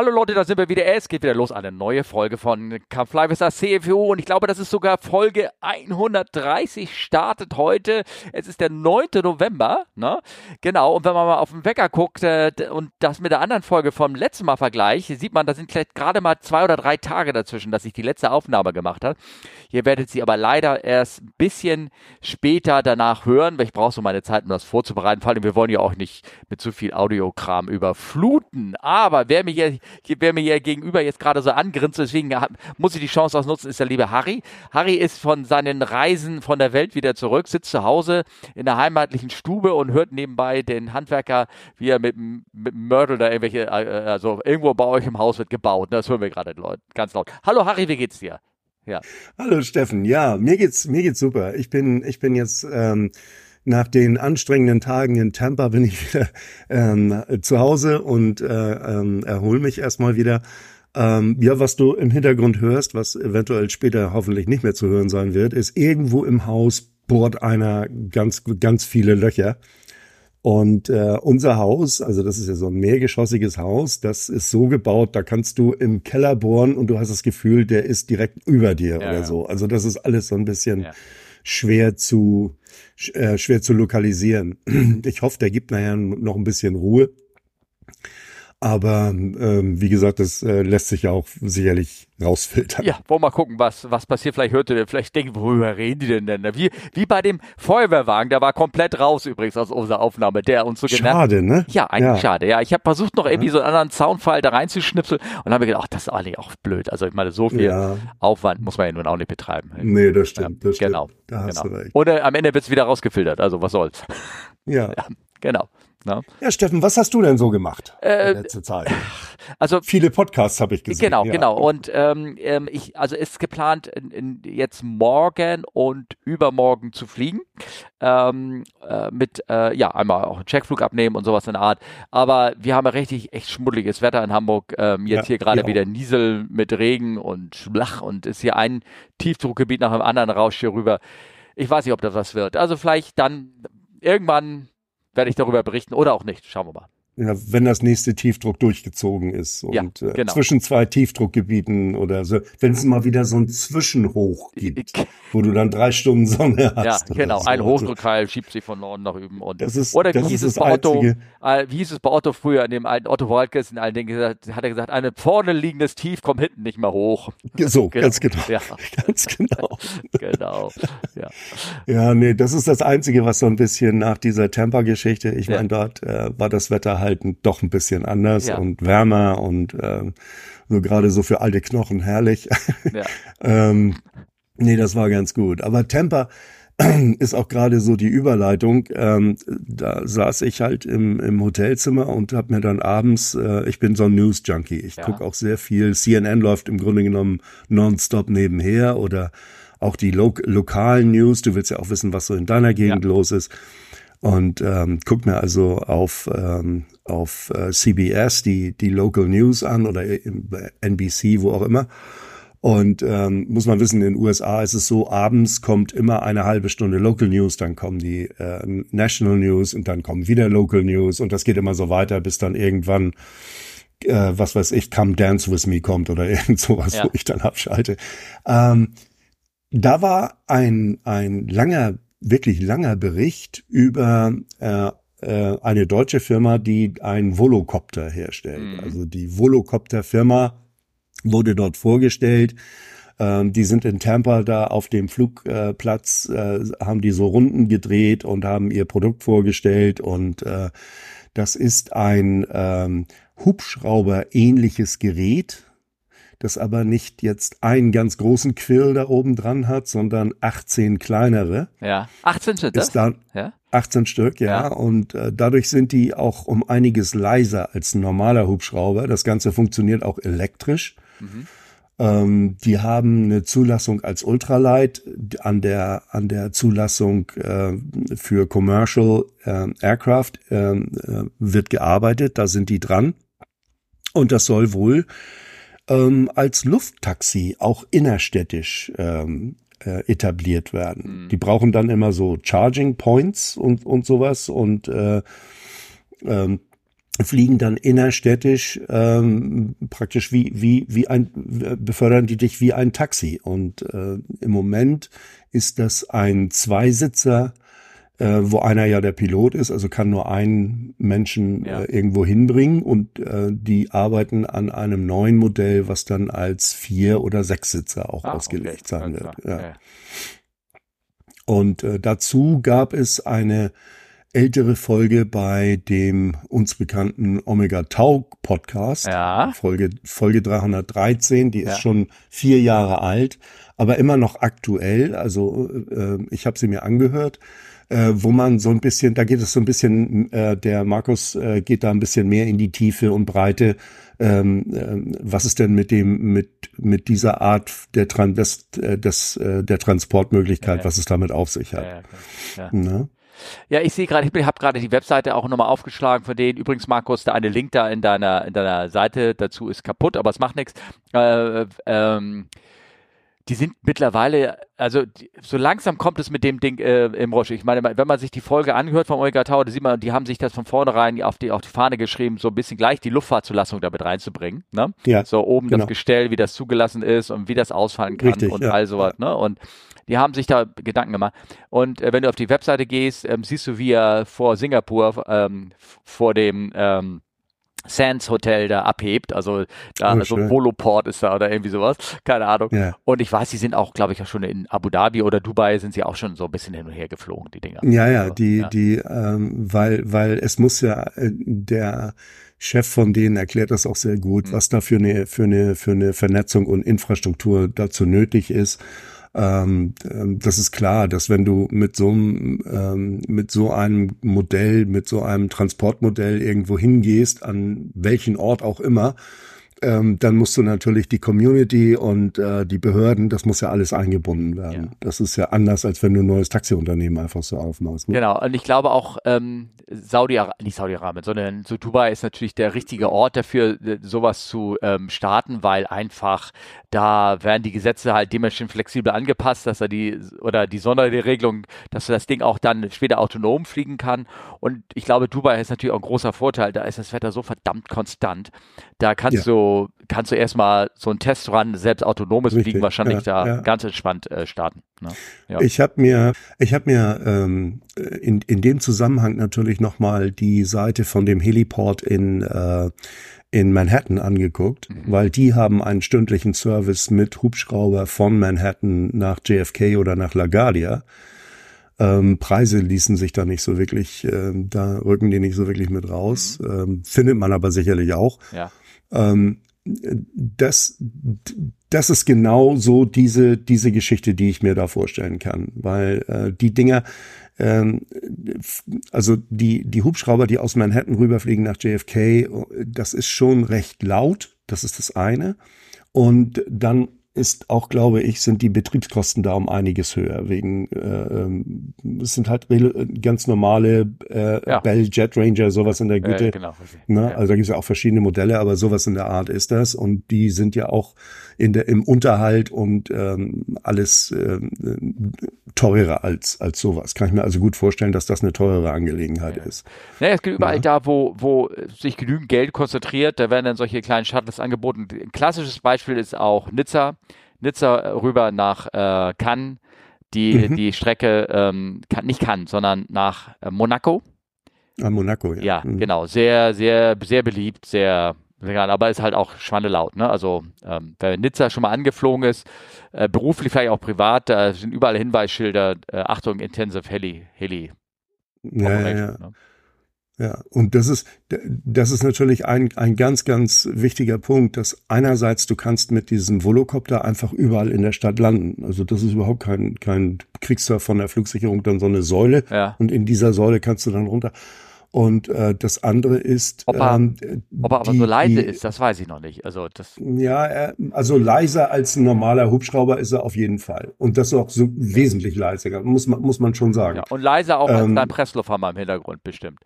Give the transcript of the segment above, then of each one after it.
Hallo Leute, da sind wir wieder. Es geht wieder los. Eine neue Folge von Kampf Live ist das CFU und ich glaube, das ist sogar Folge 130 startet heute. Es ist der 9. November, ne? Genau. Und wenn man mal auf den Wecker guckt äh, und das mit der anderen Folge vom letzten Mal vergleicht, sieht man, da sind vielleicht gerade mal zwei oder drei Tage dazwischen, dass ich die letzte Aufnahme gemacht habe. Ihr werdet sie aber leider erst ein bisschen später danach hören, weil ich brauche so meine Zeit, um das vorzubereiten. Vor allem, wir wollen ja auch nicht mit zu viel Audiokram überfluten. Aber wer mir hier wer mir hier gegenüber jetzt gerade so angrinst, deswegen muss ich die Chance ausnutzen, ist der liebe Harry. Harry ist von seinen Reisen von der Welt wieder zurück, sitzt zu Hause in der heimatlichen Stube und hört nebenbei den Handwerker, wie er mit, mit Mörtel da irgendwelche, äh, also irgendwo bei euch im Haus wird gebaut. Das hören wir gerade ganz laut. Hallo Harry, wie geht's dir? Ja. Hallo Steffen, ja, mir geht's, mir geht's super. Ich bin, ich bin jetzt ähm, nach den anstrengenden Tagen in Tampa bin ich wieder ähm, zu Hause und äh, ähm, erhole mich erstmal wieder. Ähm, ja, was du im Hintergrund hörst, was eventuell später hoffentlich nicht mehr zu hören sein wird, ist irgendwo im Haus bohrt einer ganz, ganz viele Löcher. Und äh, unser Haus, also das ist ja so ein mehrgeschossiges Haus, das ist so gebaut, da kannst du im Keller bohren und du hast das Gefühl, der ist direkt über dir ja, oder ja. so. Also das ist alles so ein bisschen ja. schwer zu schwer zu lokalisieren. Ich hoffe, der gibt nachher noch ein bisschen Ruhe. Aber ähm, wie gesagt, das äh, lässt sich ja auch sicherlich rausfiltern. Ja, wollen wir mal gucken, was, was passiert. Vielleicht hört ihr, vielleicht denken, worüber reden die denn denn? Wie, wie bei dem Feuerwehrwagen, der war komplett raus übrigens aus unserer Aufnahme, der uns so genannt Schade, ne? Ja, eigentlich ja. schade. Ja, ich habe versucht, noch irgendwie so einen anderen Soundfall da reinzuschnipseln und habe gedacht, ach, das ist eigentlich auch blöd. Also ich meine, so viel ja. Aufwand muss man ja nun auch nicht betreiben. Nee, das stimmt. Das genau. Stimmt. Da hast genau. du recht. Oder am Ende wird es wieder rausgefiltert, also was soll's. ja. ja genau. Na? Ja, Steffen, was hast du denn so gemacht äh, in letzter Zeit? Also viele Podcasts habe ich gesehen. Genau, ja. genau. Und ähm, ähm, ich, also ist geplant, in, in jetzt morgen und übermorgen zu fliegen. Ähm, äh, mit, äh, ja, einmal auch einen Checkflug abnehmen und sowas in der Art. Aber wir haben ja richtig echt schmuddeliges Wetter in Hamburg. Ähm, jetzt ja, hier gerade wieder Niesel mit Regen und Schlach und ist hier ein Tiefdruckgebiet nach dem anderen rauscht hier rüber. Ich weiß nicht, ob das was wird. Also vielleicht dann irgendwann werde ich darüber berichten oder auch nicht. Schauen wir mal ja, wenn das nächste Tiefdruck durchgezogen ist und ja, äh, genau. äh, zwischen zwei Tiefdruckgebieten oder so, wenn es mal wieder so ein Zwischenhoch gibt, wo du dann drei Stunden Sonne hast. Ja, genau, so. ein Hochdruckkeil schiebt sich von Norden nach Üben und das ist, oder wie hieß es bei Otto, äh, wie hieß es bei Otto früher in dem alten Otto Walkes in allen Dingen gesagt, hat er gesagt, ein vorne liegendes Tief kommt hinten nicht mehr hoch. So, genau. ganz genau. Ja. Ganz genau. genau. Ja. ja, nee, das ist das Einzige, was so ein bisschen nach dieser Tampa-Geschichte, ich meine, dort äh, war das Wetter halt halt doch ein bisschen anders ja. und wärmer und äh, so gerade so für alte Knochen herrlich. Ja. ähm, nee, das war ganz gut. Aber Tampa ist auch gerade so die Überleitung. Ähm, da saß ich halt im, im Hotelzimmer und habe mir dann abends, äh, ich bin so ein News-Junkie. Ich ja. gucke auch sehr viel. CNN läuft im Grunde genommen nonstop nebenher oder auch die lo lokalen News. Du willst ja auch wissen, was so in deiner Gegend ja. los ist und ähm, guck mir also auf ähm, auf äh, CBS die die Local News an oder NBC wo auch immer und ähm, muss man wissen in den USA ist es so abends kommt immer eine halbe Stunde Local News dann kommen die äh, National News und dann kommen wieder Local News und das geht immer so weiter bis dann irgendwann äh, was weiß ich Come Dance with Me kommt oder irgend sowas ja. wo ich dann abschalte ähm, da war ein ein langer wirklich langer Bericht über äh, äh, eine deutsche Firma, die einen Volocopter herstellt. Mhm. Also die Volocopter-Firma wurde dort vorgestellt. Ähm, die sind in Tampa da auf dem Flugplatz, äh, haben die so Runden gedreht und haben ihr Produkt vorgestellt. Und äh, das ist ein ähm, Hubschrauber-ähnliches Gerät, das aber nicht jetzt einen ganz großen Quill da oben dran hat, sondern 18 kleinere. Ja, 18 Stück. Ist dann ja? 18 Stück, ja. ja. Und äh, dadurch sind die auch um einiges leiser als ein normaler Hubschrauber. Das Ganze funktioniert auch elektrisch. Mhm. Ähm, die haben eine Zulassung als Ultralight. An der, an der Zulassung äh, für Commercial äh, Aircraft ähm, äh, wird gearbeitet. Da sind die dran. Und das soll wohl ähm, als Lufttaxi auch innerstädtisch ähm, äh, etabliert werden. Mhm. Die brauchen dann immer so Charging Points und, und sowas und äh, ähm, fliegen dann innerstädtisch ähm, praktisch wie wie wie ein befördern die dich wie ein Taxi und äh, im Moment ist das ein Zweisitzer äh, wo einer ja der Pilot ist also kann nur einen Menschen ja. äh, irgendwo hinbringen und äh, die arbeiten an einem neuen Modell was dann als vier oder Sechssitzer auch ah, ausgelegt okay. sein wird ja. Okay. und äh, dazu gab es eine ältere Folge bei dem uns bekannten Omega Tau Podcast. Ja. Folge, Folge 313, die ist ja. schon vier Jahre alt, aber immer noch aktuell. Also äh, ich habe sie mir angehört, äh, wo man so ein bisschen, da geht es so ein bisschen, äh, der Markus äh, geht da ein bisschen mehr in die Tiefe und Breite. Ähm, äh, was ist denn mit dem, mit, mit dieser Art der, Tran des, äh, des, äh, der Transportmöglichkeit, ja, was es damit auf sich hat? Ja, ja, ne? Ja, ich sehe gerade, ich habe gerade die Webseite auch nochmal aufgeschlagen von denen. Übrigens, Markus, der eine Link da in deiner, in deiner Seite dazu ist kaputt, aber es macht nichts. Äh, ähm, die sind mittlerweile, also die, so langsam kommt es mit dem Ding äh, im Rosch. Ich meine, wenn man sich die Folge anhört vom Omega Tower, da sieht man, die haben sich das von vornherein auf die, auf die Fahne geschrieben, so ein bisschen gleich die Luftfahrtzulassung damit reinzubringen. Ne? Ja, so oben genau. das Gestell, wie das zugelassen ist und wie das ausfallen kann Richtig, und ja. all sowas. Ne? Und die haben sich da Gedanken gemacht. Und äh, wenn du auf die Webseite gehst, ähm, siehst du, wie er vor Singapur, ähm, vor dem ähm, Sands Hotel da abhebt, also da oh, so ein Voloport ist da oder irgendwie sowas, keine Ahnung. Ja. Und ich weiß, die sind auch, glaube ich, auch schon in Abu Dhabi oder Dubai sind sie auch schon so ein bisschen hin und her geflogen, die Dinger. Ja, ja, also, die, ja. die, ähm, weil, weil es muss ja äh, der Chef von denen erklärt das auch sehr gut, mhm. was da für eine, für eine, für eine Vernetzung und Infrastruktur dazu nötig ist. Ähm, ähm, das ist klar, dass wenn du mit so einem, ähm, mit so einem Modell, mit so einem Transportmodell irgendwo hingehst, an welchen Ort auch immer, ähm, dann musst du natürlich die Community und äh, die Behörden, das muss ja alles eingebunden werden. Ja. Das ist ja anders, als wenn du ein neues Taxiunternehmen einfach so aufmachst. Ne? Genau, und ich glaube auch ähm, Saudi-Arabien, nicht Saudi-Arabien, sondern so Dubai ist natürlich der richtige Ort dafür, sowas zu ähm, starten, weil einfach da werden die Gesetze halt dementsprechend flexibel angepasst, dass er die oder die Sonderregelung, dass das Ding auch dann später autonom fliegen kann. Und ich glaube, Dubai ist natürlich auch ein großer Vorteil. Da ist das Wetter so verdammt konstant. Da kannst ja. du kannst du erstmal so einen Test ran, selbst autonomes Richtig, Fliegen wahrscheinlich ja, da ja. ganz entspannt äh, starten. Ne? Ja. Ich habe mir, ich habe mir ähm, in, in dem Zusammenhang natürlich nochmal die Seite von dem Heliport in äh, in Manhattan angeguckt, mhm. weil die haben einen stündlichen Service mit Hubschrauber von Manhattan nach JFK oder nach LaGuardia. Ähm, Preise ließen sich da nicht so wirklich, äh, da rücken die nicht so wirklich mit raus. Mhm. Ähm, findet man aber sicherlich auch. Ja. Ähm, das, das ist genau so diese, diese Geschichte, die ich mir da vorstellen kann, weil äh, die Dinger, ähm, also die, die Hubschrauber, die aus Manhattan rüberfliegen nach JFK, das ist schon recht laut, das ist das eine. Und dann ist auch, glaube ich, sind die Betriebskosten da um einiges höher. Wegen äh, ähm, es sind halt ganz normale äh, ja. Bell Jet Ranger, sowas in der Güte. Äh, genau, ne? Ja. Also da gibt es ja auch verschiedene Modelle, aber sowas in der Art ist das. Und die sind ja auch in der im Unterhalt und ähm, alles äh, teurer als als sowas. Kann ich mir also gut vorstellen, dass das eine teurere Angelegenheit ja. ist. Naja, es gibt überall ja. da, wo wo sich genügend Geld konzentriert, da werden dann solche kleinen Shuttles angeboten. Ein klassisches Beispiel ist auch Nizza. Nizza rüber nach äh, Cannes, die, mhm. die Strecke, ähm, nicht Cannes, sondern nach äh, Monaco. Ah, Monaco, ja. Ja, mhm. genau. Sehr, sehr, sehr beliebt, sehr aber ist halt auch schwandelaut. Ne? Also, ähm, wer Nizza schon mal angeflogen ist, äh, beruflich vielleicht auch privat, da sind überall Hinweisschilder, äh, Achtung, Intensive Heli, Heli. Ja, ja, ja. Ne? Ja, und das ist, das ist natürlich ein, ein ganz, ganz wichtiger Punkt, dass einerseits du kannst mit diesem Volocopter einfach überall in der Stadt landen. Also das ist überhaupt kein, kein, kriegst du von der Flugsicherung dann so eine Säule ja. und in dieser Säule kannst du dann runter. Und äh, das andere ist, ob er, ähm, ob er aber so leise die, ist, das weiß ich noch nicht. Also das ja, er, also leiser als ein normaler Hubschrauber ist er auf jeden Fall. Und das ist auch so wesentlich leiser, muss man muss man schon sagen. Ja, und leiser auch als ähm, dein Presslufthammer im Hintergrund bestimmt.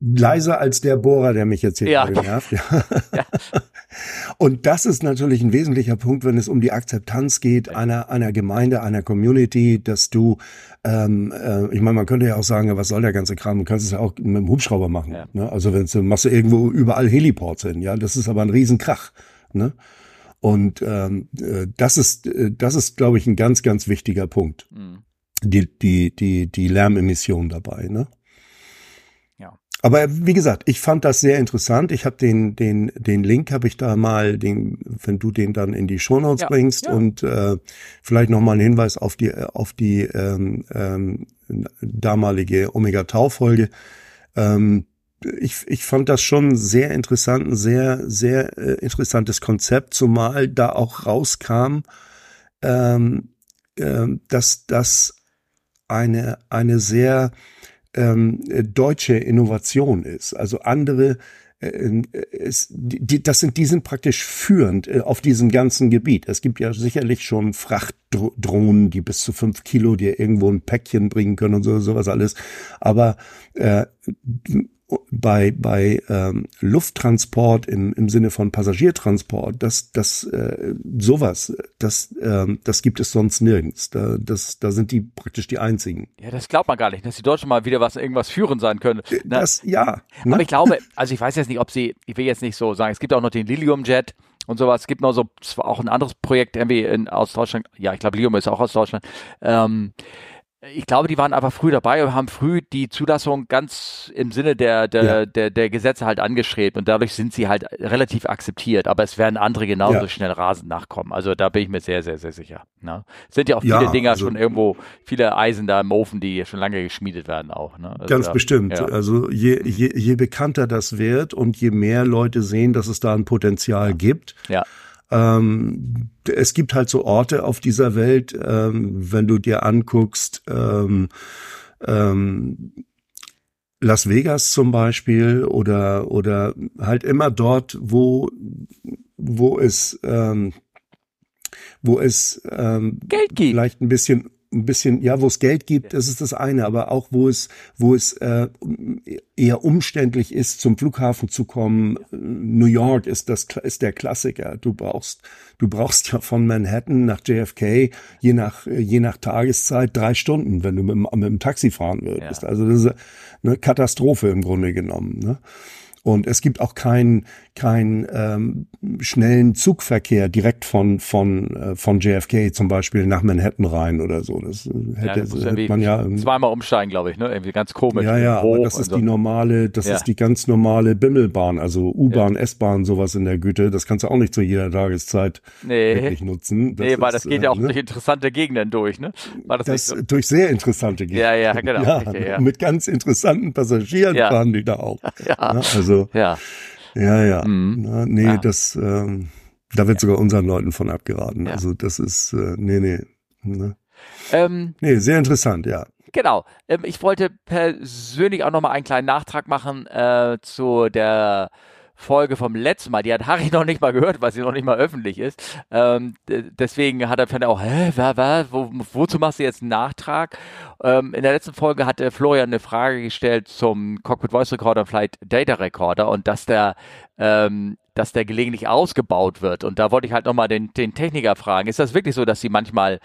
Leiser als der Bohrer, der mich jetzt hier ja. nervt. Ja. ja. Und das ist natürlich ein wesentlicher Punkt, wenn es um die Akzeptanz geht einer einer Gemeinde, einer Community, dass du, ähm, äh, ich meine, man könnte ja auch sagen, was soll der ganze Kram? Du kannst es ja auch mit dem Hubschrauber machen. Ja. Ne? Also wenn du machst du irgendwo überall Heliports hin, ja, das ist aber ein Riesenkrach. Ne? Und ähm, äh, das ist, äh, das ist, glaube ich, ein ganz, ganz wichtiger Punkt. Mhm. Die, die, die, die Lärmemission dabei, ne? Aber wie gesagt, ich fand das sehr interessant. Ich habe den den den Link habe ich da mal, den, wenn du den dann in die Shownotes ja, bringst ja. und äh, vielleicht noch mal einen Hinweis auf die auf die ähm, ähm, damalige Omega Tau Folge. Ähm, ich, ich fand das schon sehr interessant, ein sehr sehr äh, interessantes Konzept, zumal da auch rauskam, ähm, äh, dass das eine eine sehr ähm, deutsche Innovation ist. Also andere äh, es, die, das sind, die sind praktisch führend äh, auf diesem ganzen Gebiet. Es gibt ja sicherlich schon Frachtdrohnen, die bis zu fünf Kilo dir irgendwo ein Päckchen bringen können und so sowas alles. Aber äh, bei, bei ähm, Lufttransport im, im Sinne von Passagiertransport, das, das, äh, sowas, das, ähm, das gibt es sonst nirgends. Da, das, da sind die praktisch die einzigen. Ja, das glaubt man gar nicht, dass die Deutschen mal wieder was irgendwas führen sein können. Äh, Na, das, ja. Ne? Aber ich glaube, also ich weiß jetzt nicht, ob sie, ich will jetzt nicht so sagen, es gibt auch noch den Lilium Jet und sowas. Es gibt noch so, zwar auch ein anderes Projekt irgendwie in, aus Deutschland. Ja, ich glaube, Lilium ist auch aus Deutschland. Ähm, ich glaube, die waren einfach früh dabei und haben früh die Zulassung ganz im Sinne der, der, ja. der, der Gesetze halt angestrebt und dadurch sind sie halt relativ akzeptiert. Aber es werden andere genauso ja. schnell rasend nachkommen. Also da bin ich mir sehr, sehr, sehr sicher. Ne? Es sind ja auch viele ja, Dinger also, schon irgendwo, viele Eisen da im Ofen, die schon lange geschmiedet werden auch. Ne? Also ganz da, bestimmt. Also je, je, je bekannter das wird und je mehr Leute sehen, dass es da ein Potenzial gibt, ja ähm, es gibt halt so Orte auf dieser Welt, ähm, wenn du dir anguckst, ähm, ähm, Las Vegas zum Beispiel oder oder halt immer dort, wo wo es ähm, wo es ähm, Geld gibt. vielleicht ein bisschen ein bisschen, ja, wo es Geld gibt, das ist das eine, aber auch wo es, wo es äh, eher umständlich ist, zum Flughafen zu kommen. New York ist das ist der Klassiker. Du brauchst, du brauchst ja von Manhattan nach JFK je nach je nach Tageszeit drei Stunden, wenn du mit, mit dem Taxi fahren würdest. Ja. Also das ist eine Katastrophe im Grunde genommen. Ne? Und es gibt auch keinen keinen ähm, schnellen Zugverkehr direkt von von äh, von JFK zum Beispiel nach Manhattan rein oder so. Das äh, hätte, ja, hätte man ja zweimal umsteigen, glaube ich, ne? Irgendwie ganz komisch. Ja, ja, aber das ist so. die normale, das ja. ist die ganz normale Bimmelbahn, also U-Bahn, ja. S-Bahn, sowas in der Güte. Das kannst du auch nicht zu jeder Tageszeit nee. wirklich nutzen. Das nee, weil das geht ja auch äh, durch interessante Gegenden durch, ne? War das, das so? durch sehr interessante Gegenden. Ja, ja, genau. Ja, ja. Mit ganz interessanten Passagieren fahren die da auch. Ja. Also ja. Ja, ja. Mhm. Na, nee, ja. das, ähm, da wird ja. sogar unseren Leuten von abgeraten. Ja. Also das ist, äh, nee, nee. Ne? Ähm, nee, sehr interessant, ja. Genau. Ähm, ich wollte persönlich auch nochmal einen kleinen Nachtrag machen äh, zu der Folge vom letzten Mal, die hat Harry noch nicht mal gehört, weil sie noch nicht mal öffentlich ist. Ähm, deswegen hat er auch, hä, wer, wer, wo, wozu machst du jetzt einen Nachtrag? Ähm, in der letzten Folge hat Florian eine Frage gestellt zum Cockpit Voice Recorder und Flight Data Recorder und dass der ähm, dass der gelegentlich ausgebaut wird. Und da wollte ich halt nochmal den, den Techniker fragen. Ist das wirklich so, dass sie manchmal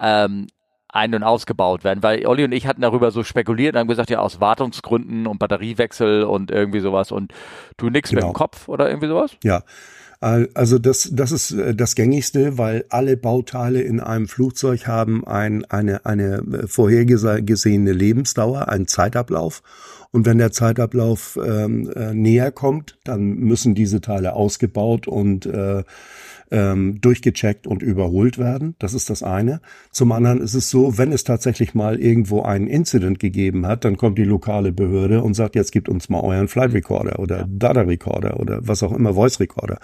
ähm, ein- und ausgebaut werden. Weil Olli und ich hatten darüber so spekuliert und haben gesagt, ja, aus Wartungsgründen und Batteriewechsel und irgendwie sowas und du nix genau. mit dem Kopf oder irgendwie sowas? Ja. Also das, das ist äh, das gängigste, weil alle Bauteile in einem Flugzeug haben ein, eine, eine äh, vorhergesehene Lebensdauer, einen Zeitablauf. Und wenn der Zeitablauf ähm, äh, näher kommt, dann müssen diese Teile ausgebaut und äh, ähm, durchgecheckt und überholt werden. Das ist das eine. Zum anderen ist es so, wenn es tatsächlich mal irgendwo einen Incident gegeben hat, dann kommt die lokale Behörde und sagt, jetzt gibt uns mal euren Flight Recorder oder Data Recorder oder was auch immer, Voice Recorder.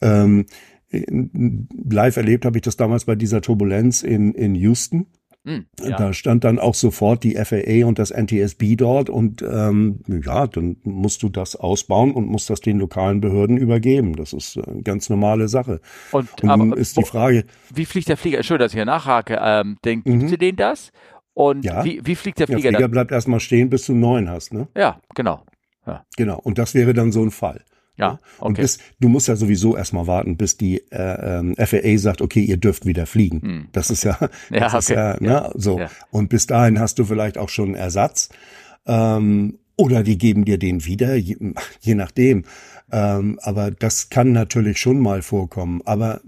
Ähm, live erlebt habe ich das damals bei dieser Turbulenz in, in Houston. Hm, ja. Da stand dann auch sofort die FAA und das NTSB dort und ähm, ja, dann musst du das ausbauen und musst das den lokalen Behörden übergeben. Das ist eine ganz normale Sache. Und, und aber, ist die Frage. Wie fliegt der Flieger? Entschuldigung, dass ich hier nachhake. Ähm, denkt mhm. Sie den das? Und ja. wie, wie fliegt der Flieger? Der Flieger dann? bleibt erstmal stehen, bis du neun hast, ne? Ja, genau. Ja. Genau. Und das wäre dann so ein Fall. Ja, okay. Und bis, du musst ja sowieso erstmal warten, bis die äh, ähm, FAA sagt, okay, ihr dürft wieder fliegen. Hm. Das ist ja, ja das okay. ist ja, ne, ja. so. Ja. Und bis dahin hast du vielleicht auch schon Ersatz. Ähm, oder die geben dir den wieder, je, je nachdem. Ähm, aber das kann natürlich schon mal vorkommen. Aber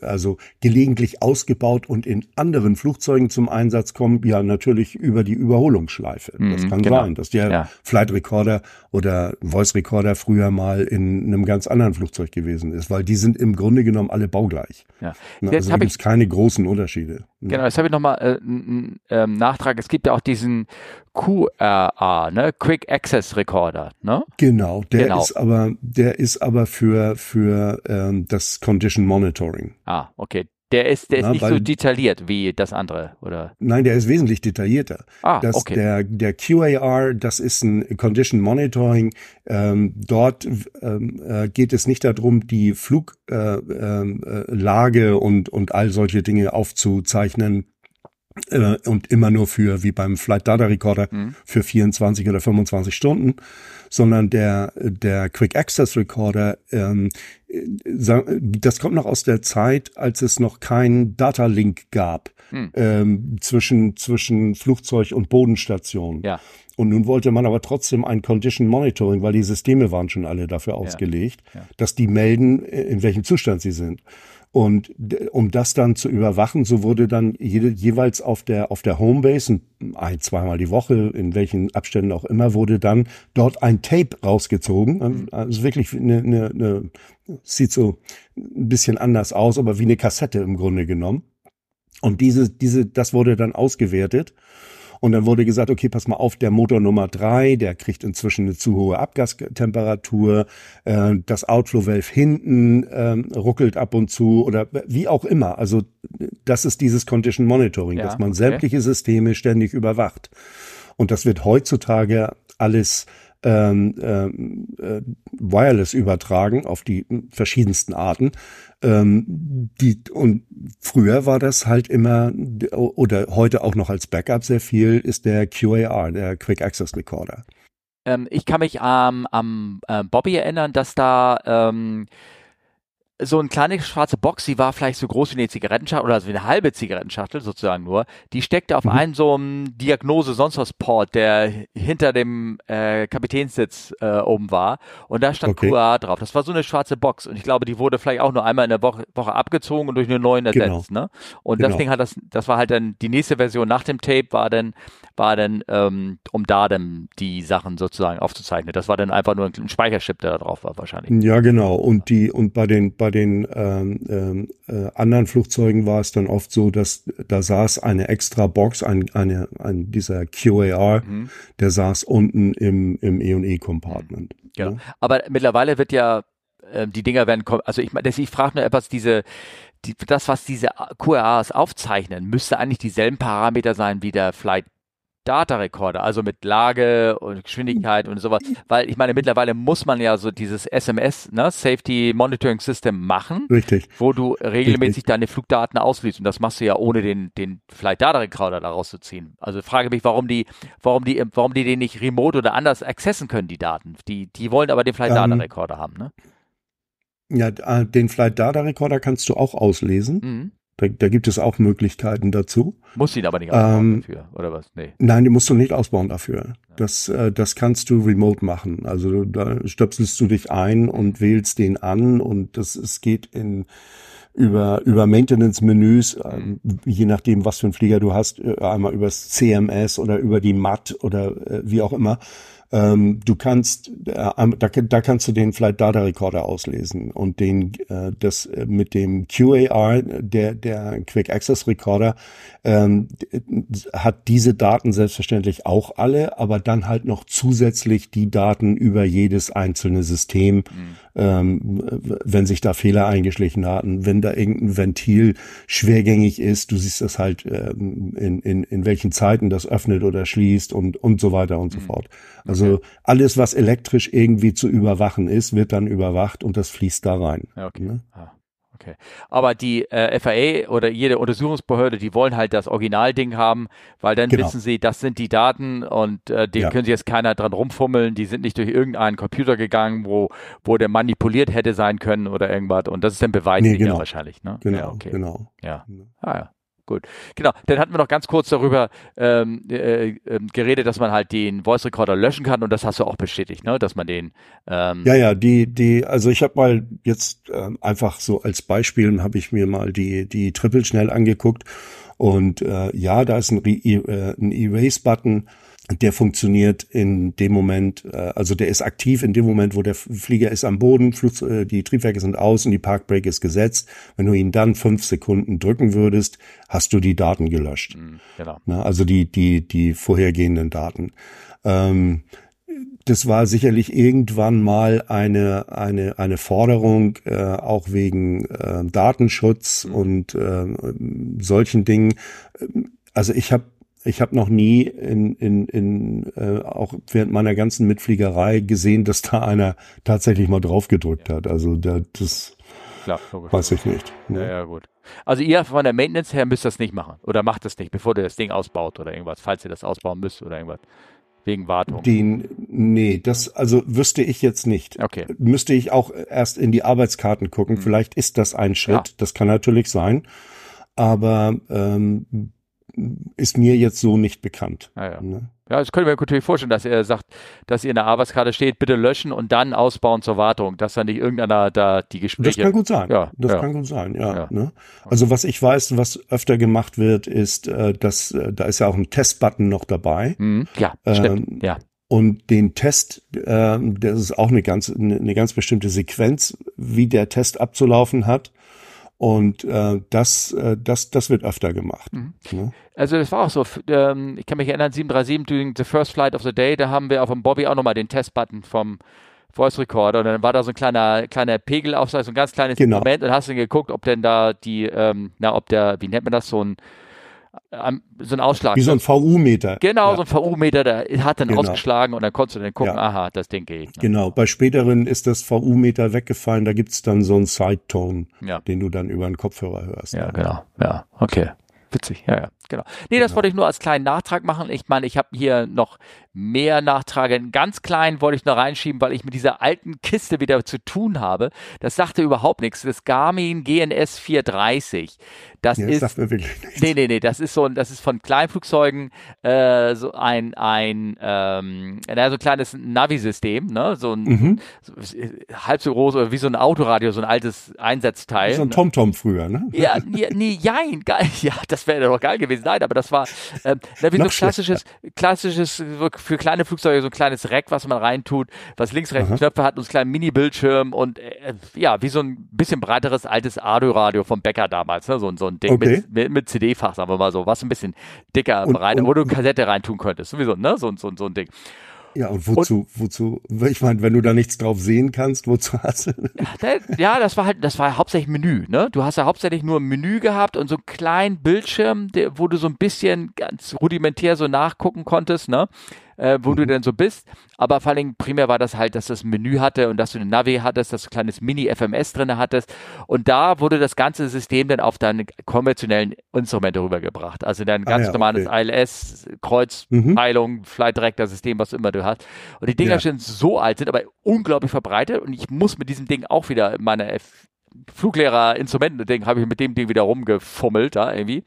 also gelegentlich ausgebaut und in anderen Flugzeugen zum Einsatz kommen, ja natürlich über die Überholungsschleife. Mhm, das kann genau. sein, dass der ja. Flight Recorder oder Voice Recorder früher mal in einem ganz anderen Flugzeug gewesen ist, weil die sind im Grunde genommen alle baugleich. Ja. Na, also da gibt es keine großen Unterschiede. Genau, jetzt habe ich nochmal äh, einen ähm, Nachtrag. Es gibt ja auch diesen QRA, ne? Quick Access Recorder, ne? Genau, der genau. ist aber, der ist aber für, für ähm, das Condition Monitoring. Ah, okay. Der ist, der ist Na, nicht weil, so detailliert wie das andere, oder? Nein, der ist wesentlich detaillierter. Ah, das, okay. Der, der QAR, das ist ein Condition Monitoring. Ähm, dort ähm, äh, geht es nicht darum, die Fluglage äh, äh, und, und all solche Dinge aufzuzeichnen, äh, und immer nur für, wie beim Flight Data Recorder, mhm. für 24 oder 25 Stunden, sondern der, der Quick Access Recorder, ähm, das kommt noch aus der Zeit, als es noch kein Data Link gab mhm. ähm, zwischen, zwischen Flugzeug und Bodenstation. Ja. Und nun wollte man aber trotzdem ein Condition Monitoring, weil die Systeme waren schon alle dafür ausgelegt, ja. Ja. dass die melden, äh, in welchem Zustand sie sind. Und um das dann zu überwachen, so wurde dann jede, jeweils auf der, auf der Homebase, ein, zweimal die Woche, in welchen Abständen auch immer, wurde dann dort ein Tape rausgezogen. Mhm. Also wirklich eine, eine, eine, sieht so ein bisschen anders aus, aber wie eine Kassette im Grunde genommen. Und diese, diese, das wurde dann ausgewertet. Und dann wurde gesagt, okay, pass mal auf, der Motor Nummer drei, der kriegt inzwischen eine zu hohe Abgastemperatur, äh, das Outflow-Valve hinten äh, ruckelt ab und zu oder wie auch immer. Also das ist dieses Condition Monitoring, ja, dass man okay. sämtliche Systeme ständig überwacht. Und das wird heutzutage alles ähm, ähm, äh, wireless übertragen auf die verschiedensten Arten. Ähm, die, und früher war das halt immer, oder heute auch noch als Backup sehr viel, ist der QAR, der Quick Access Recorder. Ähm, ich kann mich am äh, Bobby erinnern, dass da ähm, so eine kleine schwarze Box, die war vielleicht so groß wie eine Zigarettenschachtel oder so wie eine halbe Zigarettenschachtel sozusagen nur. Die steckte auf mhm. einem so einem Diagnose sonst was Port, der hinter dem äh, Kapitänssitz äh, oben war und da stand okay. QA drauf. Das war so eine schwarze Box und ich glaube, die wurde vielleicht auch nur einmal in der Woche, Woche abgezogen und durch eine neuen ersetzt. Genau. Ne? Und genau. das Ding hat das, das war halt dann die nächste Version nach dem Tape war dann war dann ähm, um da dann die Sachen sozusagen aufzuzeichnen. Das war dann einfach nur ein Speicherchip, der da drauf war wahrscheinlich. Ja, genau. Und die und bei den bei den ähm, ähm, äh, anderen Flugzeugen war es dann oft so, dass da saß eine extra Box, ein, eine, ein dieser QAR, mhm. der saß unten im im E&E Compartment. Genau. Ja? Aber mittlerweile wird ja äh, die Dinger werden, also ich, ich frage nur etwas, diese die, das, was diese QRAs aufzeichnen, müsste eigentlich dieselben Parameter sein wie der Flight Data Recorder, also mit Lage und Geschwindigkeit und sowas, weil ich meine, mittlerweile muss man ja so dieses SMS, ne, Safety Monitoring System machen, Richtig. wo du regelmäßig Richtig. deine Flugdaten ausliest und das machst du ja ohne den, den Flight Data Recorder daraus zu ziehen. Also frage mich, warum die, warum die, warum die den nicht remote oder anders accessen können, die Daten. Die, die wollen aber den Flight Data ähm, Recorder haben, ne? Ja, äh, den Flight Data Recorder kannst du auch auslesen. Mhm. Da, da gibt es auch Möglichkeiten dazu. Muss ihn aber nicht ausbauen ähm, dafür, oder was? Nee. Nein, die musst du nicht ausbauen dafür. Das, äh, das kannst du remote machen. Also da stöpselst du dich ein und wählst den an und das, es geht in über, über Maintenance-Menüs, äh, je nachdem, was für ein Flieger du hast, äh, einmal übers CMS oder über die MAT oder äh, wie auch immer. Ähm, du kannst, äh, da, da kannst du den Flight Data Recorder auslesen und den, äh, das äh, mit dem QAR, der, der Quick Access Recorder, ähm, hat diese Daten selbstverständlich auch alle, aber dann halt noch zusätzlich die Daten über jedes einzelne System, mhm. Ähm, wenn sich da Fehler eingeschlichen hatten, wenn da irgendein Ventil schwergängig ist, du siehst das halt ähm, in, in, in welchen Zeiten das öffnet oder schließt und, und so weiter und so mhm. fort. Also okay. alles, was elektrisch irgendwie zu überwachen ist, wird dann überwacht und das fließt da rein. Ja, okay. Ne? Ah, okay. Aber die äh, FAA oder jede Untersuchungsbehörde, die wollen halt das Originalding haben, weil dann genau. wissen sie, das sind die Daten und äh, den ja. können sich jetzt keiner dran rumfummeln. Die sind nicht durch irgendeinen Computer gegangen, wo, wo der manipuliert hätte sein können oder irgendwas. Und das ist dann Beweis nee, genau. wahrscheinlich. Ne? Genau, ja, okay. genau. Ja. Ah, ja. Gut, genau. Dann hatten wir noch ganz kurz darüber ähm, äh, äh, geredet, dass man halt den Voice Recorder löschen kann und das hast du auch bestätigt, ne? Dass man den. Ähm ja, ja, die, die, also ich habe mal jetzt ähm, einfach so als Beispiel habe ich mir mal die die Triple schnell angeguckt und äh, ja, da ist ein, äh, ein Erase-Button der funktioniert in dem Moment, äh, also der ist aktiv in dem Moment, wo der Flieger ist am Boden, Flug, äh, die Triebwerke sind aus und die Parkbrake ist gesetzt. Wenn du ihn dann fünf Sekunden drücken würdest, hast du die Daten gelöscht. Mhm, genau. Na, also die, die, die vorhergehenden Daten. Ähm, das war sicherlich irgendwann mal eine eine eine Forderung äh, auch wegen äh, Datenschutz mhm. und äh, solchen Dingen. Also ich habe ich habe noch nie in, in, in äh, auch während meiner ganzen Mitfliegerei gesehen, dass da einer tatsächlich mal drauf gedrückt hat. Also da, das Klar, weiß ich nicht. Ne? Ja, ja, gut. Also ihr von der Maintenance her müsst das nicht machen oder macht das nicht, bevor ihr das Ding ausbaut oder irgendwas, falls ihr das ausbauen müsst oder irgendwas. Wegen Wartung. Den, nee, das, also wüsste ich jetzt nicht. Okay. Müsste ich auch erst in die Arbeitskarten gucken. Hm. Vielleicht ist das ein Schritt. Ja. Das kann natürlich sein. Aber ähm, ist mir jetzt so nicht bekannt. Ah, ja. Ne? Ja, das können wir natürlich vorstellen, dass er sagt, dass ihr in der Arbeitskarte steht, bitte löschen und dann ausbauen zur Wartung, dass dann nicht irgendeiner da die Gespräche. Das kann gut sein. Ja, das ja. kann gut sein. Ja. ja. Ne? Also was ich weiß, was öfter gemacht wird, ist, äh, dass äh, da ist ja auch ein Testbutton noch dabei. Mhm. Ja, ähm, stimmt. Ja. Und den Test, äh, das ist auch eine ganz, eine ganz bestimmte Sequenz, wie der Test abzulaufen hat. Und äh, das, äh, das, das wird öfter gemacht. Mhm. Ne? Also das war auch so, ähm, ich kann mich erinnern, 737 doing the first flight of the day, da haben wir auf dem Bobby auch nochmal den Testbutton vom Voice Recorder und dann war da so ein kleiner, kleiner Pegel auf, so ein ganz kleines genau. Moment und hast dann geguckt, ob denn da die, ähm, na, ob der, wie nennt man das, so ein so ein Ausschlag. Wie so ein VU-Meter. Genau, ja. so ein VU-Meter, der hat dann genau. ausgeschlagen und dann konntest du dann gucken, ja. aha, das Ding geht. Ne? Genau, bei späteren ist das VU-Meter weggefallen, da gibt's dann so einen Side-Tone, ja. den du dann über den Kopfhörer hörst. Ja, genau, ja, okay. Witzig, ja, ja, genau. Nee, das genau. wollte ich nur als kleinen Nachtrag machen. Ich meine, ich habe hier noch mehr Nachtrag. Einen ganz kleinen wollte ich noch reinschieben, weil ich mit dieser alten Kiste wieder zu tun habe. Das sagte überhaupt nichts. Das Garmin GNS 430. Das ja, ist. Das sagt wirklich nichts. Nee, nee, nee. Das ist so ein, das ist von Kleinflugzeugen äh, so ein, ein, ähm, so ein kleines Navi-System, ne? So ein mhm. so, halb so groß oder wie so ein Autoradio, so ein altes Einsatzteil. So ein TomTom früher, ne? Ja, nee, nee, jein, geil. Ja, das wäre doch geil gewesen. Nein, aber das war äh, wie so ein klassisches, klassisches, für kleine Flugzeuge so ein kleines Rack, was man reintut, was links, rechts Aha. Knöpfe hat und einen kleinen Mini-Bildschirm und äh, ja, wie so ein bisschen breiteres altes Audio-Radio vom Bäcker damals, ne? so, so ein Ding okay. mit, mit, mit CD-Fach, sagen wir mal so, was ein bisschen dicker, und, breiter, und, wo du eine Kassette reintun könntest, sowieso, ne? so, so, so ein Ding. Ja, und wozu, und, wozu, ich meine, wenn du da nichts drauf sehen kannst, wozu hast du? Ja, das war halt, das war hauptsächlich Menü, ne? Du hast ja hauptsächlich nur Menü gehabt und so einen kleinen Bildschirm, der, wo du so ein bisschen ganz rudimentär so nachgucken konntest, ne? Äh, wo du denn so bist. Aber vor allem primär war das halt, dass das Menü hatte und dass du eine Navi hattest, dass du ein kleines Mini-FMS drin hattest. Und da wurde das ganze System dann auf deine konventionellen Instrumente rübergebracht. Also dein ah ganz ah, ja, normales okay. ILS, Kreuzpeilung, mhm. Flight Director System, was immer du hast. Und die Dinger ja. sind so alt, sind aber unglaublich verbreitet und ich muss mit diesem Ding auch wieder meine F Fluglehrer-Instrumenten-Ding habe ich mit dem Ding wieder rumgefummelt da irgendwie.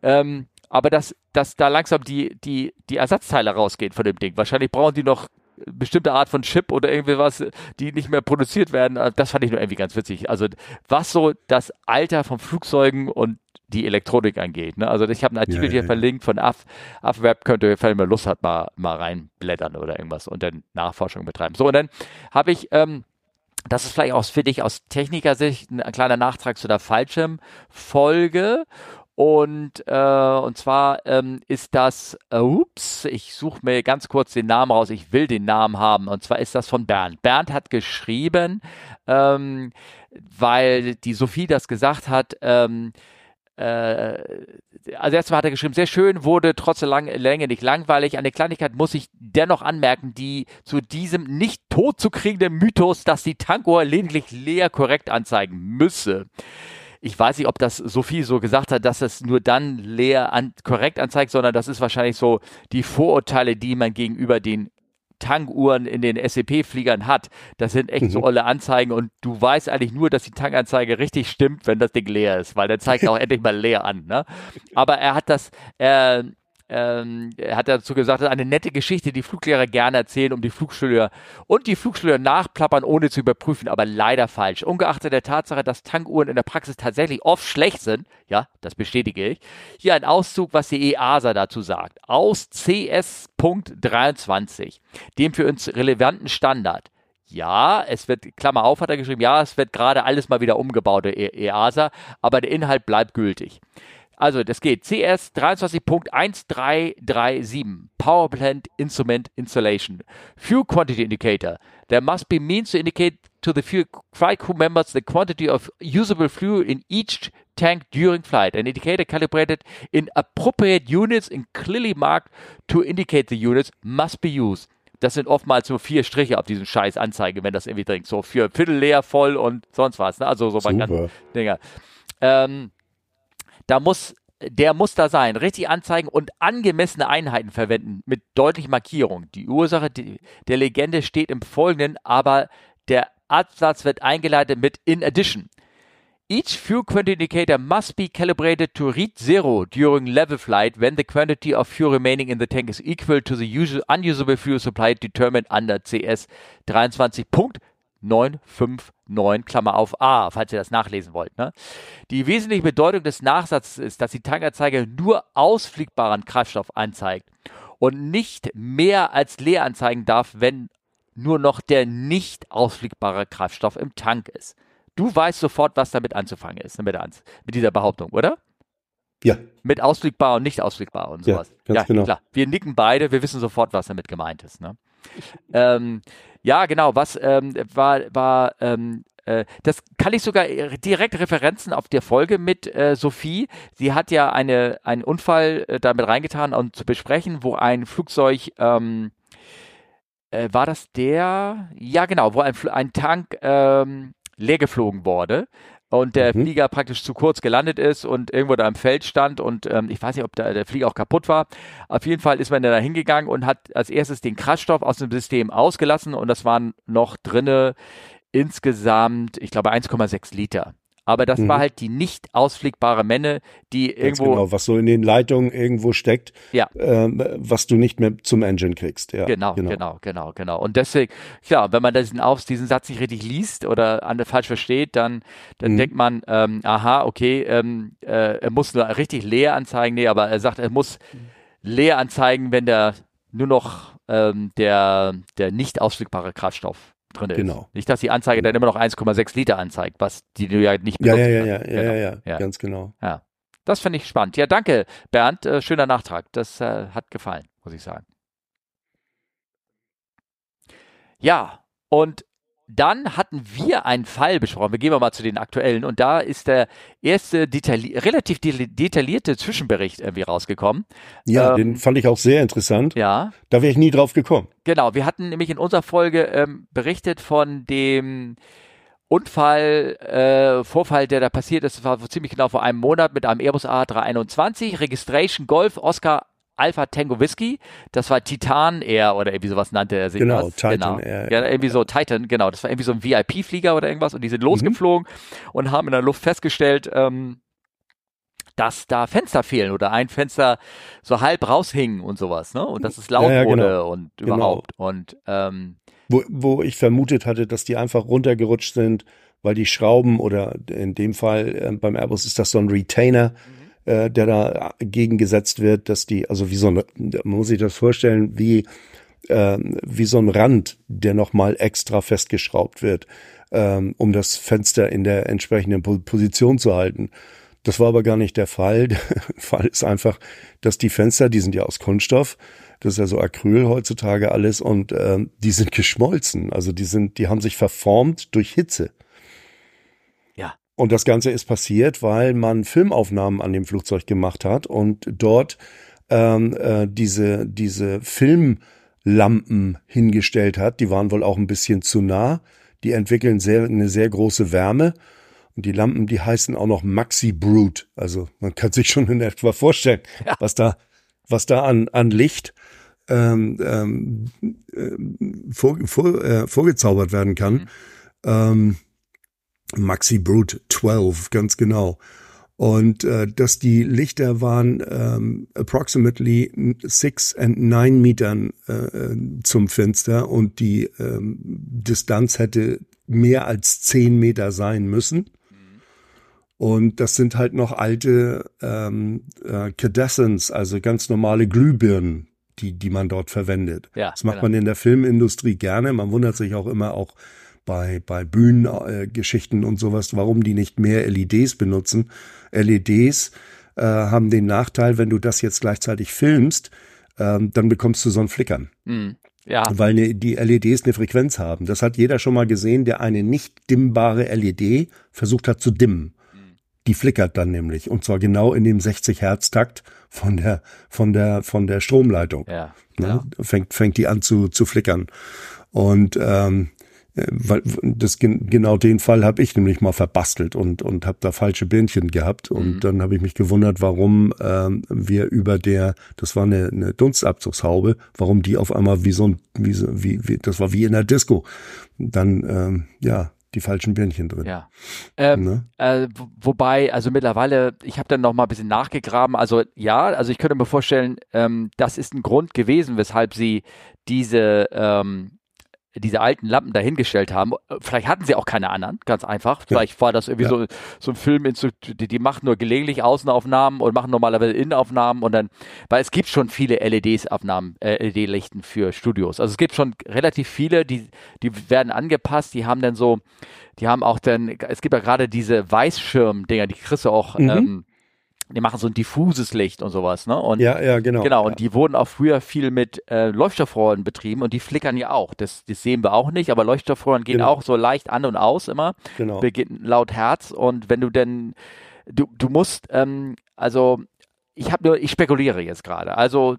Ähm, aber dass, dass da langsam die, die, die Ersatzteile rausgehen von dem Ding. Wahrscheinlich brauchen die noch bestimmte Art von Chip oder irgendwie was, die nicht mehr produziert werden. Das fand ich nur irgendwie ganz witzig. Also was so das Alter von Flugzeugen und die Elektronik angeht. Ne? Also ich habe einen Artikel ja, hier ja, verlinkt von AFWeb, könnt ihr, wenn ihr Lust hat, mal, mal reinblättern oder irgendwas und dann Nachforschung betreiben. So, und dann habe ich, ähm, das ist vielleicht auch für dich aus Technikersicht ein kleiner Nachtrag zu der Fallschirmfolge. Und, äh, und zwar ähm, ist das, äh, ups, ich suche mir ganz kurz den Namen raus, ich will den Namen haben. Und zwar ist das von Bernd. Bernd hat geschrieben, ähm, weil die Sophie das gesagt hat, ähm, äh, also erstmal hat er geschrieben, sehr schön, wurde trotz der langen Länge nicht langweilig. Eine Kleinigkeit muss ich dennoch anmerken, die zu diesem nicht tot zu kriegenden Mythos, dass die Tankuhr lediglich leer korrekt anzeigen müsse. Ich weiß nicht, ob das Sophie so gesagt hat, dass es nur dann leer an, korrekt anzeigt, sondern das ist wahrscheinlich so die Vorurteile, die man gegenüber den Tankuhren in den SEP-Fliegern hat. Das sind echt mhm. so olle Anzeigen und du weißt eigentlich nur, dass die Tankanzeige richtig stimmt, wenn das Ding leer ist, weil der zeigt auch endlich mal leer an. Ne? Aber er hat das, äh, ähm, er hat dazu gesagt, das ist eine nette Geschichte, die Fluglehrer gerne erzählen, um die Flugschüler und die Flugschüler nachplappern, ohne zu überprüfen, aber leider falsch. Ungeachtet der Tatsache, dass Tankuhren in der Praxis tatsächlich oft schlecht sind, ja, das bestätige ich, hier ein Auszug, was die EASA dazu sagt. Aus CS.23, dem für uns relevanten Standard. Ja, es wird, Klammer auf hat er geschrieben, ja, es wird gerade alles mal wieder umgebaut, der EASA, aber der Inhalt bleibt gültig. Also, das geht. CS 23.1337. Power Plant Instrument Installation. Fuel Quantity Indicator. There must be means to indicate to the fuel flight crew members the quantity of usable fuel in each tank during flight. An indicator calibrated in appropriate units and clearly marked to indicate the units must be used. Das sind oftmals nur vier Striche auf diesem scheiß Anzeige, wenn das irgendwie dringt. So für Viertel leer, voll und sonst was. Ne? Also so man kann Dinger. Ähm, da muss der muss da sein, richtig anzeigen und angemessene Einheiten verwenden mit deutlicher Markierung. Die Ursache der Legende steht im Folgenden, aber der Absatz wird eingeleitet mit in addition. Each fuel quantity indicator must be calibrated to read zero during level flight when the quantity of fuel remaining in the tank is equal to the usual unusable fuel supply determined under CS 23. 959, Klammer auf A, falls ihr das nachlesen wollt. Ne? Die wesentliche Bedeutung des Nachsatzes ist, dass die Tankanzeige nur ausfliegbaren Kraftstoff anzeigt und nicht mehr als leer anzeigen darf, wenn nur noch der nicht ausfliegbare Kraftstoff im Tank ist. Du weißt sofort, was damit anzufangen ist, mit, mit dieser Behauptung, oder? Ja. Mit ausfliegbar und nicht ausfliegbar und sowas. Ja, ganz ja, genau. klar. Wir nicken beide, wir wissen sofort, was damit gemeint ist. Ne? Ähm, ja, genau, was ähm, war, war ähm, äh, das kann ich sogar direkt Referenzen auf der Folge mit äh, Sophie. Sie hat ja eine, einen Unfall äh, damit reingetan, um zu besprechen, wo ein Flugzeug, ähm, äh, war das der? Ja, genau, wo ein, ein Tank ähm, leer geflogen wurde und der mhm. Flieger praktisch zu kurz gelandet ist und irgendwo da im Feld stand und ähm, ich weiß nicht, ob da der Flieger auch kaputt war. Auf jeden Fall ist man da hingegangen und hat als erstes den Kraftstoff aus dem System ausgelassen und das waren noch drinne insgesamt, ich glaube, 1,6 Liter. Aber das mhm. war halt die nicht ausfliegbare Menne, die Ganz irgendwo. Genau, was so in den Leitungen irgendwo steckt, ja. ähm, was du nicht mehr zum Engine kriegst. Ja, genau, genau, genau, genau, genau. Und deswegen, klar, wenn man diesen, Auf, diesen Satz nicht richtig liest oder falsch versteht, dann, dann mhm. denkt man, ähm, aha, okay, ähm, äh, er muss nur richtig leer anzeigen. Nee, aber er sagt, er muss leer anzeigen, wenn der nur noch ähm, der, der nicht ausfliegbare Kraftstoff drin ist. Genau. Nicht, dass die Anzeige dann immer noch 1,6 Liter anzeigt, was die du ja nicht benutzt. Ja, ja, ja, ja, genau. ja, ja, ja, ganz genau. Ja. Das finde ich spannend. Ja, danke, Bernd. Äh, schöner Nachtrag. Das äh, hat gefallen, muss ich sagen. Ja, und dann hatten wir einen Fall besprochen. Wir gehen mal zu den aktuellen. Und da ist der erste detailli relativ detaillierte Zwischenbericht irgendwie rausgekommen. Ja, ähm, den fand ich auch sehr interessant. Ja. Da wäre ich nie drauf gekommen. Genau. Wir hatten nämlich in unserer Folge ähm, berichtet von dem Unfall, äh, Vorfall, der da passiert ist, das war ziemlich genau vor einem Monat mit einem Airbus A321, Registration Golf Oscar Alpha Tango Whisky. Das war Titan Air oder irgendwie sowas nannte er sich. Genau, was. Titan genau. Air. Ja, irgendwie so Titan, genau. Das war irgendwie so ein VIP-Flieger oder irgendwas und die sind mhm. losgeflogen mhm. und haben in der Luft festgestellt, ähm, dass da Fenster fehlen oder ein Fenster so halb raushing und sowas, ne? Und dass es laut ja, ja, wurde genau. und genau. überhaupt. Und ähm, wo, wo ich vermutet hatte, dass die einfach runtergerutscht sind, weil die Schrauben oder in dem Fall äh, beim Airbus ist das so ein Retainer. Äh, der da gegengesetzt wird, dass die, also wie so ein, muss sich das vorstellen, wie, äh, wie so ein Rand, der nochmal extra festgeschraubt wird, ähm, um das Fenster in der entsprechenden Position zu halten. Das war aber gar nicht der Fall. Der Fall ist einfach, dass die Fenster, die sind ja aus Kunststoff, das ist ja so Acryl heutzutage alles und ähm, die sind geschmolzen. Also die sind, die haben sich verformt durch Hitze. Und das Ganze ist passiert, weil man Filmaufnahmen an dem Flugzeug gemacht hat und dort ähm, äh, diese, diese Filmlampen hingestellt hat. Die waren wohl auch ein bisschen zu nah. Die entwickeln sehr, eine sehr große Wärme. Und die Lampen, die heißen auch noch Maxi Brute. Also man kann sich schon in etwa vorstellen, ja. was da, was da an, an Licht ähm, ähm, äh, vor, vor, äh, vorgezaubert werden kann. Mhm. Ähm, Maxi Brute 12, ganz genau. Und äh, dass die Lichter waren ähm, approximately six and nine Metern äh, zum Fenster und die ähm, Distanz hätte mehr als zehn Meter sein müssen. Und das sind halt noch alte ähm, äh, Cadessens, also ganz normale Glühbirnen, die, die man dort verwendet. Ja, das macht genau. man in der Filmindustrie gerne. Man wundert sich auch immer auch bei, bei Bühnengeschichten äh, und sowas, warum die nicht mehr LEDs benutzen. LEDs äh, haben den Nachteil, wenn du das jetzt gleichzeitig filmst, äh, dann bekommst du so ein Flickern. Mhm. Ja. Weil ne, die LEDs eine Frequenz haben. Das hat jeder schon mal gesehen, der eine nicht dimmbare LED versucht hat zu dimmen. Die flickert dann nämlich und zwar genau in dem 60 Hertz Takt von der von der von der Stromleitung. Ja, ne? Fängt fängt die an zu zu flickern und ähm, äh, weil das genau den Fall habe ich nämlich mal verbastelt und und habe da falsche Bändchen gehabt und mhm. dann habe ich mich gewundert, warum ähm, wir über der das war eine, eine Dunstabzugshaube, warum die auf einmal wie so ein wie, so, wie, wie das war wie in der Disco. Dann ähm, ja die falschen Birnchen drin. Ja. Ähm, ne? äh, wobei, also mittlerweile, ich habe dann noch mal ein bisschen nachgegraben. Also ja, also ich könnte mir vorstellen, ähm, das ist ein Grund gewesen, weshalb sie diese ähm, diese alten Lampen dahingestellt haben. Vielleicht hatten sie auch keine anderen, ganz einfach. Vielleicht war das irgendwie ja. so, so ein Film, die, die machen nur gelegentlich Außenaufnahmen und machen normalerweise Innenaufnahmen und dann, weil es gibt schon viele LEDs-Aufnahmen, äh, LED-Lichten für Studios. Also es gibt schon relativ viele, die, die werden angepasst, die haben dann so, die haben auch dann, es gibt ja gerade diese Weißschirm-Dinger, die kriegst du auch, mhm. ähm, die machen so ein diffuses Licht und sowas, ne? Und, ja, ja, genau. Genau, ja. und die wurden auch früher viel mit äh, Leuchtstoffrohren betrieben und die flickern ja auch. Das, das sehen wir auch nicht, aber Leuchtstoffrohren gehen genau. auch so leicht an und aus immer. Genau. Beginnen laut Herz und wenn du denn, du, du musst, ähm, also ich habe nur, ich spekuliere jetzt gerade. Also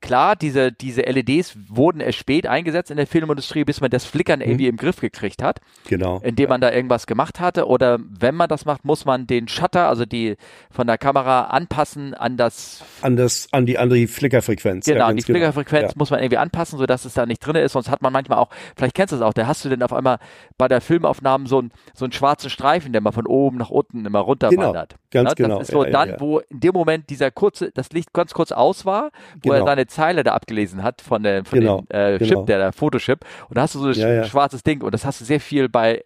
klar, diese, diese LEDs wurden erst spät eingesetzt in der Filmindustrie, bis man das Flickern irgendwie mhm. im Griff gekriegt hat. Genau. Indem man da irgendwas gemacht hatte. Oder wenn man das macht, muss man den Shutter, also die von der Kamera anpassen an das. An das, an die andere Flickerfrequenz. Genau, ja, an die genau. Flickerfrequenz ja. muss man irgendwie anpassen, sodass es da nicht drin ist. Sonst hat man manchmal auch, vielleicht kennst du es auch, da hast du denn auf einmal bei der Filmaufnahme so ein, so einen schwarzen Streifen, der mal von oben nach unten immer runter genau. Ganz Na, genau. Das ist so ja, dann, wo in dem Moment dieser kurze, das Licht ganz kurz aus war, wo genau. er seine Zeile da abgelesen hat von, der, von genau, dem äh, Chip, genau. der, der Photoship. Und da hast du so ein ja, ja. schwarzes Ding und das hast du sehr viel bei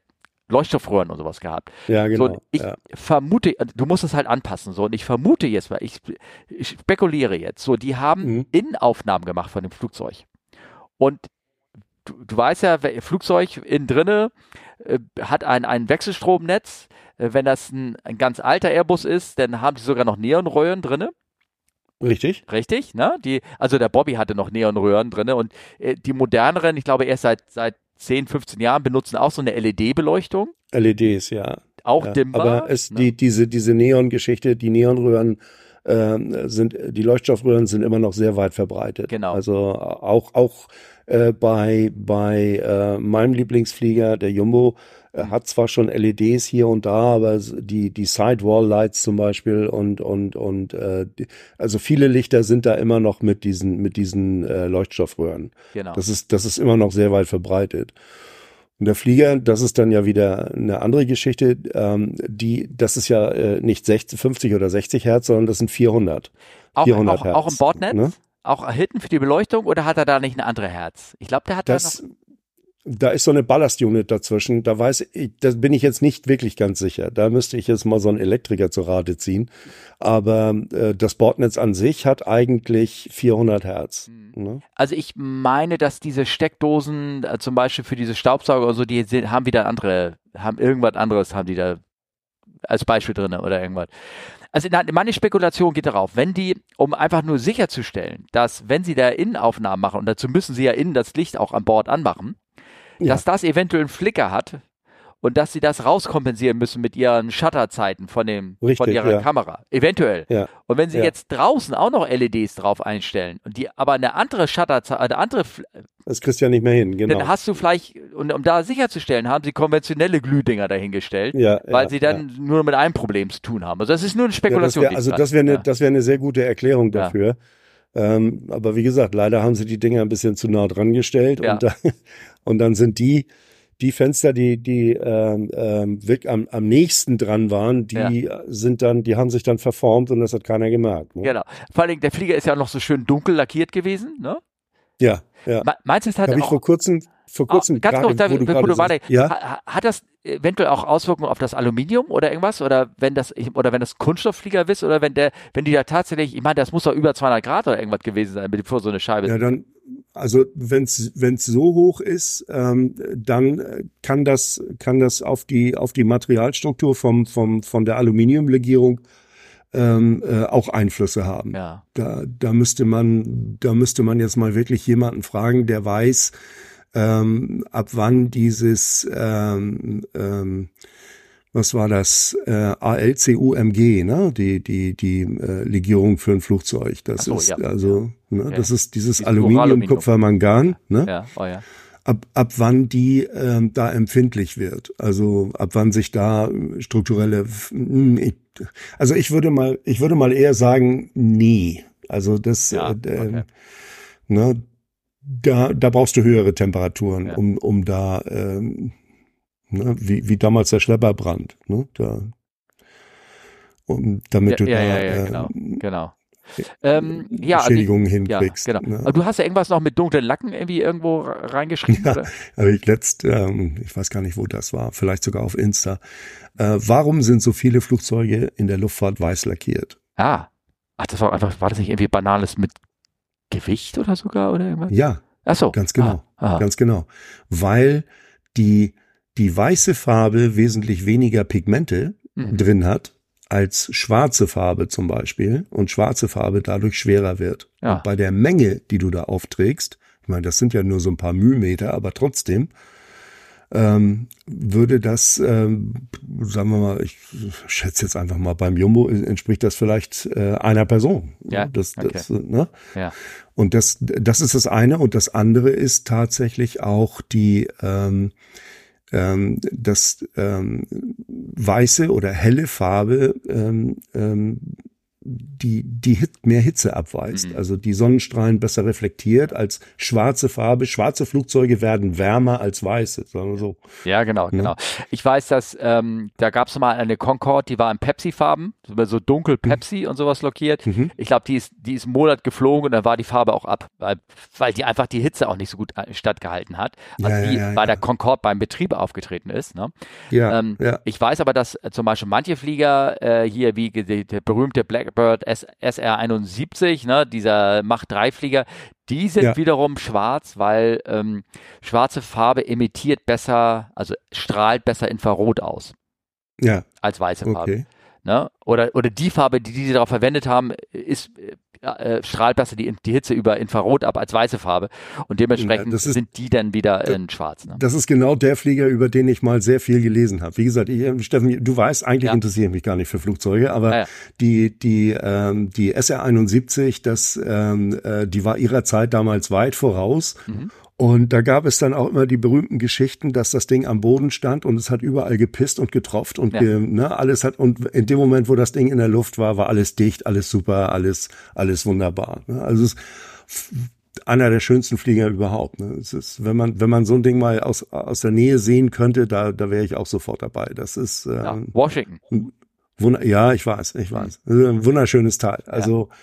Leuchtstoffröhren und sowas gehabt. Ja, genau. So, ich ja. vermute, du musst es halt anpassen. So, und ich vermute jetzt, weil ich, ich spekuliere jetzt, so, die haben mhm. Innenaufnahmen gemacht von dem Flugzeug. Und du, du weißt ja, Flugzeug innen drinne äh, hat ein, ein Wechselstromnetz. Äh, wenn das ein, ein ganz alter Airbus ist, dann haben sie sogar noch Neonröhren drinne. Richtig. Richtig, ne? Die, also der Bobby hatte noch Neonröhren drin und äh, die moderneren, ich glaube erst seit, seit 10, 15 Jahren benutzen auch so eine LED-Beleuchtung. LEDs, ja. Auch ja, dimmbar. Aber es, ne? die, diese, diese Neon-Geschichte, die Neonröhren äh, sind, die Leuchtstoffröhren sind immer noch sehr weit verbreitet. Genau. Also auch, auch äh, bei, bei äh, meinem Lieblingsflieger, der Jumbo, er hat zwar schon LEDs hier und da, aber die, die Sidewall Lights zum Beispiel und, und, und äh, also viele Lichter sind da immer noch mit diesen, mit diesen äh, Leuchtstoffröhren. Genau. Das ist, das ist immer noch sehr weit verbreitet. Und der Flieger, das ist dann ja wieder eine andere Geschichte, ähm, die, das ist ja äh, nicht 60, 50 oder 60 Hertz, sondern das sind 400. Auch, 400 auch, Hertz. Auch im Bordnetz? Ne? Auch hinten für die Beleuchtung oder hat er da nicht eine andere Herz? Ich glaube, der hat das, da noch da ist so eine Ballastunit dazwischen. Da weiß ich, da bin ich jetzt nicht wirklich ganz sicher. Da müsste ich jetzt mal so einen Elektriker zur Rate ziehen. Aber äh, das Bordnetz an sich hat eigentlich 400 Hertz. Mhm. Ne? Also ich meine, dass diese Steckdosen äh, zum Beispiel für diese Staubsauger und so, die sind, haben wieder andere, haben irgendwas anderes, haben die da als Beispiel drin oder irgendwas. Also meine Spekulation geht darauf, wenn die, um einfach nur sicherzustellen, dass wenn sie da Innenaufnahmen machen, und dazu müssen sie ja innen das Licht auch an Bord anmachen, ja. dass das eventuell einen Flicker hat und dass sie das rauskompensieren müssen mit ihren Shutterzeiten von dem Richtig, von ihrer ja. Kamera. Eventuell. Ja. Und wenn sie jetzt draußen auch noch LEDs drauf einstellen und die aber eine andere Shutterzeit, eine andere das kriegst du ja nicht mehr hin, genau. Dann hast du vielleicht, und um da sicherzustellen, haben sie konventionelle Glühdinger dahingestellt, ja, weil sie dann nur mit einem Problem zu tun haben. Also das ist nur eine Spekulation. Das wär, also das wäre eine, das wäre eine sehr gute Erklärung dafür. Ähm, aber wie gesagt, leider haben sie die Dinger ein bisschen zu nah dran gestellt und, da, und dann sind die, die Fenster, die, die ähm, ähm, am, am nächsten dran waren, die ja. sind dann, die haben sich dann verformt und das hat keiner gemerkt. Ne? Genau. Vor allen Dingen, der Flieger ist ja noch so schön dunkel lackiert gewesen, ne? Ja, ja. Meinst du, es hat Hab auch, ich vor kurzem, vor kurzem, oh, ganz kurz, da, du bevor du ja? hat das eventuell auch Auswirkungen auf das Aluminium oder irgendwas? Oder wenn das, oder wenn das Kunststoffflieger ist oder wenn der, wenn die da tatsächlich, ich meine, das muss doch über 200 Grad oder irgendwas gewesen sein, bevor so eine Scheibe. Ja, dann, also wenn's wenn's so hoch ist, ähm, dann kann das, kann das auf die, auf die Materialstruktur vom, vom, von der Aluminiumlegierung ähm, äh, auch Einflüsse haben. Ja. Da, da müsste man, da müsste man jetzt mal wirklich jemanden fragen, der weiß, ähm, ab wann dieses, ähm, ähm, was war das, äh, ALCUMG, ne, die die die äh, Legierung für ein Flugzeug. Das so, ist ja. also, ne, okay. das ist dieses, dieses Aluminium, Kupfer, Mangan, ne? Ja, oh ja ab, ab wann die ähm, da empfindlich wird. Also ab wann sich da strukturelle, hm, also ich würde mal, ich würde mal eher sagen, nie. Also das, ja, äh, okay. ne, da, da brauchst du höhere Temperaturen, ja. um, um da, ähm, ne, wie, wie damals der Schlepperbrand, ne, da, um, damit ja, du ja, da, ja, ja, äh, genau, genau. Ähm, ja, Schädigungen also, hinkriegst. Ja, genau. Ne? Aber du hast ja irgendwas noch mit dunklen Lacken irgendwie irgendwo reingeschrieben, ja, oder? Aber ich letzt, ähm, ich weiß gar nicht, wo das war, vielleicht sogar auf Insta. Äh, warum sind so viele Flugzeuge in der Luftfahrt weiß lackiert? Ah, Ach, das war einfach, war das nicht irgendwie banales mit Gewicht oder sogar oder irgendwas? Ja. Ach so. Ganz genau. Ah, ganz genau. Weil die, die weiße Farbe wesentlich weniger Pigmente mhm. drin hat als schwarze Farbe zum Beispiel und schwarze Farbe dadurch schwerer wird. Ja. Und bei der Menge, die du da aufträgst, ich meine, das sind ja nur so ein paar Mühmeter, aber trotzdem ähm, würde das, ähm, sagen wir mal, ich schätze jetzt einfach mal beim Jumbo entspricht das vielleicht äh, einer Person. Ja. Das, okay. das, ne? ja. Und das, das ist das eine und das andere ist tatsächlich auch die ähm, ähm, das ähm, weiße oder helle Farbe ähm, ähm, die, die Hit, mehr Hitze abweist, mhm. also die Sonnenstrahlen besser reflektiert als schwarze Farbe. Schwarze Flugzeuge werden wärmer als weiße, sagen wir so. Ja, genau, ja. genau. Ich weiß, dass ähm, da gab es mal eine Concorde, die war in Pepsi-Farben, so dunkel mhm. Pepsi mhm. und sowas lockiert. Mhm. Ich glaube, die ist, die ist einen Monat geflogen und dann war die Farbe auch ab, weil, weil die einfach die Hitze auch nicht so gut äh, stattgehalten hat, als ja, die ja, bei der Concorde beim Betrieb aufgetreten ist. Ne? Ja, ähm, ja. Ich weiß aber, dass äh, zum Beispiel manche Flieger äh, hier, wie der berühmte Black Blackbird SR71, ne, dieser Mach 3 Flieger, die sind ja. wiederum schwarz, weil ähm, schwarze Farbe emittiert besser, also strahlt besser Infrarot aus. Ja. Als weiße Farbe. Okay. Ne? Oder, oder die Farbe, die, die sie darauf verwendet haben, ist äh, strahlt besser die, die Hitze über Infrarot ab als weiße Farbe und dementsprechend ja, ist, sind die dann wieder in schwarz. Ne? Das ist genau der Flieger, über den ich mal sehr viel gelesen habe. Wie gesagt, ich, äh, Steffen, du weißt, eigentlich ja. interessiere ich mich gar nicht für Flugzeuge, aber ah, ja, die die ähm, die SR 71, das ähm, äh, die war ihrer Zeit damals weit voraus. Mhm. Und da gab es dann auch immer die berühmten Geschichten, dass das Ding am Boden stand und es hat überall gepisst und getropft und ja. ge, ne, alles hat und in dem Moment, wo das Ding in der Luft war, war alles dicht, alles super, alles alles wunderbar. Ne? Also es ist einer der schönsten Flieger überhaupt. Ne? Es ist, wenn man wenn man so ein Ding mal aus aus der Nähe sehen könnte, da da wäre ich auch sofort dabei. Das ist ähm, ja, Washington. Wunder, ja, ich weiß, ich weiß. Ein wunderschönes Teil. Also ja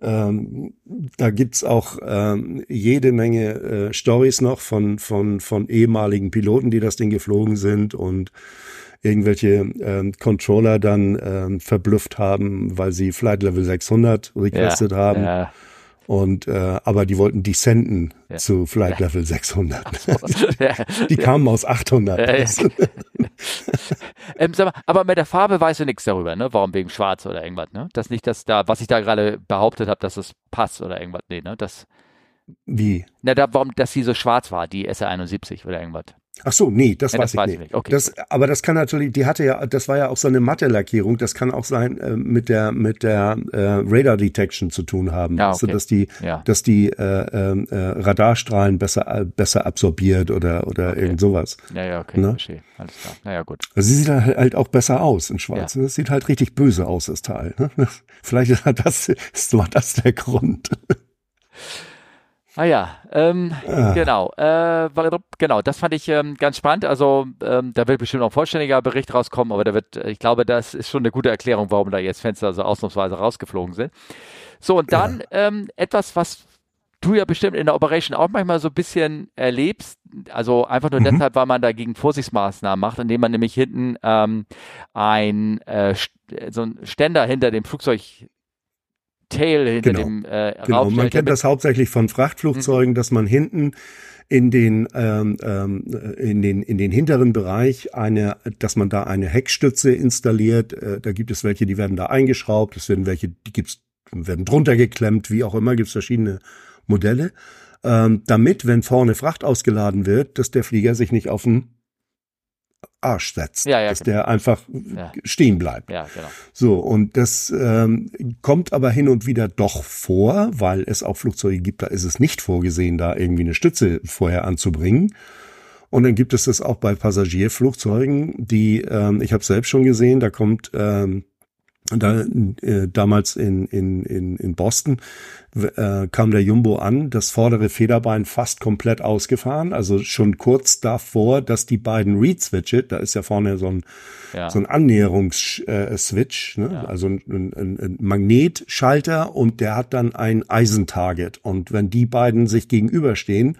ähm, da gibt's auch ähm, jede Menge äh, Stories noch von, von, von ehemaligen Piloten, die das Ding geflogen sind und irgendwelche ähm, Controller dann ähm, verblüfft haben, weil sie Flight Level 600 requested ja, haben. Ja. Und äh, aber die wollten descenden ja. zu Flight Level 600. die kamen aus 800. ähm, mal, aber mit der Farbe weißt du nichts darüber, ne? Warum wegen Schwarz oder irgendwas, ne? Das nicht, dass da, was ich da gerade behauptet habe, dass es passt oder irgendwas, nee, ne? Das. Wie? Na, da, warum, dass sie so schwarz war, die SR71 oder irgendwas. Ach so, nee, das nee, weiß, das ich nicht. nicht. Okay, das, aber das kann natürlich, die hatte ja, das war ja auch so eine matte Lackierung. Das kann auch sein äh, mit der mit der äh, Radar Detection zu tun haben, ja, okay. also, dass die ja. dass die äh, ähm, äh, Radarstrahlen besser äh, besser absorbiert oder oder okay. irgend sowas. Ja, ja, okay, ne? verstehe. Alles klar. Naja, gut. Also sie sieht halt auch besser aus in Schwarz. Ja. Das sieht halt richtig böse aus, das Teil. Ne? Vielleicht ist das, war das der Grund. Ah ja, ähm, ah. genau. Äh, genau, das fand ich ähm, ganz spannend. Also ähm, da wird bestimmt noch ein vollständiger Bericht rauskommen, aber da wird, ich glaube, das ist schon eine gute Erklärung, warum da jetzt Fenster so ausnahmsweise rausgeflogen sind. So, und dann ja. ähm, etwas, was du ja bestimmt in der Operation auch manchmal so ein bisschen erlebst, also einfach nur mhm. deshalb, weil man dagegen Vorsichtsmaßnahmen macht, indem man nämlich hinten ähm, ein äh, so ein Ständer hinter dem Flugzeug Tail hinter genau. dem äh, Genau, man kennt das hauptsächlich von Frachtflugzeugen, mhm. dass man hinten in den ähm, ähm, in den in den hinteren Bereich eine, dass man da eine Heckstütze installiert. Äh, da gibt es welche, die werden da eingeschraubt. Es werden welche, die gibt's werden drunter geklemmt, wie auch immer. Gibt es verschiedene Modelle, ähm, damit, wenn vorne Fracht ausgeladen wird, dass der Flieger sich nicht auf den Arsch setzt, ja, ja, dass genau. der einfach ja. stehen bleibt. Ja, genau. So, und das ähm, kommt aber hin und wieder doch vor, weil es auch Flugzeuge gibt, da ist es nicht vorgesehen, da irgendwie eine Stütze vorher anzubringen. Und dann gibt es das auch bei Passagierflugzeugen, die, ähm, ich habe selbst schon gesehen, da kommt ähm, da, äh, damals in, in, in, in Boston äh, kam der Jumbo an, das vordere Federbein fast komplett ausgefahren, also schon kurz davor, dass die beiden Read-Switche, da ist ja vorne so ein, ja. so ein Annäherungsswitch, ne? ja. also ein, ein, ein Magnetschalter und der hat dann ein Eisentarget. Und wenn die beiden sich gegenüberstehen,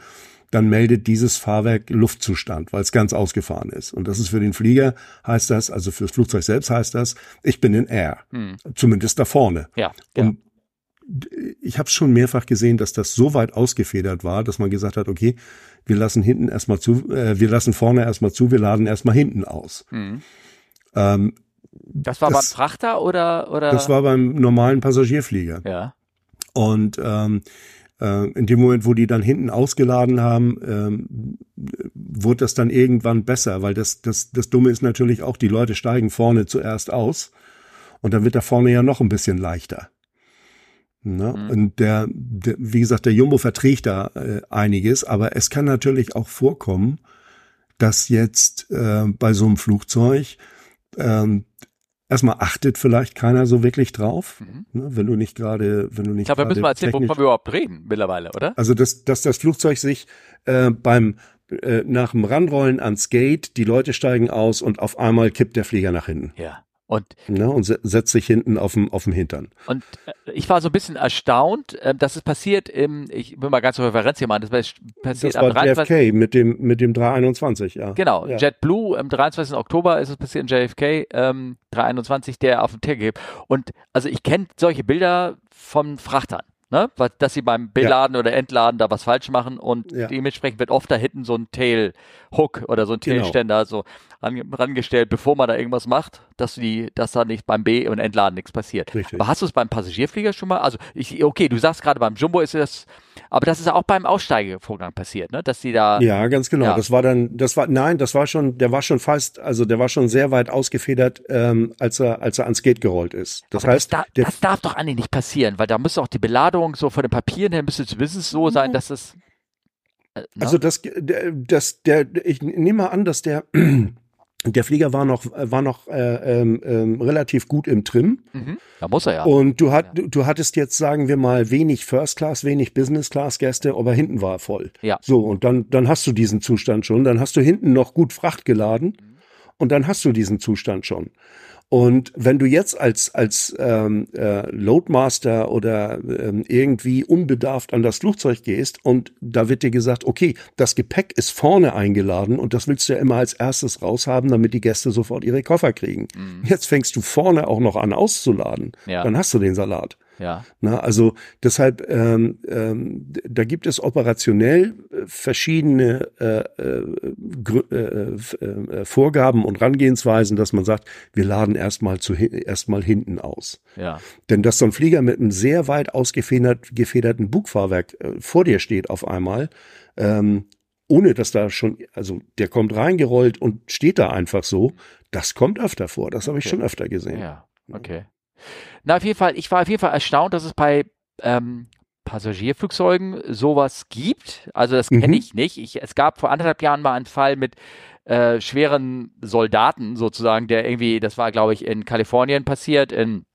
dann meldet dieses Fahrwerk Luftzustand, weil es ganz ausgefahren ist. Und das ist für den Flieger, heißt das, also fürs Flugzeug selbst heißt das, ich bin in Air. Hm. Zumindest da vorne. Ja. ja. Und ich habe schon mehrfach gesehen, dass das so weit ausgefedert war, dass man gesagt hat, okay, wir lassen hinten erstmal zu, äh, wir lassen vorne erstmal zu, wir laden erstmal hinten aus. Hm. Ähm, das war das, beim Frachter oder, oder? Das war beim normalen Passagierflieger. Ja. Und ähm, äh, in dem Moment, wo die dann hinten ausgeladen haben, ähm, wurde das dann irgendwann besser, weil das, das, das Dumme ist natürlich auch, die Leute steigen vorne zuerst aus und dann wird da vorne ja noch ein bisschen leichter. Ne? Mhm. Und der, der, wie gesagt, der Jumbo verträgt da äh, einiges, aber es kann natürlich auch vorkommen, dass jetzt äh, bei so einem Flugzeug ähm, erstmal achtet vielleicht keiner so wirklich drauf, mhm. ne, wenn du nicht gerade, wenn du nicht. Ich glaube, wir müssen mal erzählen, wovon wir überhaupt reden mittlerweile, oder? Also dass, dass das Flugzeug sich äh, beim äh, nach dem Ranrollen ans Gate, die Leute steigen aus und auf einmal kippt der Flieger nach hinten. Ja. Und, ja, und setzt sich hinten auf dem, auf dem Hintern. Und äh, ich war so ein bisschen erstaunt, äh, dass es passiert im, ich will mal ganz zur Referenz hier machen, das passiert das war am JFK mit dem, mit dem 321, ja. Genau, ja. JetBlue am 23. Oktober ist es passiert in JFK, ähm, 321, der auf dem Tier gibt. Und also ich kenne solche Bilder von Frachtern ne? dass sie beim Beladen ja. oder Entladen da was falsch machen und ja. dementsprechend wird oft da hinten so ein Tail-Hook oder so ein genau. Tailständer genau. so rangestellt, bevor man da irgendwas macht, dass die, dass da nicht beim B und Entladen nichts passiert. Richtig. Aber hast du es beim Passagierflieger schon mal? Also ich, okay, du sagst gerade beim Jumbo ist das, aber das ist auch beim Aussteigevorgang passiert, ne? Dass die da. Ja, ganz genau. Ja. Das war dann, das war, nein, das war schon, der war schon fast, also der war schon sehr weit ausgefedert, ähm, als er, als er ans Gate gerollt ist. Das aber heißt, das, da, das darf doch eigentlich nicht passieren, weil da müsste auch die Beladung so von den Papieren her müsste zumindest so sein, dass das. Äh, also das, das, der, ich nehme mal an, dass der der Flieger war noch, war noch äh, ähm, ähm, relativ gut im Trim. Mhm. Da muss er ja. Und du, hat, du hattest jetzt, sagen wir mal, wenig First Class, wenig Business Class Gäste, aber hinten war er voll. Ja. So, und dann, dann hast du diesen Zustand schon. Dann hast du hinten noch gut Fracht geladen. Mhm. Und dann hast du diesen Zustand schon. Und wenn du jetzt als, als ähm, äh, Loadmaster oder ähm, irgendwie unbedarft an das Flugzeug gehst und da wird dir gesagt, okay, das Gepäck ist vorne eingeladen und das willst du ja immer als erstes raushaben, damit die Gäste sofort ihre Koffer kriegen. Mhm. Jetzt fängst du vorne auch noch an auszuladen. Ja. Dann hast du den Salat. Ja. Na, also deshalb, ähm, ähm, da gibt es operationell äh, verschiedene äh, äh, äh, äh, Vorgaben und Rangehensweisen, dass man sagt, wir laden erstmal zu erstmal hinten aus. Ja. Denn dass so ein Flieger mit einem sehr weit ausgefederten Bugfahrwerk äh, vor dir steht auf einmal, ähm, ohne dass da schon, also der kommt reingerollt und steht da einfach so. Das kommt öfter vor. Das habe ich okay. schon öfter gesehen. Ja, okay. Na, auf jeden Fall, ich war auf jeden Fall erstaunt, dass es bei ähm, Passagierflugzeugen sowas gibt. Also das kenne mhm. ich nicht. Ich, es gab vor anderthalb Jahren mal einen Fall mit äh, schweren Soldaten sozusagen, der irgendwie, das war glaube ich in Kalifornien passiert, in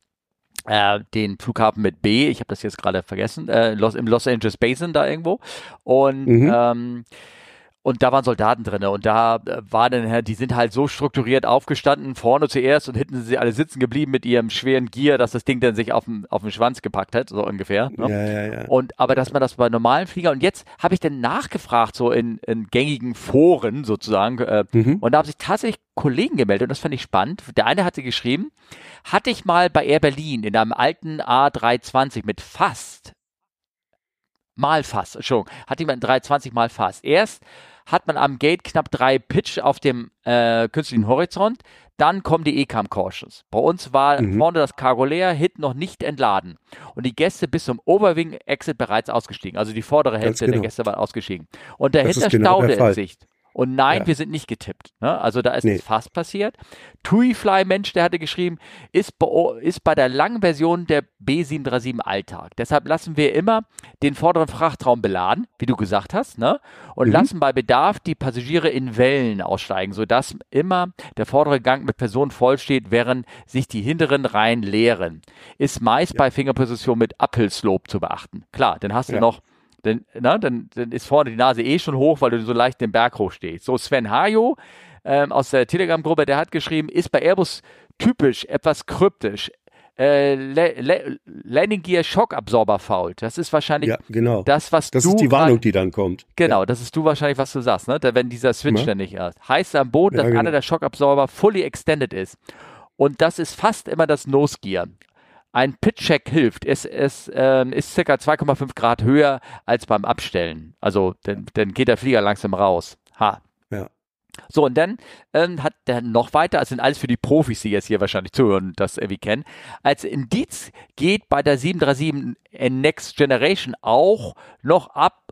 äh, den Flughafen mit B, ich habe das jetzt gerade vergessen, äh, Los, im Los Angeles Basin da irgendwo. Und mhm. ähm, und da waren Soldaten drinne und da äh, war dann, die sind halt so strukturiert aufgestanden, vorne zuerst und hinten sind sie alle sitzen geblieben mit ihrem schweren Gier, dass das Ding dann sich auf den, auf den Schwanz gepackt hat, so ungefähr. Ne? Ja, ja, ja. Und aber dass man das bei normalen Flieger und jetzt habe ich dann nachgefragt, so in, in gängigen Foren sozusagen, äh, mhm. und da haben sich tatsächlich Kollegen gemeldet und das fand ich spannend. Der eine hatte geschrieben, hatte ich mal bei Air Berlin in einem alten A320 mit fast mal fast, Entschuldigung, hatte jemand 320 mal fast. Erst hat man am Gate knapp drei Pitch auf dem äh, künstlichen Horizont. Dann kommen die ECAM Cautions. Bei uns war mhm. vorne das Cargo leer, hinten noch nicht entladen. Und die Gäste bis zum Overwing Exit bereits ausgestiegen. Also die vordere Hälfte genau. der Gäste war ausgestiegen. Und dahinter genau Staude in Sicht. Und nein, ja. wir sind nicht getippt. Ne? Also da ist nee. es fast passiert. TuiFly Mensch, der hatte geschrieben, ist bei, ist bei der langen Version der B737 Alltag. Deshalb lassen wir immer den vorderen Frachtraum beladen, wie du gesagt hast, ne? und mhm. lassen bei Bedarf die Passagiere in Wellen aussteigen, sodass immer der vordere Gang mit Personen voll steht, während sich die hinteren Reihen leeren. Ist meist ja. bei Fingerposition mit Uphill Slope zu beachten. Klar, dann hast du ja. noch dann, na, dann, dann ist vorne die Nase eh schon hoch, weil du so leicht den Berg hoch stehst. So, Sven Hajo ähm, aus der Telegram-Gruppe, der hat geschrieben, ist bei Airbus typisch etwas kryptisch. Äh, Landing Gear Schockabsorber fault. Das ist wahrscheinlich ja, genau. das, was das du. Das ist die Warnung, die dann kommt. Genau, ja. das ist du wahrscheinlich, was du sagst, ne? Wenn dieser Switch ja. dann nicht ist. Heißt am Boden, dass genau. einer der Schockabsorber fully extended ist. Und das ist fast immer das Nose Gear. Ein Pitch-Check hilft. Es, es ähm, ist circa 2,5 Grad höher als beim Abstellen. Also dann, dann geht der Flieger langsam raus. Ha. Ja. So, und dann ähm, hat der noch weiter, also sind alles für die Profis, die jetzt hier wahrscheinlich zuhören und das irgendwie kennen. Als Indiz geht bei der 737 Next Generation auch noch ab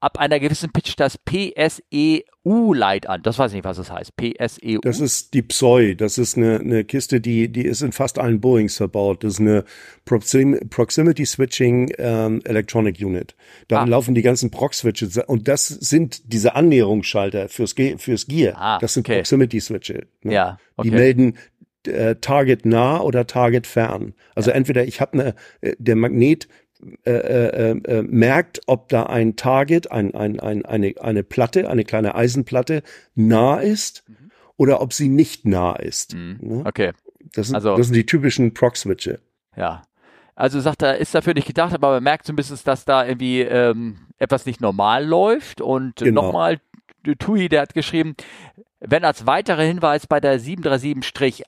ab einer gewissen Pitch das PSEU-Light an. Das weiß ich nicht, was das heißt. PSEU. Das ist die Psoi. Das ist eine, eine Kiste, die, die ist in fast allen Boeings verbaut. Das ist eine Proxim Proximity Switching ähm, Electronic Unit. Da ah. laufen die ganzen Prox-Switches und das sind diese Annäherungsschalter fürs, Ge fürs Gear. Ah, das sind okay. Proximity Switches. Ne? Ja, okay. Die melden äh, Target nah oder Target fern. Also ja. entweder ich habe eine, äh, der Magnet äh, äh, äh, merkt, ob da ein Target, ein, ein, ein, eine, eine Platte, eine kleine Eisenplatte nah ist mhm. oder ob sie nicht nah ist. Mhm. Ne? Okay. Das sind, also, das sind die typischen Proc-Switche. Ja. Also sagt er, ist dafür nicht gedacht, aber man merkt bisschen, dass da irgendwie ähm, etwas nicht normal läuft. Und genau. nochmal, Tui, der hat geschrieben, wenn als weiterer Hinweis bei der 737-8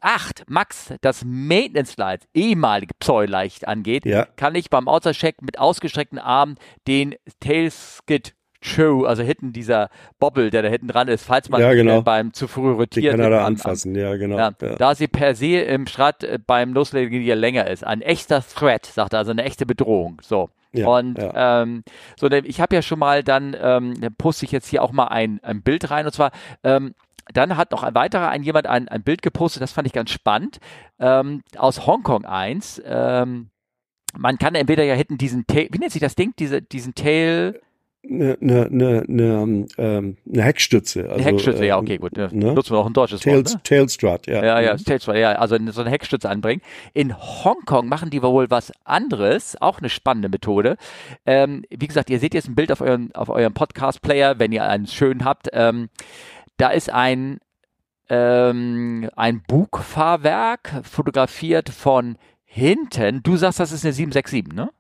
Max das Maintenance Light, ehemalige Pseuleicht angeht, ja. kann ich beim Outside-Check mit ausgestreckten Armen den Tailskid Show, also hinten dieser Bobble, der da hinten dran ist, falls man ja, genau. beim zu früh rotiert. Den kann er da anfassen, an, ja, genau. Ja, ja. Da sie per se im Strat äh, beim Loslegen länger ist. Ein echter Threat, sagt er, also eine echte Bedrohung. So. Ja, und ja. Ähm, so, ich habe ja schon mal dann, ähm, poste ich jetzt hier auch mal ein, ein Bild rein und zwar ähm, dann hat noch ein weiterer, ein jemand ein, ein Bild gepostet, das fand ich ganz spannend, ähm, aus Hongkong 1. Ähm, man kann entweder ja hinten diesen Tail, wie nennt sich das Ding, diese, diesen Tail, eine, eine, eine, eine, ähm, eine Heckstütze. Also, eine Heckstütze, ja, okay, gut. Ne? Nutzen wir auch ein deutsches Tails, Wort. Ne? Tailstrut, ja. Ja, ja, mhm. Tailstrut, ja. Also so eine Heckstütze anbringen. In Hongkong machen die wohl was anderes, auch eine spannende Methode. Ähm, wie gesagt, ihr seht jetzt ein Bild auf eurem, auf eurem Podcast-Player, wenn ihr einen schönen habt. Ähm, da ist ein, ähm, ein Bugfahrwerk fotografiert von hinten. Du sagst, das ist eine 767, ne?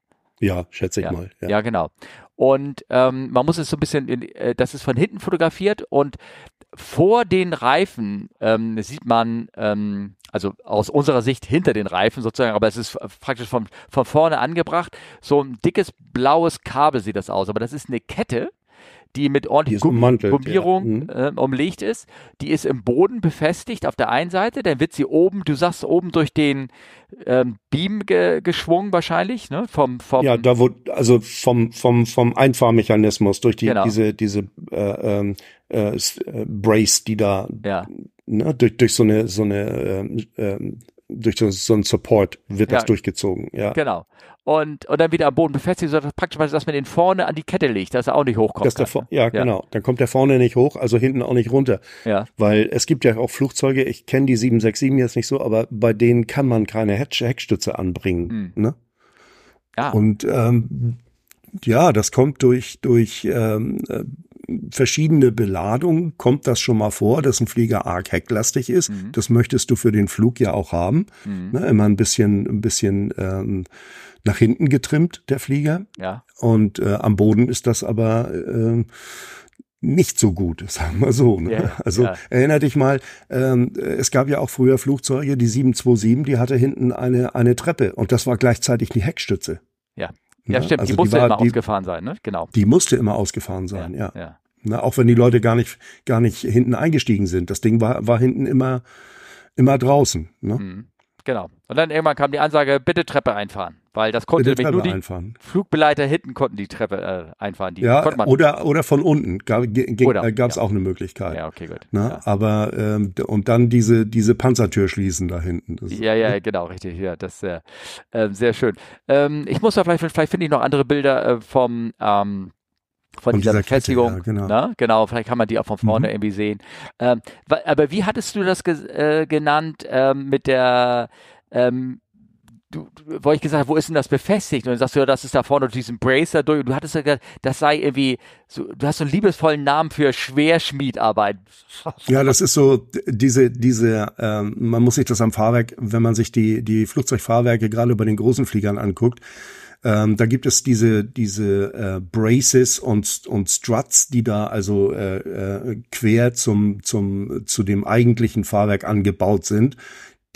Ja, schätze ich ja. mal. Ja. ja, genau. Und ähm, man muss es so ein bisschen, in, äh, das ist von hinten fotografiert und vor den Reifen ähm, sieht man, ähm, also aus unserer Sicht hinter den Reifen sozusagen, aber es ist praktisch von, von vorne angebracht, so ein dickes blaues Kabel sieht das aus, aber das ist eine Kette, die mit ordentlich Gummierung ja. äh, umlegt ist. Die ist im Boden befestigt auf der einen Seite, dann wird sie oben, du sagst oben durch den ähm, Beam ge geschwungen wahrscheinlich, ne? Vom, vom ja, da wo also vom vom vom Einfahrmechanismus durch die genau. diese diese äh, ähm, äh, äh, Brace, die da ja. ne, durch durch so eine so eine äh, äh, durch so, so einen Support wird ja. das durchgezogen, ja. Genau und, und dann wieder am Boden befestigt, sodass praktisch, dass man den vorne an die Kette legt, dass er auch nicht hochkommt. Dass der kann, ja, ja, genau. Dann kommt der vorne nicht hoch, also hinten auch nicht runter. Ja. Weil es gibt ja auch Flugzeuge, ich kenne die 767 jetzt nicht so, aber bei denen kann man keine Heckstütze anbringen. Hm. Ne? Ja. Und ähm, ja, das kommt durch, durch ähm, äh, verschiedene Beladungen kommt das schon mal vor, dass ein Flieger arg hecklastig ist. Mhm. Das möchtest du für den Flug ja auch haben. Mhm. Ne, immer ein bisschen, ein bisschen ähm, nach hinten getrimmt, der Flieger. Ja. Und äh, am Boden ist das aber äh, nicht so gut, sagen wir so. Ne? Ja, also ja. erinner dich mal, ähm, es gab ja auch früher Flugzeuge, die 727, die hatte hinten eine, eine Treppe und das war gleichzeitig die Heckstütze. Ja, ja, ja stimmt, also die musste die war, immer die, ausgefahren sein, ne? Genau. Die musste immer ausgefahren sein, ja. ja. Na, auch wenn die Leute gar nicht, gar nicht hinten eingestiegen sind. Das Ding war, war hinten immer, immer draußen. Ne? Mhm. Genau. Und dann irgendwann kam die Ansage, bitte Treppe einfahren. Weil das konnte nämlich nur die einfahren. Flugbegleiter hinten konnten die Treppe äh, einfahren. Die ja, oder, oder von unten gab es äh, ja. auch eine Möglichkeit. Ja, okay, gut. Na, ja. Aber ähm, und dann diese, diese Panzertür schließen da hinten. Das ja, ja, genau, richtig. Ja, das äh, sehr schön. Ähm, ich muss da vielleicht, vielleicht finde ich noch andere Bilder äh, vom ähm, von, von dieser, dieser Befestigung. Ja, genau. Ne? genau, vielleicht kann man die auch von vorne mhm. irgendwie sehen. Ähm, aber wie hattest du das ge äh, genannt ähm, mit der ähm, du, wo ich gesagt habe, wo ist denn das befestigt? Und dann sagst du, ja, das ist da vorne durch diesen Bracer durch. Und du hattest ja gesagt, das sei irgendwie, so, du hast so einen liebesvollen Namen für Schwerschmiedarbeit. Ja, das ist so diese, diese, ähm, man muss sich das am Fahrwerk, wenn man sich die, die Flugzeugfahrwerke gerade bei den großen Fliegern anguckt, ähm, da gibt es diese, diese äh, Braces und, und Struts, die da also äh, äh, quer zum, zum, zu dem eigentlichen Fahrwerk angebaut sind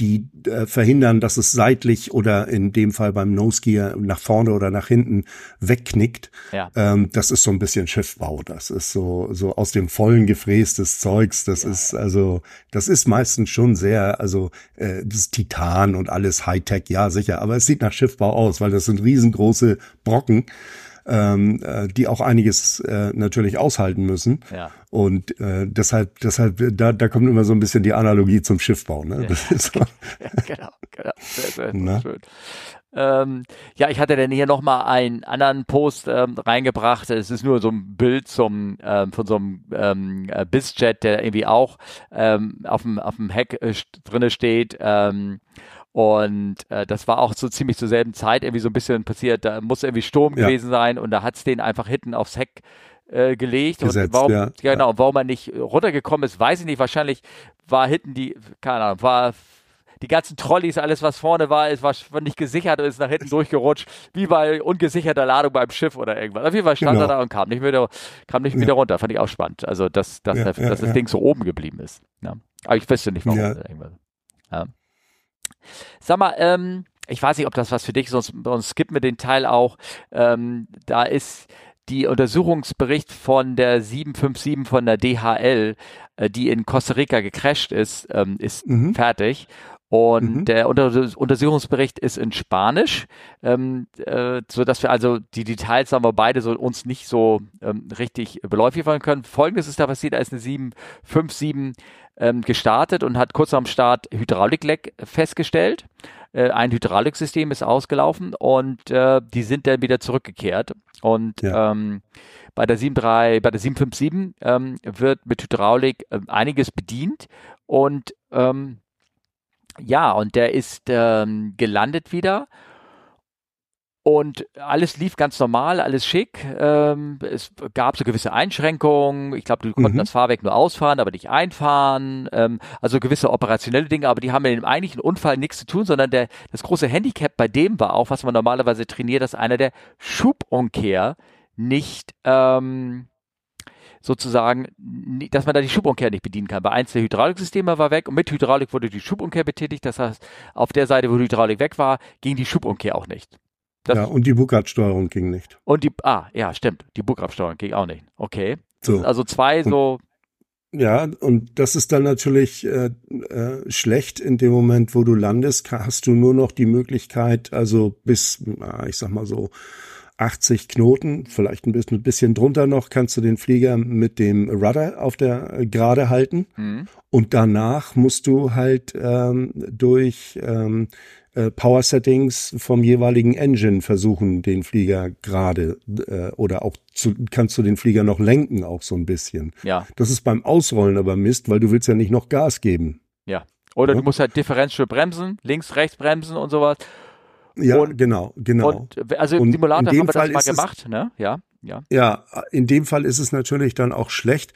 die äh, verhindern, dass es seitlich oder in dem Fall beim Nose Gear nach vorne oder nach hinten wegknickt. Ja. Ähm, das ist so ein bisschen Schiffbau. Das ist so so aus dem vollen gefrästes Zeugs. Das ja, ist also das ist meistens schon sehr also äh, das Titan und alles Hightech. Ja sicher, aber es sieht nach Schiffbau aus, weil das sind riesengroße Brocken ähm, äh, die auch einiges äh, natürlich aushalten müssen. Ja. Und äh, deshalb, deshalb, da, da kommt immer so ein bisschen die Analogie zum Schiffbau. Ne? Ist so. ja, genau, genau. Sehr, sehr, sehr schön. Ähm, ja, ich hatte dann hier nochmal einen anderen Post ähm, reingebracht. Es ist nur so ein Bild zum, ähm, von so einem ähm, äh, Bizjet, der irgendwie auch ähm, auf dem auf dem Heck äh, drinne steht. Und äh, das war auch so ziemlich zur selben Zeit irgendwie so ein bisschen passiert. Da muss irgendwie Sturm ja. gewesen sein und da hat's den einfach hinten aufs Heck äh, gelegt. Gesetzt, und warum, ja. genau, ja. warum man nicht runtergekommen ist, weiß ich nicht. Wahrscheinlich war hinten die, keine Ahnung, war die ganzen Trolleys, alles was vorne war, ist war nicht gesichert und ist nach hinten durchgerutscht, wie bei ungesicherter Ladung beim Schiff oder irgendwas. Auf jeden Fall stand genau. er da und kam nicht wieder, kam nicht wieder runter. Fand ich auch spannend. Also dass, dass, ja, dass das Ding so oben geblieben ist. Ja. Aber ich wüsste nicht warum. Ja. Sag mal, ähm, ich weiß nicht, ob das was für dich ist, sonst, sonst skippen wir den Teil auch. Ähm, da ist die Untersuchungsbericht von der 757 von der DHL, äh, die in Costa Rica gecrashed ist, ähm, ist mhm. fertig. Und mhm. der Unter Untersuchungsbericht ist in Spanisch, ähm, äh, so dass wir also die Details haben wir beide so uns nicht so ähm, richtig beläufig machen können. Folgendes ist da passiert, da ist eine 757 ähm, gestartet und hat kurz am Start Hydraulikleck festgestellt. Äh, ein Hydrauliksystem ist ausgelaufen und äh, die sind dann wieder zurückgekehrt. Und ja. ähm, bei der 7.3, bei der 757 ähm, wird mit Hydraulik äh, einiges bedient und ähm, ja, und der ist ähm, gelandet wieder und alles lief ganz normal, alles schick. Ähm, es gab so gewisse Einschränkungen. Ich glaube, du konnten mhm. das Fahrwerk nur ausfahren, aber nicht einfahren. Ähm, also gewisse operationelle Dinge, aber die haben mit dem eigentlichen Unfall nichts zu tun, sondern der, das große Handicap bei dem war auch, was man normalerweise trainiert, dass einer der Schubumkehr nicht ähm, sozusagen, dass man da die Schubumkehr nicht bedienen kann. Bei eins der Hydrauliksysteme war weg und mit Hydraulik wurde die Schubumkehr betätigt. Das heißt, auf der Seite, wo die Hydraulik weg war, ging die Schubumkehr auch nicht. Das, ja, und die Bugabsteuerung ging nicht. Und die, ah, ja, stimmt. Die Bugabsteuerung ging auch nicht. Okay. So. Also zwei so. ja, und das ist dann natürlich äh, äh, schlecht in dem Moment, wo du landest, hast du nur noch die Möglichkeit, also bis, ich sag mal so, 80 Knoten, vielleicht ein bisschen, ein bisschen drunter noch, kannst du den Flieger mit dem Rudder auf der Gerade halten. Mhm. Und danach musst du halt ähm, durch ähm, äh, Power Settings vom jeweiligen Engine versuchen, den Flieger gerade äh, oder auch zu, kannst du den Flieger noch lenken, auch so ein bisschen. Ja. Das ist beim Ausrollen aber Mist, weil du willst ja nicht noch Gas geben. Ja. Oder ja? du musst halt Differential bremsen, links, rechts bremsen und sowas. Ja, und, genau, genau. Und, also im Simulator haben wir Fall das mal gemacht, ne? Ja, ja. Ja, in dem Fall ist es natürlich dann auch schlecht,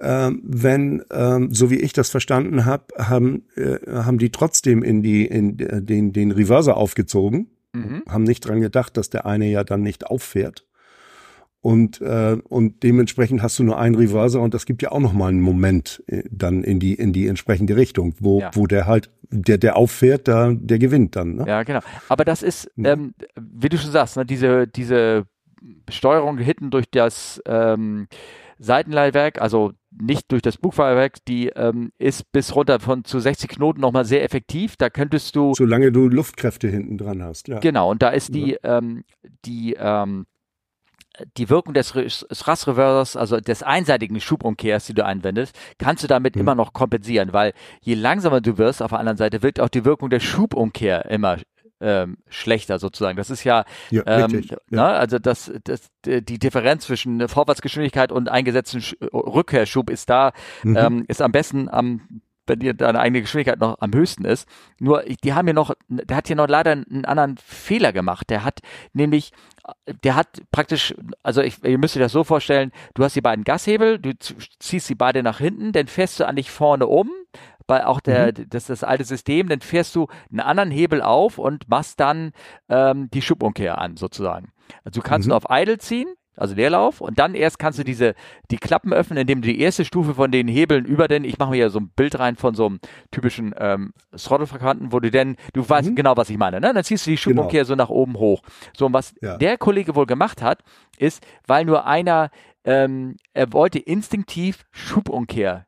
ähm, wenn, ähm, so wie ich das verstanden habe, haben, äh, haben die trotzdem in die in äh, den den Reverser aufgezogen, mhm. haben nicht dran gedacht, dass der eine ja dann nicht auffährt. Und, äh, und dementsprechend hast du nur einen Reverser und das gibt ja auch noch mal einen Moment äh, dann in die in die entsprechende Richtung, wo ja. wo der halt der der auffährt, da der gewinnt dann. Ne? Ja genau. Aber das ist, ähm, wie du schon sagst, ne, diese diese Steuerung hinten durch das ähm, Seitenleitwerk, also nicht durch das Bugfahrwerk, die ähm, ist bis runter von zu 60 Knoten nochmal sehr effektiv. Da könntest du. Solange du Luftkräfte hinten dran hast, ja. Genau, und da ist die, ja. ähm, die ähm, die Wirkung des Thrust-Reversers, also des einseitigen Schubumkehrs, die du einwendest, kannst du damit mhm. immer noch kompensieren, weil je langsamer du wirst, auf der anderen Seite wird auch die Wirkung der Schubumkehr immer ähm, schlechter sozusagen. Das ist ja, ja, ähm, richtig, ja. Ne, also das, das, die Differenz zwischen Vorwärtsgeschwindigkeit und eingesetzten Rückkehrschub ist da, mhm. ähm, ist am besten am wenn dir deine eigene Geschwindigkeit noch am höchsten ist. Nur, die haben hier noch, der hat hier noch leider einen anderen Fehler gemacht. Der hat nämlich, der hat praktisch, also ich, ihr müsst euch das so vorstellen, du hast die beiden Gashebel, du ziehst sie beide nach hinten, dann fährst du an dich vorne um, bei auch der, mhm. das, das alte System, dann fährst du einen anderen Hebel auf und machst dann ähm, die Schubumkehr an, sozusagen. Also du kannst mhm. nur auf Idle ziehen, also Leerlauf und dann erst kannst du diese die Klappen öffnen, indem du die erste Stufe von den Hebeln über den, ich mache mir ja so ein Bild rein von so einem typischen ähm, Throttle-Frequenten, wo du denn, du weißt mhm. genau, was ich meine, ne? Dann ziehst du die Schubumkehr genau. so nach oben hoch. So, und was ja. der Kollege wohl gemacht hat, ist, weil nur einer, ähm, er wollte instinktiv Schubumkehr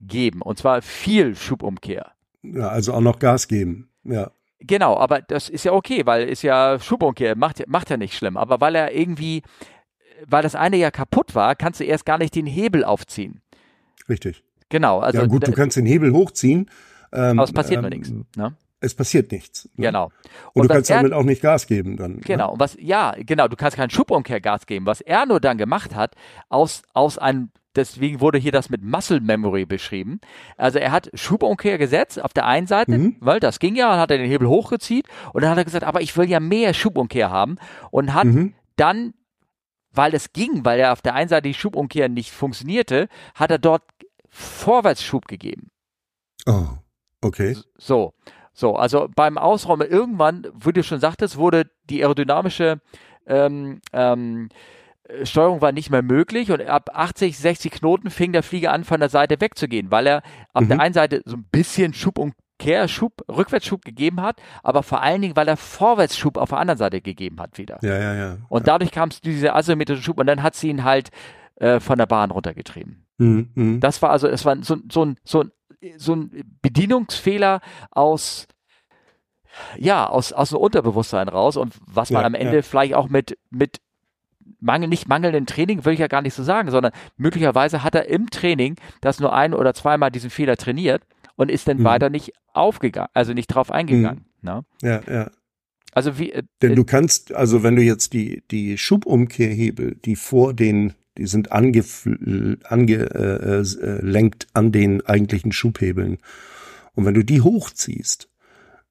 geben und zwar viel Schubumkehr. Ja, also auch noch Gas geben, ja. Genau, aber das ist ja okay, weil ist ja Schubumkehr, macht, macht ja nicht schlimm. Aber weil er irgendwie weil das eine ja kaputt war, kannst du erst gar nicht den Hebel aufziehen. Richtig. Genau. Also ja gut, du kannst den Hebel hochziehen. Ähm, aber es passiert ähm, nur nichts. Ne? Es passiert nichts. Ne? Genau. Und, und du kannst er, damit auch nicht Gas geben dann. Ne? Genau. Ne? Und was, ja, genau, du kannst keinen Schubumkehrgas geben. Was er nur dann gemacht hat, aus, aus einem deswegen wurde hier das mit Muscle Memory beschrieben. Also er hat Schubumkehr gesetzt auf der einen Seite, mhm. weil das ging ja, und hat er den Hebel hochgezieht und dann hat er gesagt, aber ich will ja mehr Schubumkehr haben und hat mhm. dann weil es ging, weil er auf der einen Seite die Schubumkehr nicht funktionierte, hat er dort Vorwärtsschub gegeben. Oh, okay. So, so, also beim Ausräumen irgendwann, wie du schon sagtest, wurde die aerodynamische ähm, ähm, Steuerung war nicht mehr möglich und ab 80, 60 Knoten fing der Flieger an, von der Seite wegzugehen, weil er auf mhm. der einen Seite so ein bisschen Schubumkehr Kehrschub, Rückwärtsschub gegeben hat, aber vor allen Dingen, weil er Vorwärtsschub auf der anderen Seite gegeben hat wieder. Ja, ja, ja. Und dadurch kam es zu dieser asymmetrischen Schub und dann hat sie ihn halt äh, von der Bahn runtergetrieben. Mhm, mh. Das war also, es war so, so, ein, so, ein, so ein Bedienungsfehler aus ja, aus, aus dem Unterbewusstsein raus und was man ja, am Ende ja. vielleicht auch mit, mit Mangel, nicht mangelnden Training, will ich ja gar nicht so sagen, sondern möglicherweise hat er im Training das nur ein oder zweimal diesen Fehler trainiert und ist dann mhm. weiter nicht aufgegangen, also nicht drauf eingegangen. Mhm. Ne? Ja, ja. Also wie, äh, Denn du kannst, also wenn du jetzt die, die Schubumkehrhebel, die vor den, die sind angelenkt ange, äh, äh, an den eigentlichen Schubhebeln. Und wenn du die hochziehst,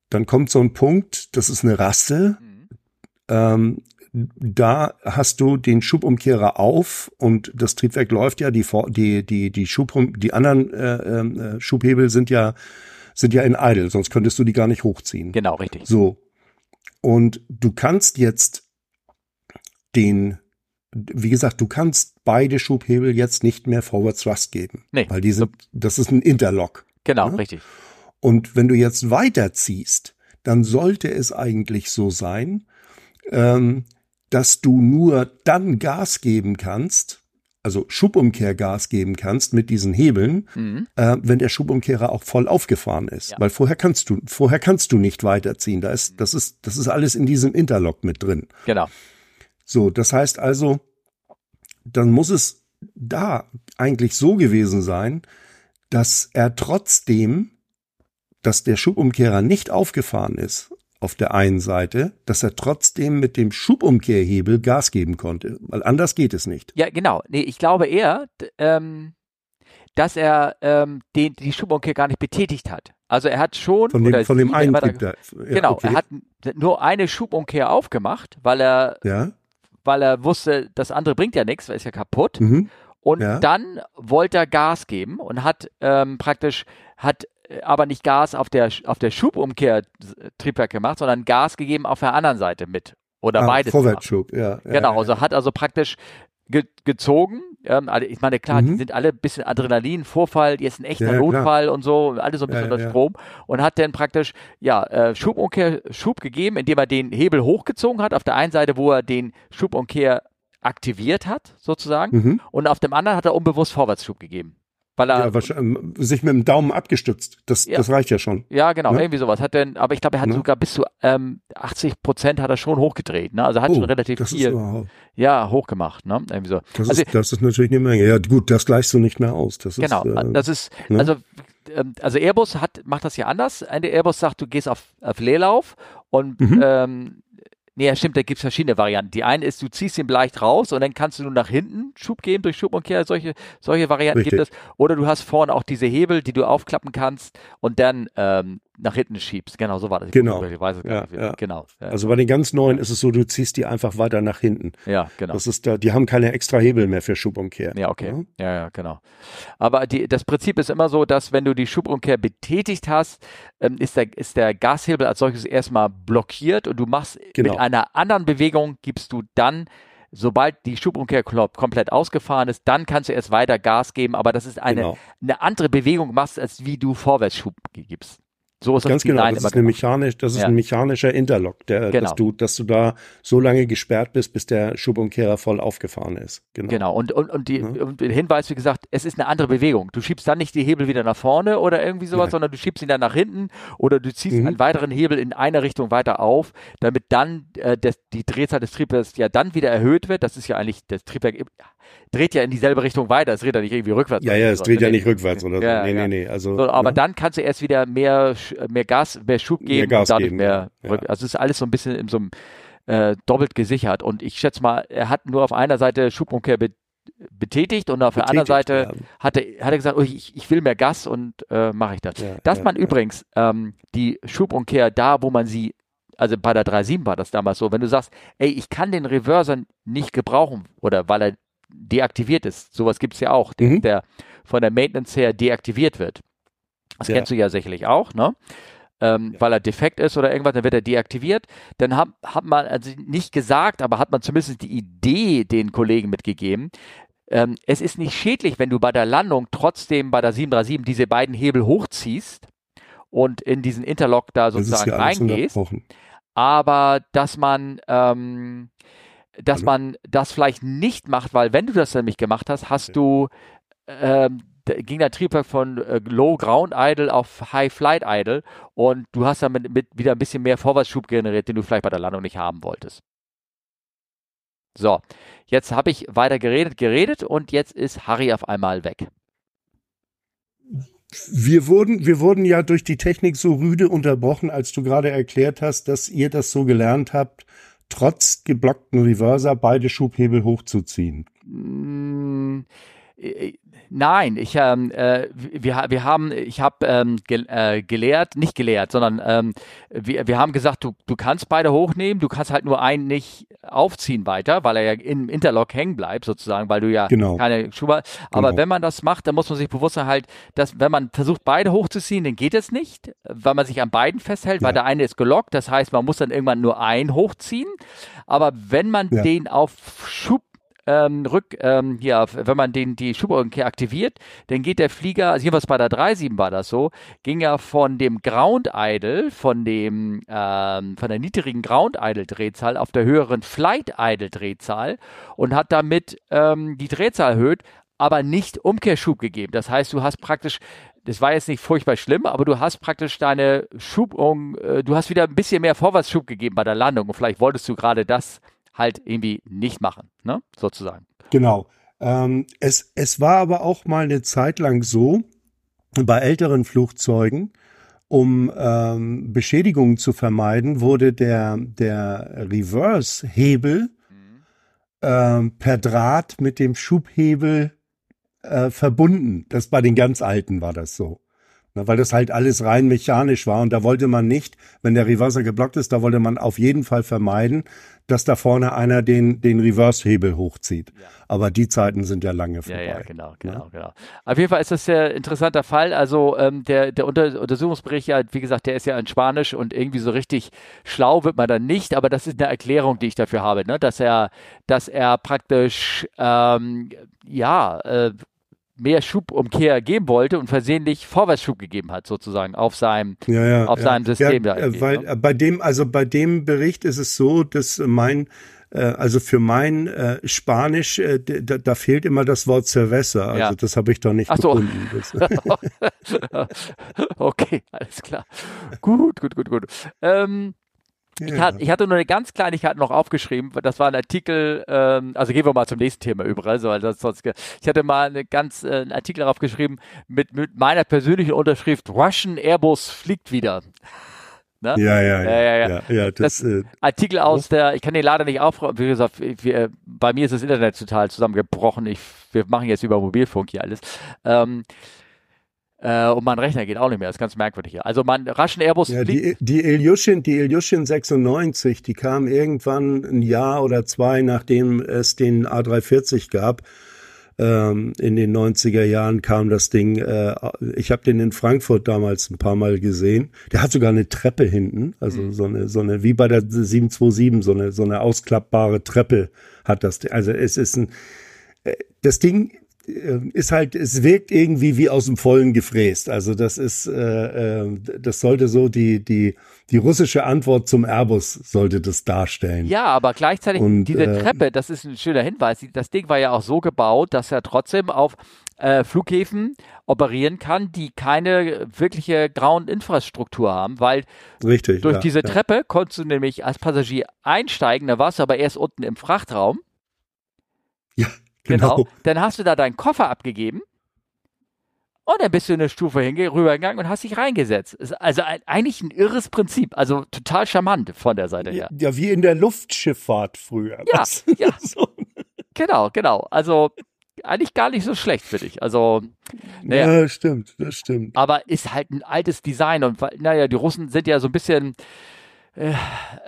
dann kommt so ein Punkt, das ist eine Rasse, mhm. ähm, da hast du den Schubumkehrer auf und das Triebwerk läuft ja, die die die die Schubum, die anderen äh, ähm, äh, Schubhebel sind ja sind ja in idle, sonst könntest du die gar nicht hochziehen. Genau, richtig. So. Und du kannst jetzt den wie gesagt, du kannst beide Schubhebel jetzt nicht mehr Forward Thrust geben, nee. weil die sind das ist ein Interlock. Genau, ja? richtig. Und wenn du jetzt weiterziehst, dann sollte es eigentlich so sein, ähm, dass du nur dann Gas geben kannst, also Schubumkehrgas geben kannst mit diesen Hebeln, mhm. äh, wenn der Schubumkehrer auch voll aufgefahren ist. Ja. Weil vorher kannst du, vorher kannst du nicht weiterziehen. Da ist, das ist, das ist alles in diesem Interlock mit drin. Genau. So, das heißt also, dann muss es da eigentlich so gewesen sein, dass er trotzdem, dass der Schubumkehrer nicht aufgefahren ist auf der einen Seite, dass er trotzdem mit dem Schubumkehrhebel Gas geben konnte, weil anders geht es nicht. Ja, genau. Nee, ich glaube eher, ähm, dass er ähm, den, die Schubumkehr gar nicht betätigt hat. Also er hat schon von dem, von dem einen Trieb da, ja, genau, okay. er hat nur eine Schubumkehr aufgemacht, weil er ja. weil er wusste, das andere bringt ja nichts, weil ist ja kaputt. Mhm. Und ja. dann wollte er Gas geben und hat ähm, praktisch hat aber nicht Gas auf der, auf der Schubumkehr-Triebwerk gemacht, sondern Gas gegeben auf der anderen Seite mit. Oder ah, beides. Vorwärtsschub, ja, ja. Genau, also hat also praktisch ge gezogen. Ähm, ich meine, klar, mhm. die sind alle ein bisschen Adrenalin, Vorfall, jetzt ein echter ja, Notfall klar. und so, alle so ein bisschen ja, unter Strom und hat dann praktisch, ja, äh, Schubumkehr, Schub gegeben, indem er den Hebel hochgezogen hat. Auf der einen Seite, wo er den Schubumkehr aktiviert hat, sozusagen, mhm. und auf dem anderen hat er unbewusst Vorwärtsschub gegeben. Weil er ja, ähm, sich mit dem Daumen abgestützt. Das, ja. das reicht ja schon. Ja, genau, ne? irgendwie sowas. Hat denn, aber ich glaube, er hat ne? sogar bis zu ähm, 80 Prozent hat er schon hochgedreht. Ne? Also hat oh, schon relativ viel ja, hochgemacht. Ne? Irgendwie so. Das, also, ist, das ist natürlich eine Menge. Ja, gut, das gleichst du nicht mehr aus. Das genau, ist, äh, das ist, ne? also ähm, also Airbus hat, macht das ja anders. Airbus sagt, du gehst auf, auf Leerlauf und mhm. ähm, Nee, ja, stimmt, da gibt es verschiedene Varianten. Die eine ist, du ziehst den leicht raus und dann kannst du nur nach hinten Schub geben durch Schubumkehr. Solche, solche Varianten Richtig. gibt es. Oder du hast vorne auch diese Hebel, die du aufklappen kannst und dann ähm, nach hinten schiebst. Genau, so war das. Genau. Ich weiß es ja, ja. Genau. Also bei den ganz neuen ist es so, du ziehst die einfach weiter nach hinten. Ja, genau. Das ist da, die haben keine extra Hebel mehr für Schubumkehr. Ja, okay. Ja, ja, ja genau. Aber die, das Prinzip ist immer so, dass wenn du die Schubumkehr betätigt hast, ähm, ist, der, ist der Gashebel als solches erstmal blockiert und du machst genau. mit einer anderen Bewegung gibst du dann sobald die Schubumkehr komplett ausgefahren ist, dann kannst du erst weiter Gas geben, aber das ist eine, genau. eine andere Bewegung machst, als wie du Vorwärtsschub gibst. So ist Ganz das genau, das ist, eine mechanisch, das ist ja. ein mechanischer Interlock, der, genau. dass, du, dass du da so lange gesperrt bist, bis der Schubumkehrer voll aufgefahren ist. Genau, genau. Und, und, und, die, ja. und der Hinweis, wie gesagt, es ist eine andere Bewegung. Du schiebst dann nicht die Hebel wieder nach vorne oder irgendwie sowas, Nein. sondern du schiebst ihn dann nach hinten oder du ziehst mhm. einen weiteren Hebel in eine Richtung weiter auf, damit dann äh, das, die Drehzahl des Triebwerks ja dann wieder erhöht wird. Das ist ja eigentlich, das Triebwerk dreht ja in dieselbe Richtung weiter, es dreht ja nicht irgendwie rückwärts. Ja, ja, es dreht ja nicht rückwärts oder so. Ja, nee, ja. nee, nee. Also, so, aber ja. dann kannst du erst wieder mehr, mehr Gas, mehr Schub geben mehr Gas und dadurch geben, mehr ja. Also es ist alles so ein bisschen in so einem äh, doppelt gesichert. Und ich schätze mal, er hat nur auf einer Seite Schubumkehr be betätigt und auf betätigt, der anderen Seite ja. hat, er, hat er gesagt, oh, ich, ich will mehr Gas und äh, mache ich das. Ja, Dass ja, man übrigens ähm, die Schubumkehr da, wo man sie also bei der 3.7 war das damals so, wenn du sagst, ey, ich kann den Reverser nicht gebrauchen oder weil er deaktiviert ist. Sowas gibt es ja auch, mhm. der von der Maintenance her deaktiviert wird. Das ja. kennst du ja sicherlich auch, ne? Ähm, ja. Weil er defekt ist oder irgendwas, dann wird er deaktiviert. Dann hat, hat man also nicht gesagt, aber hat man zumindest die Idee den Kollegen mitgegeben. Ähm, es ist nicht schädlich, wenn du bei der Landung trotzdem bei der 737 diese beiden Hebel hochziehst und in diesen Interlock da sozusagen reingehst. Aber dass man ähm, dass Hallo? man das vielleicht nicht macht, weil wenn du das nämlich gemacht hast, hast okay. du ähm, ging der Triebwerk von äh, Low Ground Idle auf High Flight Idle und du hast damit mit wieder ein bisschen mehr Vorwärtsschub generiert, den du vielleicht bei der Landung nicht haben wolltest. So, jetzt habe ich weiter geredet, geredet und jetzt ist Harry auf einmal weg. Wir wurden, wir wurden ja durch die Technik so rüde unterbrochen, als du gerade erklärt hast, dass ihr das so gelernt habt, trotz geblockten Reverser beide Schubhebel hochzuziehen? Nein, ich ähm, äh, wir, wir haben ich habe ähm, ge äh, gelehrt, nicht gelehrt, sondern ähm, wir, wir haben gesagt, du, du kannst beide hochnehmen, du kannst halt nur einen nicht aufziehen weiter, weil er ja im Interlock hängen bleibt sozusagen, weil du ja genau. keine Schuhe. Aber genau. wenn man das macht, dann muss man sich bewusst sein halt, dass wenn man versucht beide hochzuziehen, dann geht es nicht, weil man sich an beiden festhält, ja. weil der eine ist gelockt. Das heißt, man muss dann irgendwann nur einen hochziehen. Aber wenn man ja. den auf Schub ähm, rück, ähm, ja, wenn man den, die Schubumkehr aktiviert, dann geht der Flieger, also jedenfalls bei der 37 war das so, ging er von dem Ground Idle, von dem, ähm, von der niedrigen Ground Idle Drehzahl auf der höheren Flight Idle Drehzahl und hat damit ähm, die Drehzahl erhöht, aber nicht Umkehrschub gegeben. Das heißt, du hast praktisch das war jetzt nicht furchtbar schlimm, aber du hast praktisch deine Schubung, äh, du hast wieder ein bisschen mehr Vorwärtsschub gegeben bei der Landung und vielleicht wolltest du gerade das halt irgendwie nicht machen, ne? sozusagen. Genau. Ähm, es, es war aber auch mal eine Zeit lang so, bei älteren Flugzeugen, um ähm, Beschädigungen zu vermeiden, wurde der, der Reverse-Hebel mhm. ähm, per Draht mit dem Schubhebel äh, verbunden. Das bei den ganz alten war das so. Na, weil das halt alles rein mechanisch war und da wollte man nicht, wenn der Reverser geblockt ist, da wollte man auf jeden Fall vermeiden, dass da vorne einer den, den Reverse-Hebel hochzieht. Ja. Aber die Zeiten sind ja lange vorbei. Ja, ja, genau, genau, ja? genau. Auf jeden Fall ist das ein interessanter Fall. Also ähm, der, der Unter Untersuchungsbericht, ja, wie gesagt, der ist ja in Spanisch und irgendwie so richtig schlau wird man dann nicht, aber das ist eine Erklärung, die ich dafür habe, ne? dass er, dass er praktisch ähm, ja, äh, mehr Schubumkehr geben wollte und versehentlich Vorwärtsschub gegeben hat, sozusagen, auf seinem, ja, ja, auf ja. seinem System. Ja, weil ne? bei dem, also bei dem Bericht ist es so, dass mein äh, also für mein äh, Spanisch, äh, da, da, fehlt immer das Wort Cerveza. Also das habe ich doch nicht Ach so. gefunden. okay, alles klar. Gut, gut, gut, gut. Ähm, ich, hat, ich, hatte nur eine ganz Kleinigkeit noch aufgeschrieben. Das war ein Artikel, ähm, also gehen wir mal zum nächsten Thema über. Also, das sonst, ich hatte mal eine ganz, äh, einen Artikel darauf geschrieben mit, mit meiner persönlichen Unterschrift: Russian Airbus fliegt wieder. Ne? Ja, ja, ja, ja, ja, ja, das, das äh, Artikel aus der, ich kann den leider nicht aufrufen, wie gesagt, wir, bei mir ist das Internet total zusammengebrochen. Ich, wir machen jetzt über Mobilfunk hier alles. Ähm, äh, und mein Rechner geht auch nicht mehr. Das ist ganz merkwürdig hier. Also mein raschen Airbus. Ja, die, die Ilyushin, die Ilyushin 96, die kam irgendwann ein Jahr oder zwei, nachdem es den A340 gab. Ähm, in den 90er Jahren kam das Ding. Äh, ich habe den in Frankfurt damals ein paar Mal gesehen. Der hat sogar eine Treppe hinten, also mhm. so eine, so eine, wie bei der 727, so eine, so eine ausklappbare Treppe hat das. Also es ist ein, äh, das Ding ist halt, es wirkt irgendwie wie aus dem Vollen gefräst. Also das ist, äh, äh, das sollte so die die die russische Antwort zum Airbus sollte das darstellen. Ja, aber gleichzeitig Und, diese äh, Treppe, das ist ein schöner Hinweis. Das Ding war ja auch so gebaut, dass er trotzdem auf äh, Flughäfen operieren kann, die keine wirkliche Ground-Infrastruktur haben, weil Richtig, durch ja, diese ja. Treppe konntest du nämlich als Passagier einsteigen, da warst du aber erst unten im Frachtraum. Ja. Genau. genau. Dann hast du da deinen Koffer abgegeben und dann bist du eine Stufe rübergegangen und hast dich reingesetzt. Ist also ein, eigentlich ein irres Prinzip, also total charmant von der Seite her. Ja, wie in der Luftschifffahrt früher. Ja, ja. so. genau, genau. Also eigentlich gar nicht so schlecht für dich. Also, naja. Ja, stimmt, das stimmt. Aber ist halt ein altes Design und naja, die Russen sind ja so ein bisschen äh,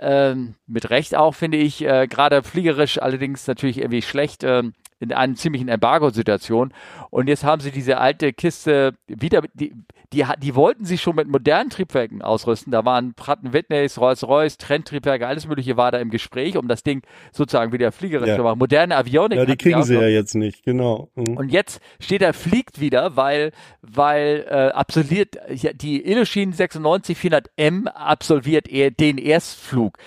äh, mit Recht auch, finde ich, äh, gerade fliegerisch allerdings natürlich irgendwie schlecht. Äh, in einer ziemlichen Embargo-Situation. Und jetzt haben sie diese alte Kiste wieder, die, die, die wollten sich schon mit modernen Triebwerken ausrüsten. Da waren Pratt Whitneys, Rolls-Royce, Trendtriebwerke, alles Mögliche war da im Gespräch, um das Ding sozusagen wieder fliegerisch ja. zu machen. Moderne Avionik. Ja, die kriegen sie ja jetzt nicht, genau. Mhm. Und jetzt steht er, fliegt wieder, weil, weil äh, absolviert, die Ilyushin 96 400M absolviert er den Erstflug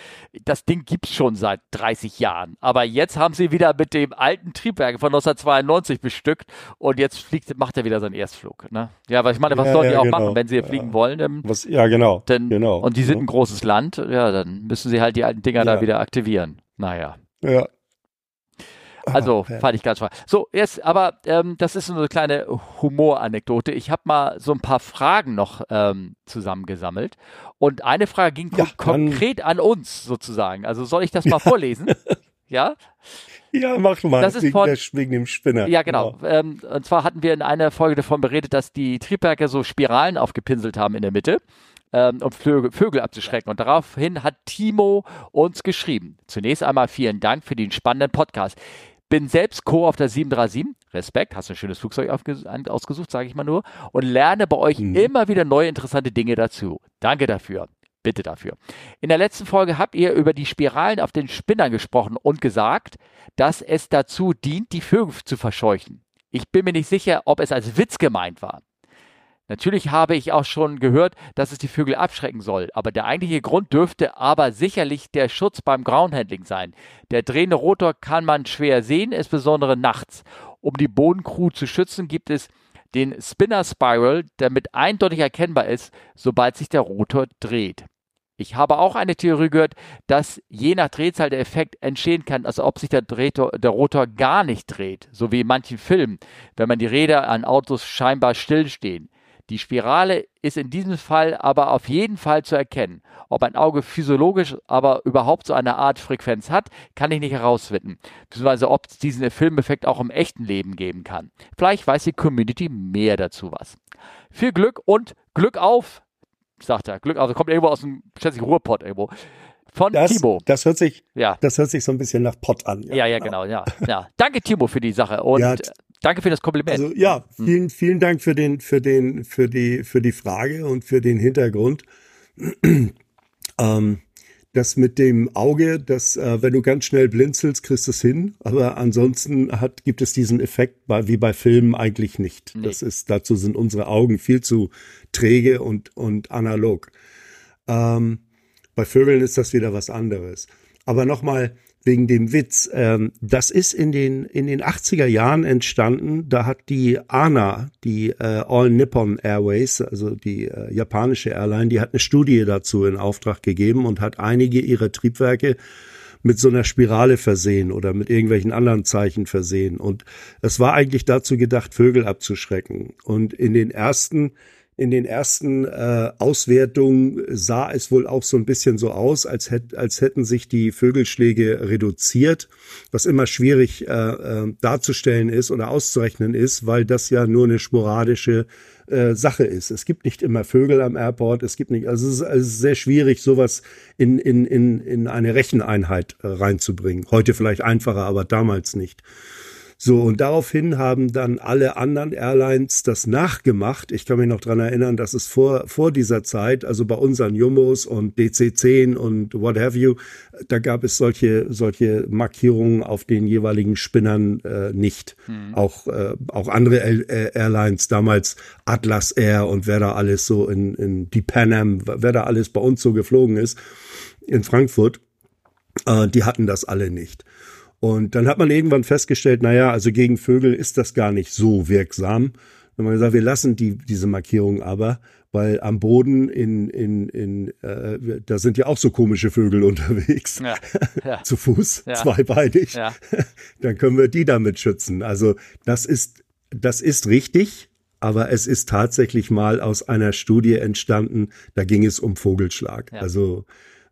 das Ding gibt's schon seit 30 Jahren. Aber jetzt haben sie wieder mit dem alten Triebwerk von 1992 bestückt und jetzt fliegt, macht er wieder seinen Erstflug. Ne? Ja, weil ich meine, was ja, sollen ja, die auch genau. machen, wenn sie ja. fliegen wollen? Ähm, was, ja, genau. Denn, genau. Und die sind ein großes Land, ja, dann müssen sie halt die alten Dinger da wieder aktivieren. Naja. Ja, also ah, fand ich ganz spannend. So, jetzt, aber ähm, das ist so eine kleine Humoranekdote. Ich habe mal so ein paar Fragen noch ähm, zusammengesammelt. Und eine Frage ging ja, konkret an uns sozusagen. Also soll ich das mal vorlesen? ja? Ja, mach mal. Das ist von, wegen dem Spinner. Ja, genau. genau. Ähm, und zwar hatten wir in einer Folge davon beredet, dass die Triebwerke so Spiralen aufgepinselt haben in der Mitte ähm, um Vögel, Vögel abzuschrecken. Und daraufhin hat Timo uns geschrieben. Zunächst einmal vielen Dank für den spannenden Podcast. Bin selbst Co. auf der 737. Respekt, hast ein schönes Flugzeug ausgesucht, sage ich mal nur. Und lerne bei euch mhm. immer wieder neue interessante Dinge dazu. Danke dafür. Bitte dafür. In der letzten Folge habt ihr über die Spiralen auf den Spinnern gesprochen und gesagt, dass es dazu dient, die Vögel zu verscheuchen. Ich bin mir nicht sicher, ob es als Witz gemeint war. Natürlich habe ich auch schon gehört, dass es die Vögel abschrecken soll, aber der eigentliche Grund dürfte aber sicherlich der Schutz beim Groundhandling sein. Der drehende Rotor kann man schwer sehen, insbesondere nachts. Um die Bodencrew zu schützen, gibt es den Spinner Spiral, der mit eindeutig erkennbar ist, sobald sich der Rotor dreht. Ich habe auch eine Theorie gehört, dass je nach Drehzahl der Effekt entstehen kann, als ob sich der, Drehtor, der Rotor gar nicht dreht, so wie in manchen Filmen, wenn man die Räder an Autos scheinbar stillstehen. Die Spirale ist in diesem Fall aber auf jeden Fall zu erkennen. Ob ein Auge physiologisch aber überhaupt so eine Art Frequenz hat, kann ich nicht herausfinden. Beziehungsweise ob es diesen Filmeffekt auch im echten Leben geben kann. Vielleicht weiß die Community mehr dazu was. Viel Glück und Glück auf sagt er. Glück, also kommt irgendwo aus dem, schätze ich, Ruhrpott irgendwo. Von das, Timo. Das hört sich, ja. das hört sich so ein bisschen nach Pott an. Ja, ja, ja genau. genau, ja, ja. Danke, Timo, für die Sache und ja, danke für das Kompliment. Also, ja, hm. vielen, vielen Dank für den, für den, für die, für die Frage und für den Hintergrund. ähm, das mit dem Auge, dass äh, wenn du ganz schnell blinzelst, kriegst du es hin. Aber ansonsten hat, gibt es diesen Effekt bei, wie bei Filmen eigentlich nicht. Nee. Das ist, dazu sind unsere Augen viel zu träge und, und analog. Ähm, bei Vögeln ist das wieder was anderes. Aber nochmal, wegen dem Witz. Ähm, das ist in den, in den 80er Jahren entstanden. Da hat die ANA, die äh, All Nippon Airways, also die äh, japanische Airline, die hat eine Studie dazu in Auftrag gegeben und hat einige ihrer Triebwerke mit so einer Spirale versehen oder mit irgendwelchen anderen Zeichen versehen. Und es war eigentlich dazu gedacht, Vögel abzuschrecken. Und in den ersten in den ersten äh, Auswertungen sah es wohl auch so ein bisschen so aus, als, hätt, als hätten sich die Vögelschläge reduziert, was immer schwierig äh, äh, darzustellen ist oder auszurechnen ist, weil das ja nur eine sporadische äh, Sache ist. Es gibt nicht immer Vögel am Airport, es gibt nicht, also es ist, es ist sehr schwierig, sowas in, in, in, in eine Recheneinheit äh, reinzubringen. Heute vielleicht einfacher, aber damals nicht. So, und daraufhin haben dann alle anderen Airlines das nachgemacht. Ich kann mich noch dran erinnern, dass es vor, vor dieser Zeit, also bei unseren Jumbos und DC-10 und what have you, da gab es solche, solche Markierungen auf den jeweiligen Spinnern äh, nicht. Hm. Auch, äh, auch andere Air Airlines, damals Atlas Air und wer da alles so in, in die Pan Am, wer da alles bei uns so geflogen ist, in Frankfurt, äh, die hatten das alle nicht. Und dann hat man irgendwann festgestellt, naja, also gegen Vögel ist das gar nicht so wirksam. Dann haben wir gesagt, wir lassen die, diese Markierung aber, weil am Boden in, in, in äh, da sind ja auch so komische Vögel unterwegs. Ja, ja. Zu Fuß, ja. zweibeinig. Ja. Dann können wir die damit schützen. Also das ist, das ist richtig, aber es ist tatsächlich mal aus einer Studie entstanden, da ging es um Vogelschlag. Ja. Also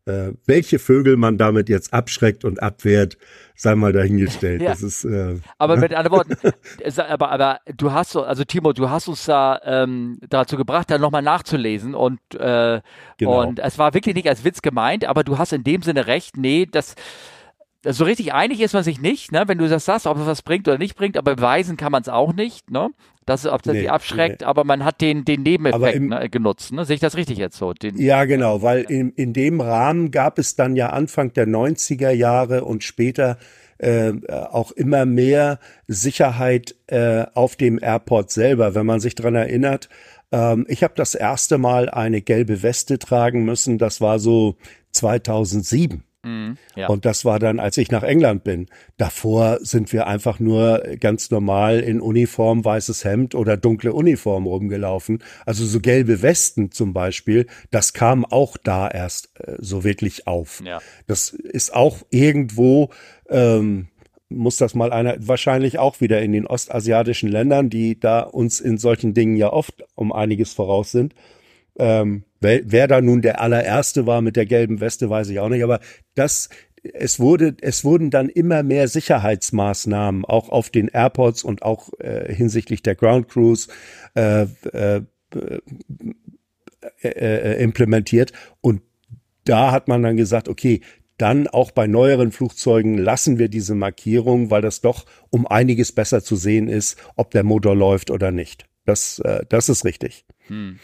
äh, welche Vögel man damit jetzt abschreckt und abwehrt, sei mal dahingestellt. Ja. Das ist, äh, aber mit anderen Worten, aber, aber du hast so, also Timo, du hast uns da ähm, dazu gebracht, da nochmal nachzulesen und, äh, genau. und es war wirklich nicht als Witz gemeint, aber du hast in dem Sinne recht, nee, das so richtig einig ist man sich nicht, ne? wenn du das sagst, ob es was bringt oder nicht bringt, aber beweisen kann man es auch nicht. Ne? dass, ob das nee, die abschreckt, nee. aber man hat den, den Nebeneffekt im, ne, genutzt. Ne? Sehe ich das richtig jetzt so? Den, ja, genau, weil in, in dem Rahmen gab es dann ja Anfang der 90er Jahre und später äh, auch immer mehr Sicherheit äh, auf dem Airport selber, wenn man sich dran erinnert. Ähm, ich habe das erste Mal eine gelbe Weste tragen müssen, das war so 2007. Mhm, ja. Und das war dann, als ich nach England bin. Davor sind wir einfach nur ganz normal in Uniform, weißes Hemd oder dunkle Uniform rumgelaufen. Also so gelbe Westen zum Beispiel, das kam auch da erst äh, so wirklich auf. Ja. Das ist auch irgendwo, ähm, muss das mal einer, wahrscheinlich auch wieder in den ostasiatischen Ländern, die da uns in solchen Dingen ja oft um einiges voraus sind. Ähm, wer, wer da nun der allererste war mit der gelben Weste, weiß ich auch nicht, aber das es wurde, es wurden dann immer mehr Sicherheitsmaßnahmen auch auf den Airports und auch äh, hinsichtlich der Ground Crews äh, äh, äh, äh, implementiert. Und da hat man dann gesagt, okay, dann auch bei neueren Flugzeugen lassen wir diese Markierung, weil das doch um einiges besser zu sehen ist, ob der Motor läuft oder nicht. Das, äh, das ist richtig. Hm.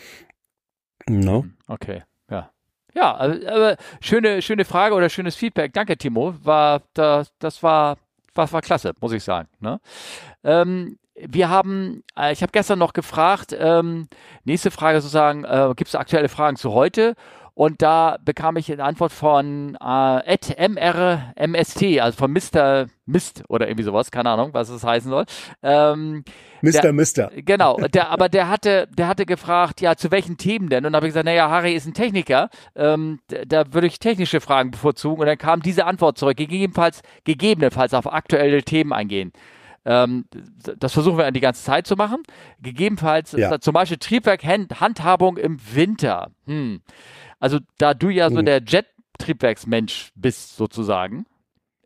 No? Okay, ja. Ja, aber schöne, schöne Frage oder schönes Feedback. Danke, Timo. War, das, das war, war, war klasse, muss ich sagen. Ne? Ähm, wir haben, äh, ich habe gestern noch gefragt, ähm, nächste Frage sozusagen, äh, gibt es aktuelle Fragen zu heute? Und da bekam ich eine Antwort von äh, MRMST, also von Mr. Mist oder irgendwie sowas, keine Ahnung, was das heißen soll. Ähm, Mr. Der, Mister. Genau, der, aber der hatte, der hatte gefragt, ja, zu welchen Themen denn? Und da habe ich gesagt, naja, Harry ist ein Techniker, ähm, da würde ich technische Fragen bevorzugen. Und dann kam diese Antwort zurück, gegebenenfalls, gegebenenfalls auf aktuelle Themen eingehen. Ähm, das versuchen wir die ganze Zeit zu machen. Gegebenenfalls ja. zum Beispiel Triebwerk-Handhabung im Winter. Hm. Also da du ja so hm. der Jet-Triebwerksmensch best sozusagen,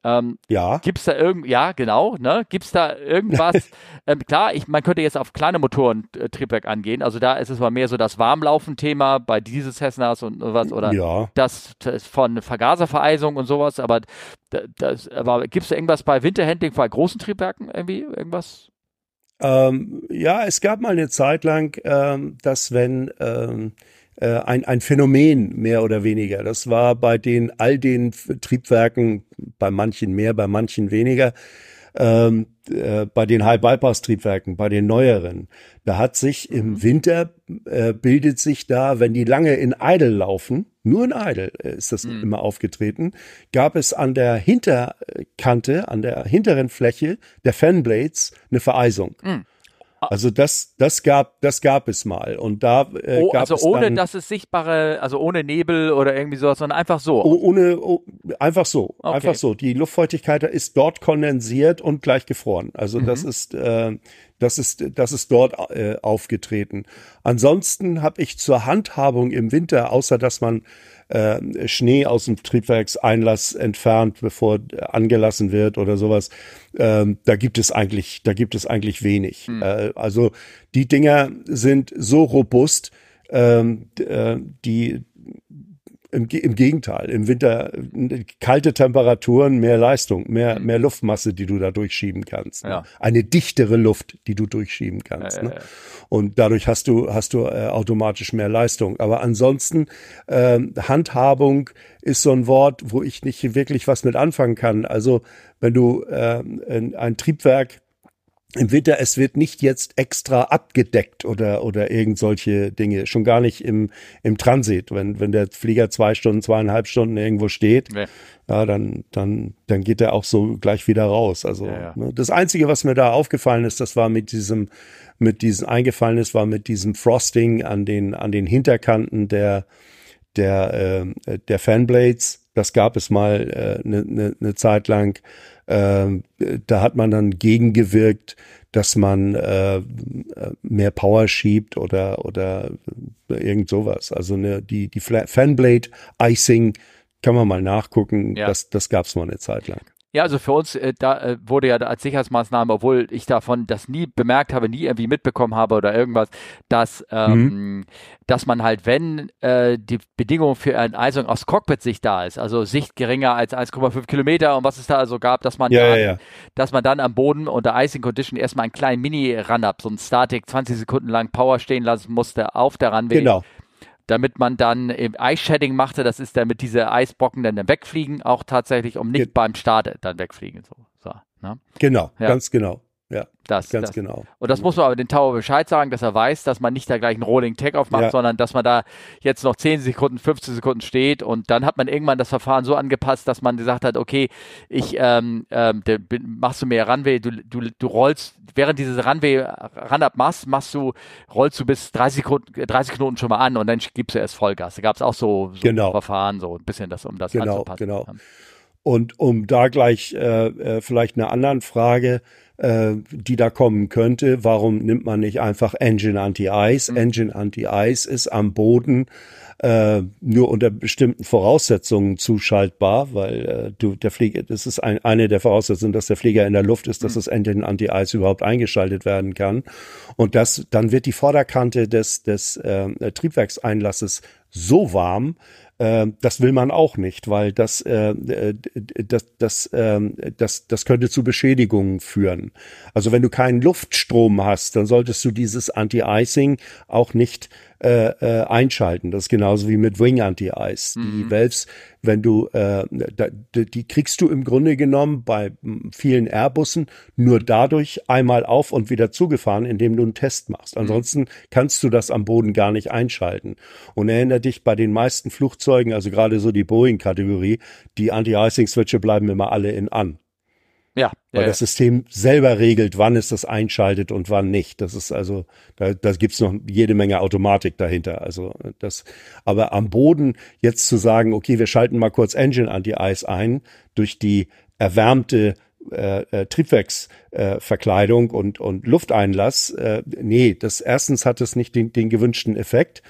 ähm, ja. Gibt es da irgend, ja, genau, ne? Gibt es da irgendwas? ähm, klar, ich, man könnte jetzt auf kleine Motoren äh, Triebwerk angehen. Also da ist es mal mehr so das Warmlaufen-Thema bei dieses Cessnas und, und was oder ja. das, das, von Vergaservereisung und sowas. Aber das, aber gibt es da irgendwas bei Winterhandling bei großen Triebwerken irgendwie irgendwas? Ähm, ja, es gab mal eine Zeit lang, ähm, dass wenn ähm, äh, ein, ein Phänomen mehr oder weniger. Das war bei den all den Triebwerken, bei manchen mehr, bei manchen weniger, ähm, äh, bei den High-Bypass-Triebwerken, bei den neueren. Da hat sich im mhm. Winter äh, bildet sich da, wenn die lange in Idle laufen, nur in Idle ist das mhm. immer aufgetreten, gab es an der Hinterkante, an der hinteren Fläche der Fanblades eine Vereisung. Mhm. Also das, das gab, das gab es mal und da äh, oh, gab also es ohne, dann, dass es sichtbare, also ohne Nebel oder irgendwie sowas, sondern einfach so. Oh, ohne, oh, einfach so, okay. einfach so. Die Luftfeuchtigkeit ist dort kondensiert und gleich gefroren. Also mhm. das ist, äh, das ist, das ist dort äh, aufgetreten. Ansonsten habe ich zur Handhabung im Winter, außer dass man äh, Schnee aus dem Triebwerkseinlass entfernt, bevor angelassen wird oder sowas. Ähm, da gibt es eigentlich, da gibt es eigentlich wenig. Hm. Äh, also die Dinger sind so robust, ähm, äh, die im, Im Gegenteil, im Winter kalte Temperaturen, mehr Leistung, mehr, mhm. mehr Luftmasse, die du da durchschieben kannst. Ne? Ja. Eine dichtere Luft, die du durchschieben kannst. Ja, ne? ja, Und dadurch hast du, hast du äh, automatisch mehr Leistung. Aber ansonsten, äh, Handhabung ist so ein Wort, wo ich nicht wirklich was mit anfangen kann. Also wenn du äh, ein, ein Triebwerk im Winter, es wird nicht jetzt extra abgedeckt oder, oder irgend solche Dinge. Schon gar nicht im, im Transit. Wenn, wenn der Flieger zwei Stunden, zweieinhalb Stunden irgendwo steht, nee. ja, dann, dann, dann geht er auch so gleich wieder raus. Also, ja, ja. Ne, das Einzige, was mir da aufgefallen ist, das war mit diesem, mit diesem eingefallen ist, war mit diesem Frosting an den, an den Hinterkanten der, der, äh, der Fanblades. Das gab es mal eine äh, ne, ne Zeit lang. Ähm, da hat man dann gegengewirkt, dass man äh, mehr Power schiebt oder oder irgend sowas. Also ne, die die Fanblade Icing kann man mal nachgucken. Ja. Das das gab's mal eine Zeit lang. Ja, also für uns, äh, da äh, wurde ja als Sicherheitsmaßnahme, obwohl ich davon das nie bemerkt habe, nie irgendwie mitbekommen habe oder irgendwas, dass, ähm, mhm. dass man halt, wenn äh, die Bedingung für eine Eisung aus Cockpit-Sicht da ist, also Sicht geringer als 1,5 Kilometer und was es da also gab, dass man, ja, dann, ja, ja. dass man dann am Boden unter Icing Condition erstmal einen kleinen Mini-Run-Up, so ein Static 20 Sekunden lang Power stehen lassen musste auf der Runway. Genau damit man dann im Ice-Shedding machte, das ist damit diese Eisbrocken dann wegfliegen, auch tatsächlich, um nicht Ge beim Start dann wegfliegen. So, so ne? Genau, ja. ganz genau. Ja, das, ganz das. genau. Und das muss man aber den Tower Bescheid sagen, dass er weiß, dass man nicht da gleich einen Rolling Takeoff macht, ja. sondern dass man da jetzt noch 10 Sekunden, 15 Sekunden steht und dann hat man irgendwann das Verfahren so angepasst, dass man gesagt hat, okay, ich ähm, ähm, machst du mehr Runway, du, du, du rollst, während dieses Runway Run-Up machst, machst du, rollst du bis 30 Sekunden, 30 Knoten schon mal an und dann gibst du erst Vollgas. Da gab es auch so, so genau. Verfahren, so ein bisschen das, um das genau, anzupassen. Genau. Und um da gleich äh, äh, vielleicht eine andere Frage äh, die da kommen könnte. Warum nimmt man nicht einfach Engine Anti-Ice? Mhm. Engine Anti-Ice ist am Boden äh, nur unter bestimmten Voraussetzungen zuschaltbar, weil äh, du der Flieger, das ist ein, eine der Voraussetzungen, dass der Flieger in der Luft ist, dass mhm. das Engine Anti-Ice überhaupt eingeschaltet werden kann. Und das, dann wird die Vorderkante des, des äh, Triebwerkseinlasses so warm, äh, das will man auch nicht, weil das, äh, das, das, äh, das, das könnte zu Beschädigungen führen. Also wenn du keinen Luftstrom hast, dann solltest du dieses Anti-Icing auch nicht äh, äh, einschalten. Das ist genauso wie mit Wing Anti-Ice. Mhm. Die Valves, wenn du, äh, da, die kriegst du im Grunde genommen bei vielen Airbussen nur dadurch einmal auf und wieder zugefahren, indem du einen Test machst. Mhm. Ansonsten kannst du das am Boden gar nicht einschalten. Und erinnere dich bei den meisten Flugzeugen, also gerade so die Boeing-Kategorie, die Anti-Icing-Switche bleiben immer alle in an. Ja. Weil ja, das System selber regelt, wann es das einschaltet und wann nicht. Das ist also, da, da gibt's noch jede Menge Automatik dahinter. Also das, aber am Boden jetzt zu sagen, okay, wir schalten mal kurz Engine Anti-Ice ein durch die erwärmte äh, äh, Triebwerksverkleidung äh, und, und Lufteinlass, äh, nee, das erstens hat es nicht den, den gewünschten Effekt.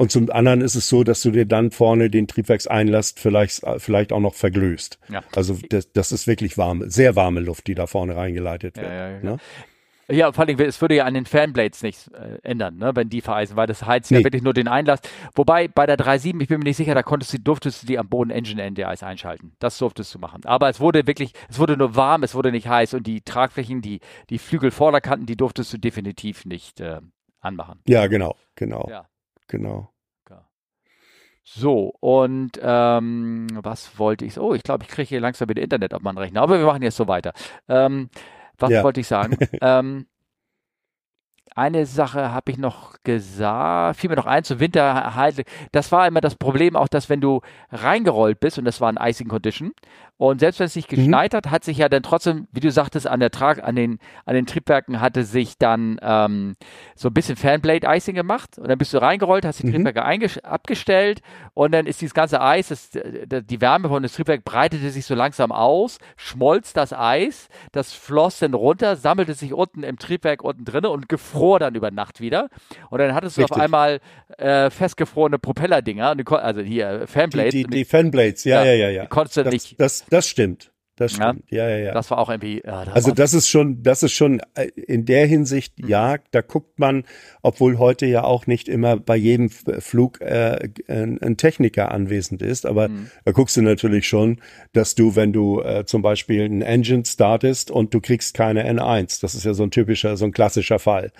Und zum anderen ist es so, dass du dir dann vorne den Triebwerkseinlast vielleicht, vielleicht auch noch verglöst. Ja. Also das, das ist wirklich warme, sehr warme Luft, die da vorne reingeleitet wird. Ja, ja, ne? Ja, vor allem, es würde ja an den Fanblades nichts äh, ändern, ne, wenn die vereisen, weil das heizt nee. ja wirklich nur den Einlass. Wobei bei der 3.7, ich bin mir nicht sicher, da konntest du, durftest du die am Boden Engine NDIs einschalten. Das durftest du machen. Aber es wurde wirklich, es wurde nur warm, es wurde nicht heiß und die Tragflächen, die, die Flügelvorderkanten, die durftest du definitiv nicht äh, anmachen. Ja, genau, genau. Ja genau. So, und ähm, was wollte ich? Oh, ich glaube, ich kriege hier langsam wieder Internet auf meinen Rechner, aber wir machen jetzt so weiter. Ähm, was ja. wollte ich sagen? ähm, eine Sache habe ich noch gesagt, fiel mir noch ein, zu Winterhalt. Das war immer das Problem, auch dass wenn du reingerollt bist, und das war ein Icing Condition, und selbst wenn es nicht mhm. geschneit mhm. hat, hat sich ja dann trotzdem, wie du sagtest, an der Trag, an den, an den Triebwerken hatte sich dann ähm, so ein bisschen Fanblade-Icing gemacht. Und dann bist du reingerollt, hast die mhm. Triebwerke abgestellt und dann ist dieses ganze Eis, das, die Wärme von dem Triebwerk breitete sich so langsam aus, schmolz das Eis, das floss dann runter, sammelte sich unten im Triebwerk unten drin und gefror dann über Nacht wieder. Und dann hattest du Richtig. auf einmal äh, festgefrorene Propellerdinger, also hier Fanblades. Die, die, die Fanblades, ja, ja, ja, ja. Die konntest du das, nicht. Das, das stimmt. Das stimmt. Ja, ja, ja. ja. Das war auch irgendwie. Ja, das also das ist schon, das ist schon äh, in der Hinsicht, mhm. ja, da guckt man, obwohl heute ja auch nicht immer bei jedem Flug äh, ein, Techniker anwesend ist, aber mhm. da guckst du natürlich schon, dass du, wenn du äh, zum Beispiel ein Engine startest und du kriegst keine N1, das ist ja so ein typischer, so ein klassischer Fall.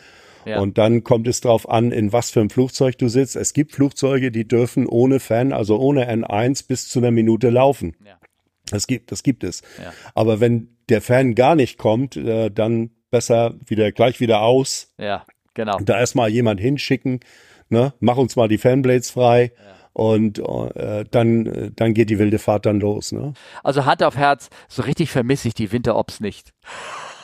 Ja. Und dann kommt es darauf an, in was für ein Flugzeug du sitzt. Es gibt Flugzeuge, die dürfen ohne Fan, also ohne N1 bis zu einer Minute laufen. Ja. Das gibt, das gibt es. Ja. Aber wenn der Fan gar nicht kommt, äh, dann besser wieder gleich wieder aus. Ja, genau. Da erstmal jemand hinschicken, ne? Mach uns mal die Fanblades frei. Ja. Und äh, dann, äh, dann geht die wilde Fahrt dann los. Ne? Also Hand auf Herz, so richtig vermisse ich die Winterops nicht.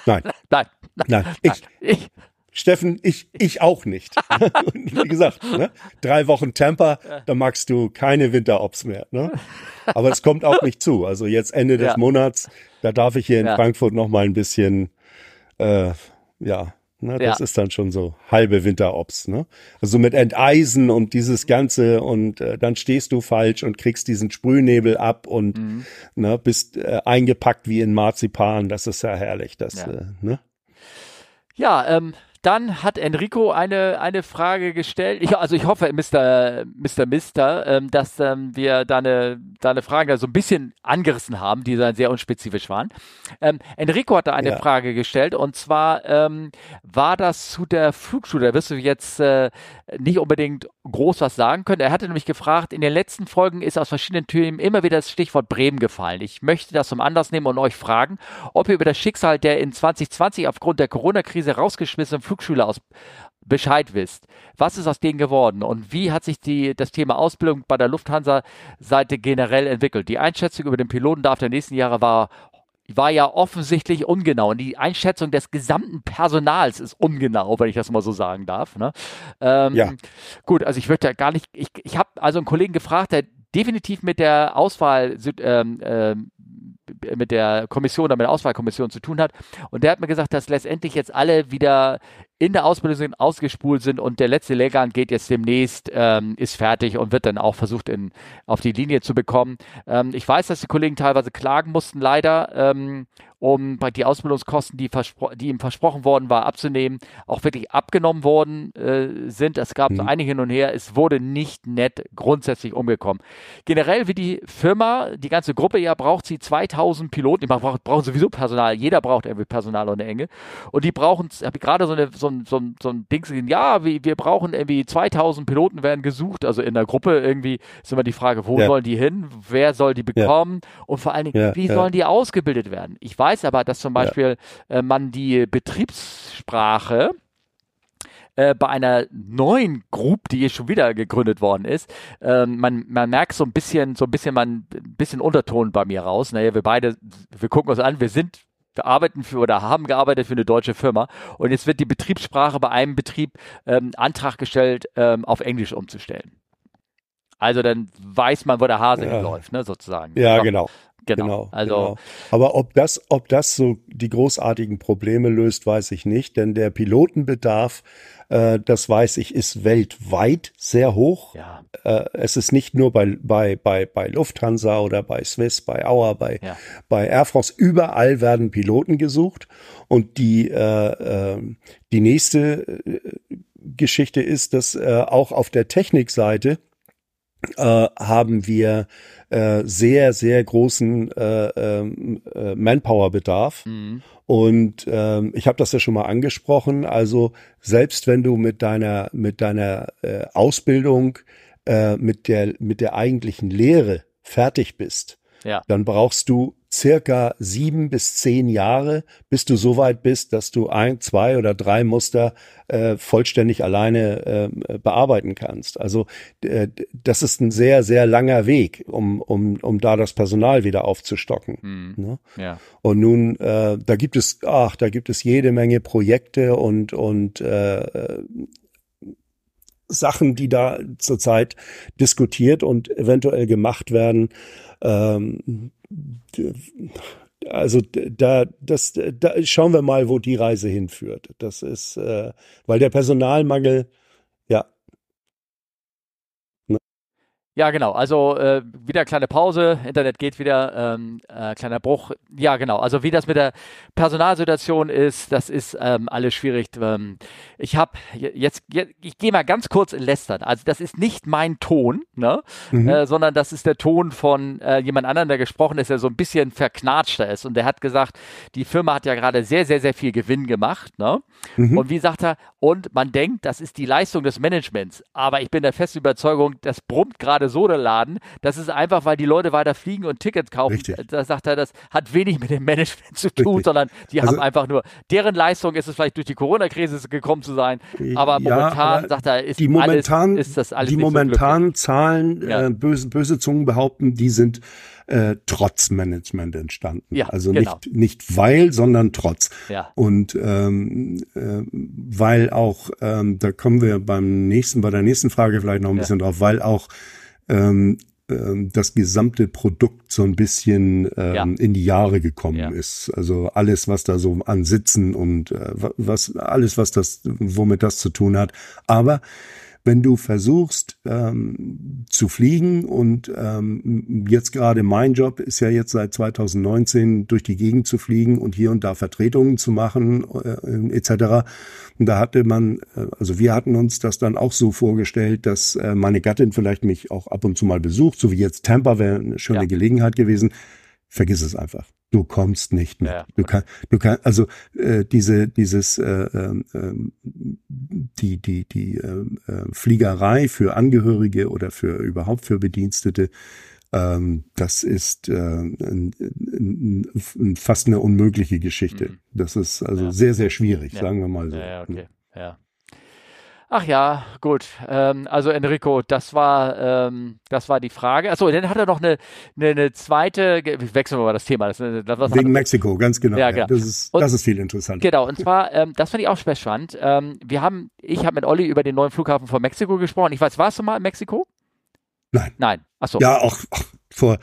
Nein. nein, nein, nein. Ich, ich, Steffen, ich, ich auch nicht. Wie gesagt, ne? drei Wochen Temper, da magst du keine Winterops mehr. Ne? Aber es kommt auch nicht zu. Also jetzt Ende des ja. Monats, da darf ich hier in ja. Frankfurt noch mal ein bisschen, äh, ja, ne, das ja. ist dann schon so halbe Winterops. Ne? Also mit Enteisen und dieses Ganze und äh, dann stehst du falsch und kriegst diesen Sprühnebel ab und mhm. ne, bist äh, eingepackt wie in Marzipan. Das ist ja herrlich. Das, ja. Äh, ne? Ja, ähm, dann hat Enrico eine, eine Frage gestellt. Ich, also ich hoffe, Mr. Mr. Mister, ähm, dass ähm, wir deine, deine Frage so ein bisschen angerissen haben, die dann sehr unspezifisch waren. Ähm, Enrico hat da eine ja. Frage gestellt und zwar ähm, war das zu der Flugschule. Da wirst du jetzt äh, nicht unbedingt groß was sagen können. Er hatte nämlich gefragt, in den letzten Folgen ist aus verschiedenen Themen immer wieder das Stichwort Bremen gefallen. Ich möchte das zum Anlass nehmen und euch fragen, ob ihr über das Schicksal der in 2020 aufgrund der Corona-Krise rausgeschmissenen Flugschüler aus Bescheid wisst. Was ist aus denen geworden und wie hat sich die, das Thema Ausbildung bei der Lufthansa-Seite generell entwickelt? Die Einschätzung über den Pilotendarf der nächsten Jahre war war ja offensichtlich ungenau. Und die Einschätzung des gesamten Personals ist ungenau, wenn ich das mal so sagen darf. Ne? Ähm, ja. Gut, also ich würde ja gar nicht, ich, ich habe also einen Kollegen gefragt, der definitiv mit der Auswahl ähm, ähm, mit der Kommission oder mit der Auswahlkommission zu tun hat. Und der hat mir gesagt, dass letztendlich jetzt alle wieder in der Ausbildung sind, ausgespult sind und der letzte Lehrgang geht jetzt demnächst, ähm, ist fertig und wird dann auch versucht, in, auf die Linie zu bekommen. Ähm, ich weiß, dass die Kollegen teilweise klagen mussten, leider, ähm, um die Ausbildungskosten, die, die ihm versprochen worden war, abzunehmen, auch wirklich abgenommen worden äh, sind. Es gab mhm. so einige hin und her. Es wurde nicht nett grundsätzlich umgekommen. Generell, wie die Firma, die ganze Gruppe ja braucht sie 2000 Piloten. Die brauchen, brauchen sowieso Personal. Jeder braucht irgendwie Personal ohne Enge. Und die brauchen, habe ich gerade so eine, so so ein, so ein, so ein Ding, ja, wir, wir brauchen irgendwie 2000 Piloten werden gesucht, also in der Gruppe irgendwie ist immer die Frage, wo ja. sollen die hin, wer soll die bekommen ja. und vor allen Dingen, ja, wie sollen die ausgebildet werden? Ich weiß aber, dass zum Beispiel äh, man die Betriebssprache äh, bei einer neuen Group, die schon wieder gegründet worden ist, ähm, man, man merkt so ein bisschen, so ein bisschen, man, ein bisschen Unterton bei mir raus. Naja, wir beide, wir gucken uns an, wir sind arbeiten für oder haben gearbeitet für eine deutsche Firma und jetzt wird die Betriebssprache bei einem Betrieb ähm, Antrag gestellt, ähm, auf Englisch umzustellen. Also dann weiß man, wo der Hase ja. läuft, ne, sozusagen. Ja, genau. Genau. genau. Also, genau. Aber ob das, ob das so die großartigen Probleme löst, weiß ich nicht, denn der Pilotenbedarf, äh, das weiß ich, ist weltweit sehr hoch. Ja. Äh, es ist nicht nur bei, bei, bei, bei Lufthansa oder bei Swiss, bei Auer, bei, ja. bei Air France. Überall werden Piloten gesucht. Und die, äh, äh, die nächste äh, Geschichte ist, dass äh, auch auf der Technikseite äh, haben wir äh, sehr, sehr großen äh, ähm, äh, Manpower-Bedarf. Mhm. Und ähm, ich habe das ja schon mal angesprochen. Also selbst wenn du mit deiner mit deiner äh, Ausbildung äh, mit der mit der eigentlichen Lehre fertig bist, ja. dann brauchst du circa sieben bis zehn Jahre, bis du so weit bist, dass du ein, zwei oder drei Muster äh, vollständig alleine äh, bearbeiten kannst. Also äh, das ist ein sehr, sehr langer Weg, um, um, um da das Personal wieder aufzustocken. Mhm. Ne? Ja. Und nun, äh, da gibt es, ach, da gibt es jede Menge Projekte und, und äh, Sachen, die da zurzeit diskutiert und eventuell gemacht werden. Ähm, also da, das, da schauen wir mal, wo die Reise hinführt. Das ist, äh, weil der Personalmangel Ja, genau. Also äh, wieder kleine Pause, Internet geht wieder, ähm, äh, kleiner Bruch. Ja, genau. Also wie das mit der Personalsituation ist, das ist ähm, alles schwierig. Ähm, ich habe jetzt, jetzt, ich gehe mal ganz kurz in Lästern. Also das ist nicht mein Ton, ne? Mhm. Äh, sondern das ist der Ton von äh, jemand anderem, der gesprochen ist, der so ein bisschen verknatschter ist. Und der hat gesagt, die Firma hat ja gerade sehr, sehr, sehr viel Gewinn gemacht. Ne? Mhm. Und wie sagt er, und man denkt, das ist die Leistung des Managements. Aber ich bin der festen Überzeugung, das brummt gerade gerade Sodaladen. Das ist einfach, weil die Leute weiter fliegen und Tickets kaufen. Richtig. Da sagt er, das hat wenig mit dem Management zu tun, Richtig. sondern die also, haben einfach nur, deren Leistung ist es vielleicht durch die Corona-Krise gekommen zu sein. Aber ja, momentan, aber sagt er, ist, die momentan, alles, ist das alles Die momentanen so Zahlen, ja. äh, böse, böse Zungen behaupten, die sind äh, trotz Management entstanden. Ja, also genau. nicht, nicht weil, sondern trotz. Ja. Und ähm, äh, weil auch, ähm, da kommen wir beim nächsten, bei der nächsten Frage vielleicht noch ein ja. bisschen drauf, weil auch ähm, ähm, das gesamte Produkt so ein bisschen ähm, ja. in die Jahre gekommen ja. ist. Also alles, was da so an Sitzen und äh, was alles, was das, womit das zu tun hat. Aber wenn du versuchst ähm, zu fliegen und ähm, jetzt gerade mein Job ist ja jetzt seit 2019 durch die Gegend zu fliegen und hier und da Vertretungen zu machen äh, etc. Und da hatte man, äh, also wir hatten uns das dann auch so vorgestellt, dass äh, meine Gattin vielleicht mich auch ab und zu mal besucht, so wie jetzt Tampa wäre eine schöne ja. Gelegenheit gewesen. Vergiss es einfach du kommst nicht mit. Ja. Du kannst, du kannst, also äh, diese, dieses, äh, äh, die, die, die äh, äh, Fliegerei für Angehörige oder für überhaupt für Bedienstete, ähm, das ist äh, ein, ein, fast eine unmögliche Geschichte. Mhm. Das ist also ja. sehr, sehr schwierig, ja. sagen wir mal so. Ja, okay. Ja. Ach ja, gut. Ähm, also Enrico, das war, ähm, das war die Frage. Achso, dann hat er noch eine, eine, eine zweite, wechseln wir mal das Thema. Das, das Wegen Mexiko, ganz genau. Ja, genau. Das, ist, und, das ist viel interessant. Genau, und zwar, ähm, das fand ich auch spannend. Ähm, wir haben, ich habe mit Olli über den neuen Flughafen von Mexiko gesprochen. Ich weiß, warst du mal in Mexiko? Nein. Nein. Achso. Ja, auch, auch vor, äh,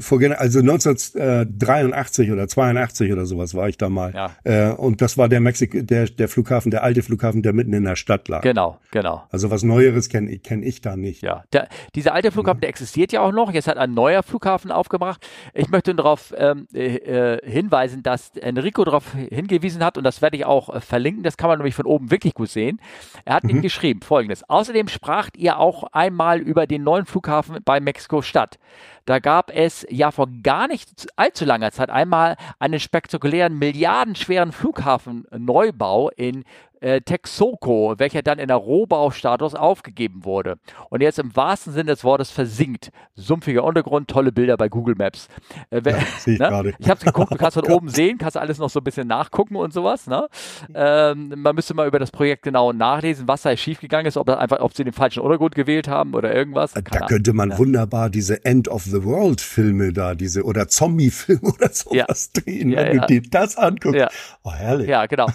vor also 1983 oder 82 oder sowas war ich da mal. Ja. Äh, und das war der Mexiko, der, der Flughafen, der alte Flughafen, der mitten in der Stadt lag. Genau, genau. Also was Neueres kenne ich, kenn ich da nicht. Ja, der, dieser alte Flughafen, mhm. der existiert ja auch noch. Jetzt hat ein neuer Flughafen aufgebracht. Ich möchte darauf ähm, äh, äh, hinweisen, dass Enrico darauf hingewiesen hat, und das werde ich auch äh, verlinken, das kann man nämlich von oben wirklich gut sehen. Er hat mhm. ihm geschrieben, folgendes. Außerdem spracht ihr auch einmal über den neuen Flughafen bei Mexiko-Stadt. Da gab es ja vor gar nicht allzu langer Zeit einmal einen spektakulären, milliardenschweren Flughafenneubau in äh, Texoco, welcher dann in der Rohbaustatus aufgegeben wurde und jetzt im wahrsten Sinne des Wortes versinkt. Sumpfiger Untergrund, tolle Bilder bei Google Maps. Äh, ja, ich ne? ich habe es geguckt, du kannst von oh oben sehen, kannst alles noch so ein bisschen nachgucken und sowas. Ne? Ähm, man müsste mal über das Projekt genau nachlesen, was da schiefgegangen ist, ob, einfach, ob sie den falschen Untergrund gewählt haben oder irgendwas. Keine da könnte man ja. wunderbar diese End of the World Filme da, diese oder Zombie-Filme oder sowas ja. drehen, wenn du dir das anguckst. Oh, herrlich. Ja, genau.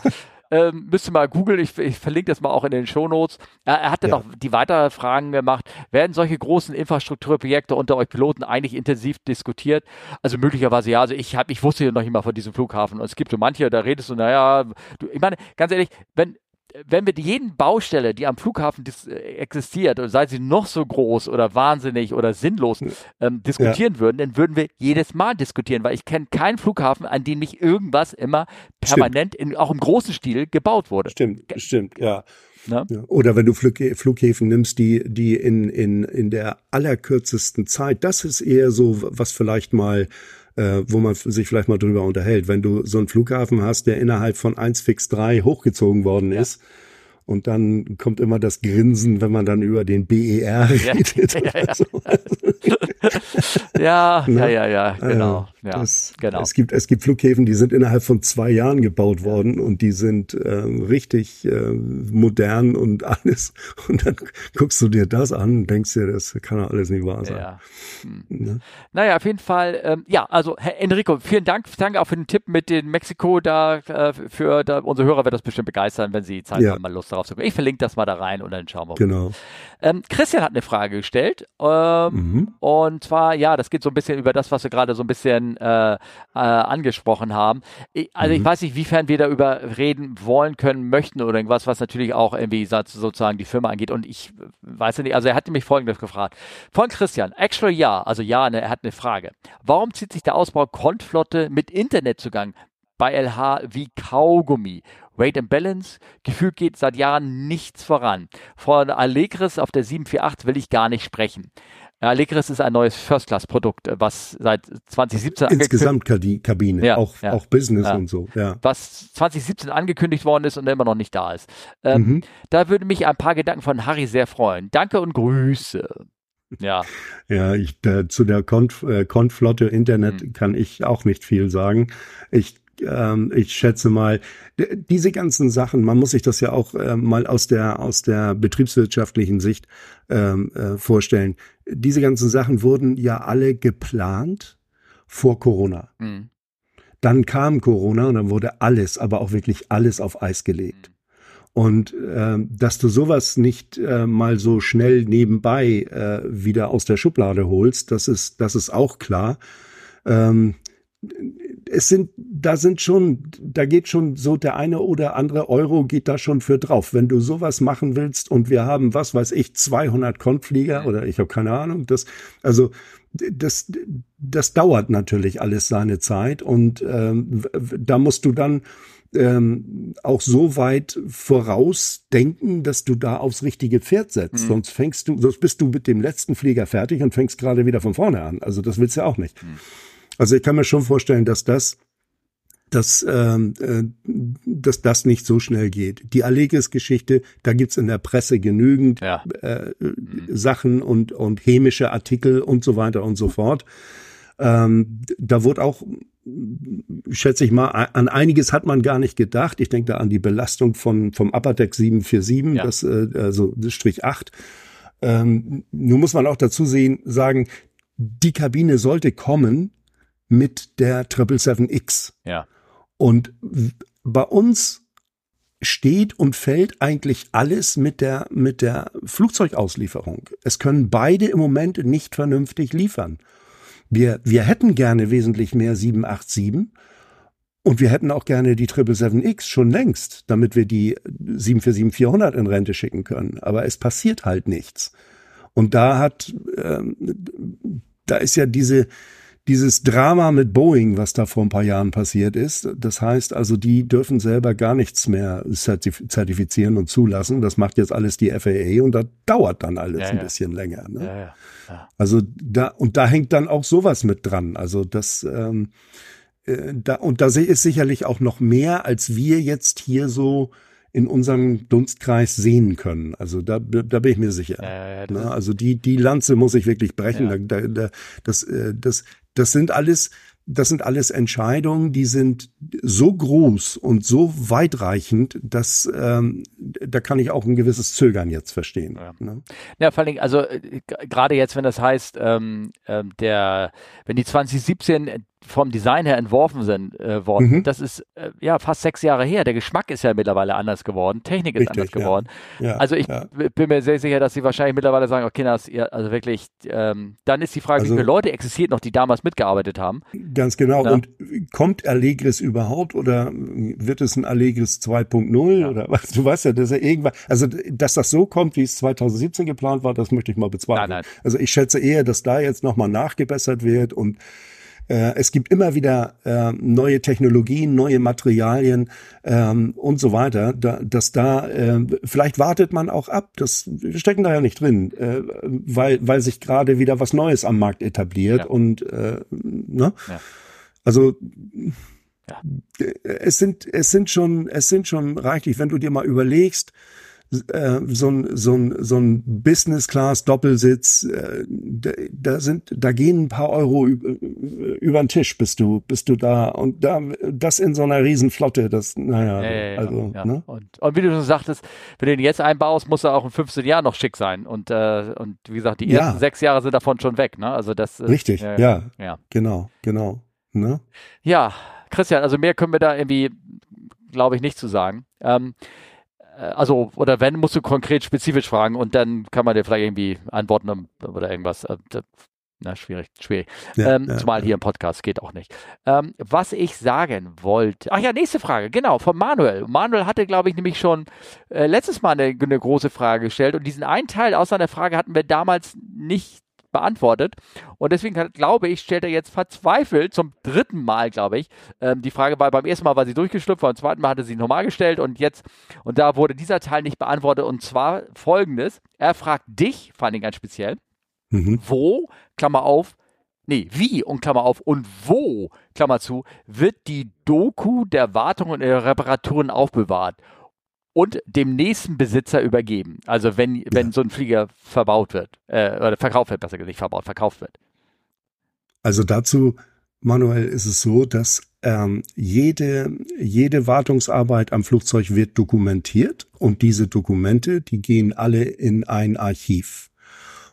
Ähm, müsste mal googeln, ich, ich, verlinke das mal auch in den Shownotes. Er, er hat dann ja. noch die weiteren Fragen gemacht. Werden solche großen Infrastrukturprojekte unter euch Piloten eigentlich intensiv diskutiert? Also möglicherweise ja. Also ich habe, ich wusste ja noch nicht mal von diesem Flughafen. Und es gibt so manche, da redest du, naja, du, ich meine, ganz ehrlich, wenn wenn wir jeden Baustelle, die am Flughafen äh, existiert, sei sie noch so groß oder wahnsinnig oder sinnlos, ähm, diskutieren ja. würden, dann würden wir jedes Mal diskutieren, weil ich kenne keinen Flughafen, an dem nicht irgendwas immer permanent, in, auch im großen Stil, gebaut wurde. Stimmt, stimmt, ja. Ja. Oder wenn du Flughäfen nimmst, die, die in, in, in der allerkürzesten Zeit, das ist eher so, was vielleicht mal äh, wo man sich vielleicht mal drüber unterhält. Wenn du so einen Flughafen hast, der innerhalb von 1 fix 3 hochgezogen worden ist, und dann kommt immer das Grinsen, wenn man dann über den BER redet. Ja, ja, ja. So. ja, ja, ja, ja, genau. Ja, das, genau. Es gibt, es gibt Flughäfen, die sind innerhalb von zwei Jahren gebaut worden und die sind äh, richtig äh, modern und alles. Und dann guckst du dir das an und denkst dir, das kann doch alles nicht wahr sein. Ja. Hm. Ne? Naja, auf jeden Fall, ähm, ja, also Herr Enrico, vielen Dank, danke auch für den Tipp mit den Mexiko da, äh, für da, unsere Hörer wird das bestimmt begeistern, wenn sie Zeit haben, mal Lust darauf zu gucken. Ich verlinke das mal da rein und dann schauen wir mal. Genau. Ähm, Christian hat eine Frage gestellt ähm, mhm. Und zwar, ja, das geht so ein bisschen über das, was wir gerade so ein bisschen äh, äh, angesprochen haben. Ich, also mhm. ich weiß nicht, wiefern wir darüber reden wollen können, möchten oder irgendwas, was natürlich auch irgendwie sozusagen die Firma angeht und ich weiß nicht, also er hat mich folgendes gefragt. Von Christian, actually ja, also ja, ne, er hat eine Frage. Warum zieht sich der Ausbau Kontflotte mit Internetzugang bei LH wie Kaugummi. Weight and Balance, gefühlt geht seit Jahren nichts voran. Von Allegris auf der 748 will ich gar nicht sprechen. Allegris ist ein neues First-Class-Produkt, was seit 2017 Insgesamt Kabine, ja, auch, ja, auch Business ja. und so, ja. Was 2017 angekündigt worden ist und immer noch nicht da ist. Ähm, mhm. Da würde mich ein paar Gedanken von Harry sehr freuen. Danke und Grüße. Ja. Ja, ich, äh, zu der Konf, äh, Konflotte Internet mhm. kann ich auch nicht viel sagen. Ich ähm, ich schätze mal, diese ganzen Sachen, man muss sich das ja auch äh, mal aus der, aus der betriebswirtschaftlichen Sicht ähm, äh, vorstellen. Diese ganzen Sachen wurden ja alle geplant vor Corona. Mhm. Dann kam Corona und dann wurde alles, aber auch wirklich alles auf Eis gelegt. Mhm. Und äh, dass du sowas nicht äh, mal so schnell nebenbei äh, wieder aus der Schublade holst, das ist, das ist auch klar. Ähm, es sind, da sind schon, da geht schon so der eine oder andere Euro geht da schon für drauf. Wenn du sowas machen willst und wir haben, was weiß ich, 200 Konflieger oder ich habe keine Ahnung, das, also das, das dauert natürlich alles seine Zeit und ähm, da musst du dann ähm, auch so weit vorausdenken, dass du da aufs richtige Pferd setzt. Mhm. Sonst fängst du, sonst bist du mit dem letzten Flieger fertig und fängst gerade wieder von vorne an. Also das willst du ja auch nicht. Mhm. Also ich kann mir schon vorstellen, dass das dass, ähm, äh, dass das nicht so schnell geht. Die Allegis-Geschichte, da gibt's in der Presse genügend ja. äh, mhm. Sachen und, und chemische Artikel und so weiter und so fort. Ähm, da wurde auch, schätze ich mal, an einiges hat man gar nicht gedacht. Ich denke da an die Belastung von, vom Upper Deck 747, ja. das, äh, also das Strich 8. Ähm, nun muss man auch dazu sehen, sagen, die Kabine sollte kommen, mit der 777X. Ja. Und bei uns steht und fällt eigentlich alles mit der, mit der Flugzeugauslieferung. Es können beide im Moment nicht vernünftig liefern. Wir, wir hätten gerne wesentlich mehr 787 und wir hätten auch gerne die 777X schon längst, damit wir die 747-400 in Rente schicken können. Aber es passiert halt nichts. Und da hat, ähm, da ist ja diese, dieses Drama mit Boeing, was da vor ein paar Jahren passiert ist. Das heißt also, die dürfen selber gar nichts mehr zertifizieren und zulassen. Das macht jetzt alles die FAA und da dauert dann alles ja, ein bisschen länger. Ne? Ja, ja, also da und da hängt dann auch sowas mit dran. Also das ähm, äh, da und da ist sicherlich auch noch mehr, als wir jetzt hier so in unserem Dunstkreis sehen können. Also da, da bin ich mir sicher. Äh, Na, also die, die Lanze muss ich wirklich brechen. Ja. Da, da, das, äh, das, das sind alles, das sind alles Entscheidungen, die sind so groß und so weitreichend, dass ähm, da kann ich auch ein gewisses Zögern jetzt verstehen. Ja. Ne? Ja, vor allem, also äh, gerade jetzt, wenn das heißt, ähm, ähm, der, wenn die 2017 vom Design her entworfen sind äh, worden. Mhm. Das ist äh, ja fast sechs Jahre her. Der Geschmack ist ja mittlerweile anders geworden, Technik ist Richtig, anders geworden. Ja. also ich ja. bin mir sehr sicher, dass sie wahrscheinlich mittlerweile sagen, okay, das, ja, also wirklich, ähm, dann ist die Frage, also, wie viele Leute existiert noch, die damals mitgearbeitet haben. Ganz genau. Und kommt Allegris überhaupt oder wird es ein Allegris 2.0 oder was? Du weißt ja, dass er irgendwann, also dass das so kommt, wie es 2017 geplant war, das möchte ich mal bezweifeln. Nein, nein. Also ich schätze eher, dass da jetzt nochmal nachgebessert wird und äh, es gibt immer wieder äh, neue Technologien, neue Materialien ähm, und so weiter. Da, dass da äh, vielleicht wartet man auch ab. Das wir stecken da ja nicht drin, äh, weil weil sich gerade wieder was Neues am Markt etabliert ja. und äh, ne? Ja. Also ja. es sind es sind schon es sind schon reichlich, wenn du dir mal überlegst äh, so ein so ein so ein Business Class Doppelsitz äh, da, sind da gehen ein paar Euro über, über den Tisch bist du bist du da. Und da das in so einer Riesenflotte das naja ja, ja, also ja. Ne? Und, und wie du schon sagtest wenn du den jetzt einbaust muss er auch in 15 Jahren noch schick sein. Und äh, und wie gesagt die ersten sechs Jahre sind davon schon weg ne? Also das richtig ja, ja. genau genau ne? ja Christian also mehr können wir da irgendwie glaube ich nicht zu sagen. Ähm, äh, also, oder wenn, musst du konkret spezifisch fragen und dann kann man dir vielleicht irgendwie antworten oder irgendwas. Äh, na, schwierig, schwierig. Ja, ähm, ja, zumal ja. hier im Podcast geht auch nicht. Ähm, was ich sagen wollte. Ach ja, nächste Frage, genau, von Manuel. Manuel hatte, glaube ich, nämlich schon äh, letztes Mal eine, eine, große Frage gestellt und diesen einen Teil aus seiner Frage hatten wir damals nicht beantwortet. Und deswegen glaube ich, stellt er jetzt verzweifelt zum dritten Mal, glaube ich, ähm, die Frage, weil beim ersten Mal war sie durchgeschlüpft, beim zweiten Mal hatte sie normal gestellt und jetzt, und da wurde dieser Teil nicht beantwortet und zwar folgendes. Er fragt dich, fand ich ganz speziell, mhm. wo, Klammer auf, nee, wie und Klammer auf und wo, Klammer zu, wird die Doku der Wartung und der Reparaturen aufbewahrt? Und dem nächsten Besitzer übergeben. Also wenn, wenn ja. so ein Flieger verbaut wird, äh, oder verkauft wird, besser gesagt, nicht verbaut, verkauft wird. Also dazu, Manuel, ist es so, dass ähm, jede, jede Wartungsarbeit am Flugzeug wird dokumentiert und diese Dokumente, die gehen alle in ein Archiv.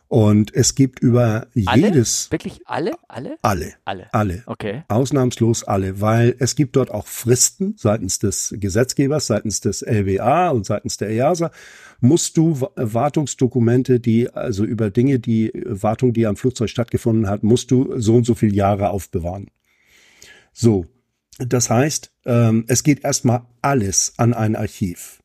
Und es gibt über alle? jedes. Wirklich alle? Alle? Alle. Alle. Alle. Okay. Ausnahmslos alle, weil es gibt dort auch Fristen seitens des Gesetzgebers, seitens des LWA und seitens der EASA. Musst du Wartungsdokumente, die, also über Dinge, die Wartung, die am Flugzeug stattgefunden hat, musst du so und so viele Jahre aufbewahren. So. Das heißt, ähm, es geht erstmal alles an ein Archiv.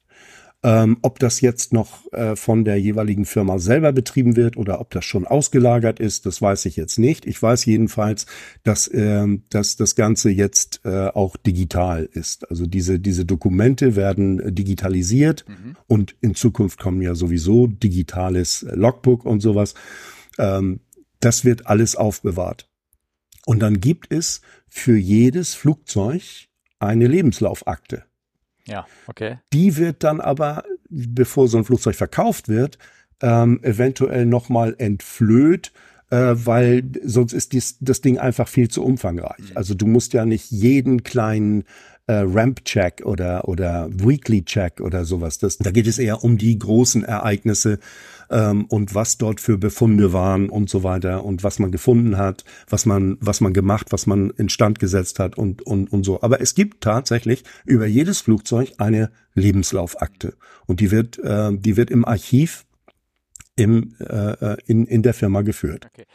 Ähm, ob das jetzt noch äh, von der jeweiligen Firma selber betrieben wird oder ob das schon ausgelagert ist, das weiß ich jetzt nicht. Ich weiß jedenfalls, dass, äh, dass das Ganze jetzt äh, auch digital ist. Also diese, diese Dokumente werden digitalisiert mhm. und in Zukunft kommen ja sowieso digitales Logbook und sowas. Ähm, das wird alles aufbewahrt. Und dann gibt es für jedes Flugzeug eine Lebenslaufakte. Ja, okay. Die wird dann aber, bevor so ein Flugzeug verkauft wird, ähm, eventuell nochmal entflöht, äh, weil sonst ist dies, das Ding einfach viel zu umfangreich. Mhm. Also du musst ja nicht jeden kleinen äh, Ramp-Check oder, oder Weekly-Check oder sowas. Das, da geht es eher um die großen Ereignisse ähm, und was dort für Befunde waren und so weiter und was man gefunden hat, was man, was man gemacht, was man instand gesetzt hat und, und, und so. Aber es gibt tatsächlich über jedes Flugzeug eine Lebenslaufakte und die wird, äh, die wird im Archiv im, äh, äh in, in der Firma geführt. Okay.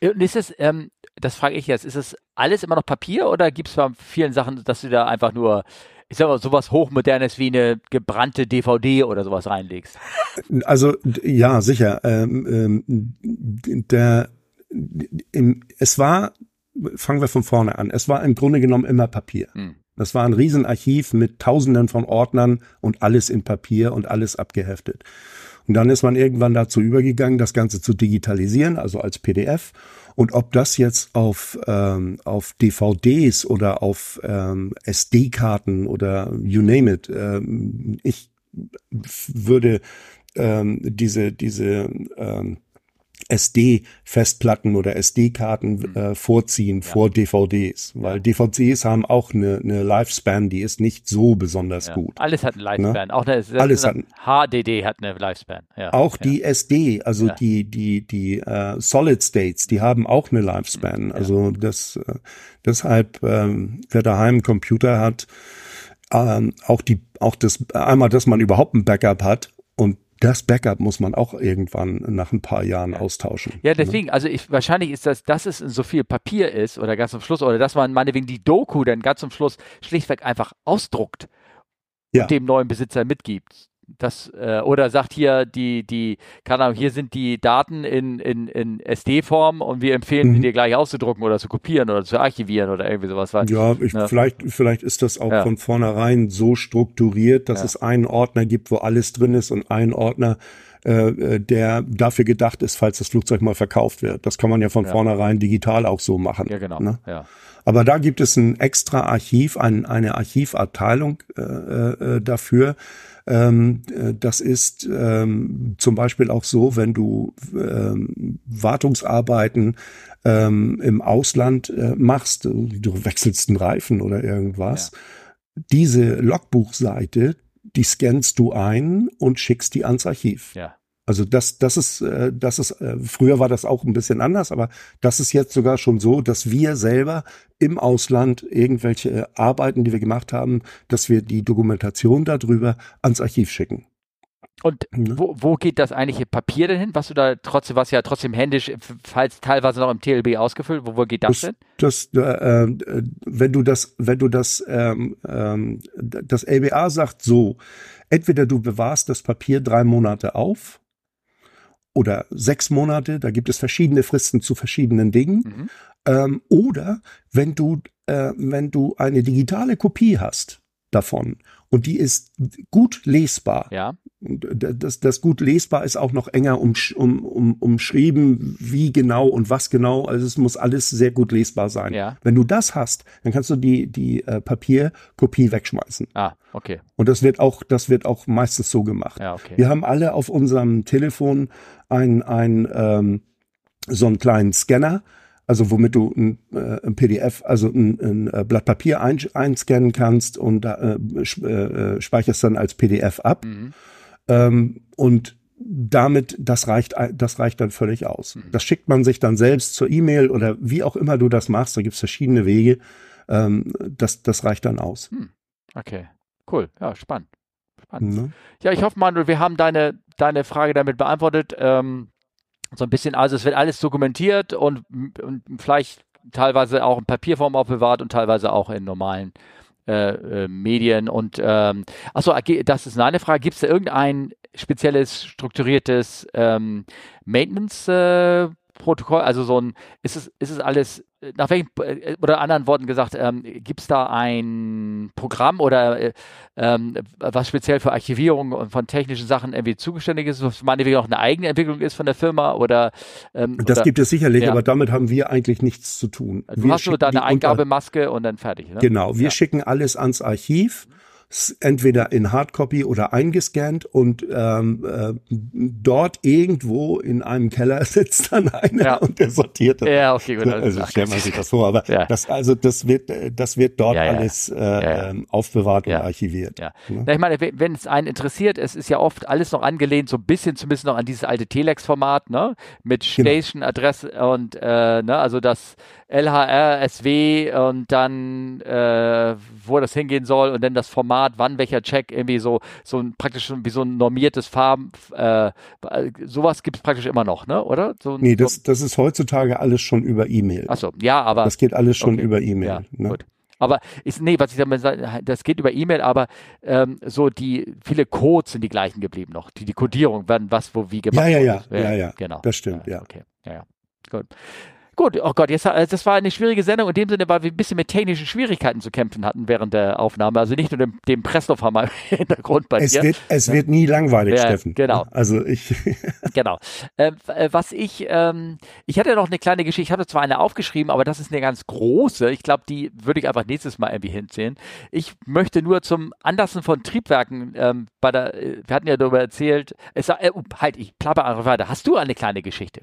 Und ist es, ähm, das frage ich jetzt, ist es alles immer noch Papier oder gibt es bei vielen Sachen, dass du da einfach nur, ich sag mal, sowas Hochmodernes wie eine gebrannte DVD oder sowas reinlegst? Also ja, sicher. Ähm, ähm, der, im, es war, fangen wir von vorne an, es war im Grunde genommen immer Papier. Hm. Das war ein Riesenarchiv mit Tausenden von Ordnern und alles in Papier und alles abgeheftet. Und dann ist man irgendwann dazu übergegangen, das Ganze zu digitalisieren, also als PDF. Und ob das jetzt auf, ähm, auf DVDs oder auf ähm, SD-Karten oder you name it, ähm, ich würde ähm, diese, diese ähm, SD-Festplatten oder SD-Karten mhm. äh, vorziehen ja. vor DVDs, weil ja. DVDs haben auch eine, eine Lifespan, die ist nicht so besonders ja. gut. Alles hat eine ne? Lifespan, ne? auch eine, Alles hat, HDD hat eine Lifespan. auch die SD, also die die die äh, Solid States, die haben auch eine Lifespan. Also das äh, deshalb ähm, wer daheim einen Computer hat, ähm, auch die auch das einmal, dass man überhaupt ein Backup hat und das Backup muss man auch irgendwann nach ein paar Jahren austauschen. Ja, ne? deswegen, ne? also ich, wahrscheinlich ist das, dass es so viel Papier ist oder ganz zum Schluss, oder dass man meinetwegen die Doku dann ganz zum Schluss schlichtweg einfach ausdruckt ja. und dem neuen Besitzer mitgibt das äh, oder sagt hier die die keine Ahnung hier sind die Daten in in, in SD-Form und wir empfehlen mhm. die dir gleich auszudrucken oder zu kopieren oder zu archivieren oder irgendwie sowas. Ja, ich, ne? vielleicht vielleicht ist das auch ja. von vornherein so strukturiert, dass ja. es einen Ordner gibt, wo alles drin ist und einen Ordner äh, äh, der dafür gedacht ist, falls das Flugzeug mal verkauft wird. Das kann man ja von ja. vornherein digital auch so machen. Ja, genau. Ne? Ja. Aber da gibt es ein extra Archiv, ein, eine Archivabteilung äh, äh, dafür, ähm, äh, das ist ähm, zum Beispiel auch so, wenn du ähm, Wartungsarbeiten ähm, im Ausland äh, machst, du wechselst einen Reifen oder irgendwas. Ja. Diese Logbuchseite, die scannst du ein und schickst die ans Archiv. Ja. Also das, das ist, äh, das ist, äh, früher war das auch ein bisschen anders, aber das ist jetzt sogar schon so, dass wir selber im Ausland irgendwelche Arbeiten, die wir gemacht haben, dass wir die Dokumentation darüber ans Archiv schicken. Und ne? wo, wo geht das eigentliche Papier denn hin? Was du da trotzdem, was ja trotzdem händisch, falls teilweise noch im TLB ausgefüllt, wo, wo geht das, das denn? Das, äh, äh, wenn du das, wenn du das, ähm, ähm, das LBA sagt so, entweder du bewahrst das Papier drei Monate auf oder sechs Monate, da gibt es verschiedene Fristen zu verschiedenen Dingen. Mhm. Ähm, oder wenn du, äh, wenn du eine digitale Kopie hast davon und die ist gut lesbar. Ja. Das, das gut lesbar ist auch noch enger um, um, um, umschrieben, wie genau und was genau. Also es muss alles sehr gut lesbar sein. Ja. Wenn du das hast, dann kannst du die, die äh, Papierkopie wegschmeißen. Ah, okay. Und das wird auch, das wird auch meistens so gemacht. Ja, okay. Wir haben alle auf unserem Telefon ein, ein ähm, so einen kleinen Scanner, also womit du ein, äh, ein PDF, also ein, ein äh, Blatt Papier ein, einscannen kannst und äh, äh, speicherst dann als PDF ab. Mhm. Ähm, und damit, das reicht, das reicht dann völlig aus. Mhm. Das schickt man sich dann selbst zur E-Mail oder wie auch immer du das machst, da gibt's verschiedene Wege. Ähm, das, das reicht dann aus. Mhm. Okay, cool. Ja, spannend. spannend. Ne? Ja, ich hoffe, Manuel, wir haben deine, deine Frage damit beantwortet. Ähm, so ein bisschen, also es wird alles dokumentiert und, und vielleicht teilweise auch in Papierform aufbewahrt und teilweise auch in normalen äh, äh, Medien. Und ähm, achso, das ist eine Frage. Gibt es da irgendein spezielles, strukturiertes ähm, Maintenance-Protokoll? Äh, also so ein, ist es, ist es alles nach welchen, äh, oder anderen Worten gesagt, ähm, gibt es da ein Programm oder äh, ähm, was speziell für Archivierung von technischen Sachen irgendwie zugeständig ist, was meinetwegen auch eine eigene Entwicklung ist von der Firma oder ähm, Das oder, gibt es sicherlich, ja. aber damit haben wir eigentlich nichts zu tun. Du wir hast nur deine Eingabemaske und dann fertig. Ne? Genau, wir ja. schicken alles ans Archiv entweder in Hardcopy oder eingescannt und ähm, äh, dort irgendwo in einem Keller sitzt dann einer ja. und der sortiert das. Ja, okay, gut. Also stellt man sich das vor, aber ja. das also das wird das wird dort ja, alles äh, ähm, aufbewahrt und archiviert. Ja. Ne? Ich meine, wenn es einen interessiert, es ist ja oft alles noch angelehnt, so ein bisschen zumindest noch an dieses alte Telex-Format, ne, mit genau. Station-Adresse und äh, ne, also das LHR, SW und dann äh, wo das hingehen soll und dann das Format, wann welcher Check irgendwie so so ein praktisch wie so ein normiertes Farben äh, sowas gibt es praktisch immer noch, ne? Oder? So, nee, das, das ist heutzutage alles schon über E-Mail. Achso, ja, aber das geht alles schon okay. über E-Mail. Ja, ne? gut. Aber ist, nee, was ich damit sage, das geht über E-Mail, aber ähm, so die viele Codes sind die gleichen geblieben noch. Die, die Codierung, wann was wo wie gemacht ja, ja, ja, ja, ja, ja, genau. Das stimmt, ja. Okay, ja, ja. Gut. Gut, oh Gott, jetzt, äh, das war eine schwierige Sendung in dem Sinne, weil wir ein bisschen mit technischen Schwierigkeiten zu kämpfen hatten während der Aufnahme. Also nicht nur dem, dem Presslufthammer im Hintergrund bei es dir. Wird, es ja. wird nie langweilig, ja, Steffen. Genau. Also ich. genau. Ähm, äh, was ich, ähm, ich hatte noch eine kleine Geschichte, ich hatte zwar eine aufgeschrieben, aber das ist eine ganz große. Ich glaube, die würde ich einfach nächstes Mal irgendwie hinziehen. Ich möchte nur zum Andersen von Triebwerken, ähm, bei der, äh, wir hatten ja darüber erzählt, es, äh, halt, ich plapper einfach weiter. Hast du eine kleine Geschichte?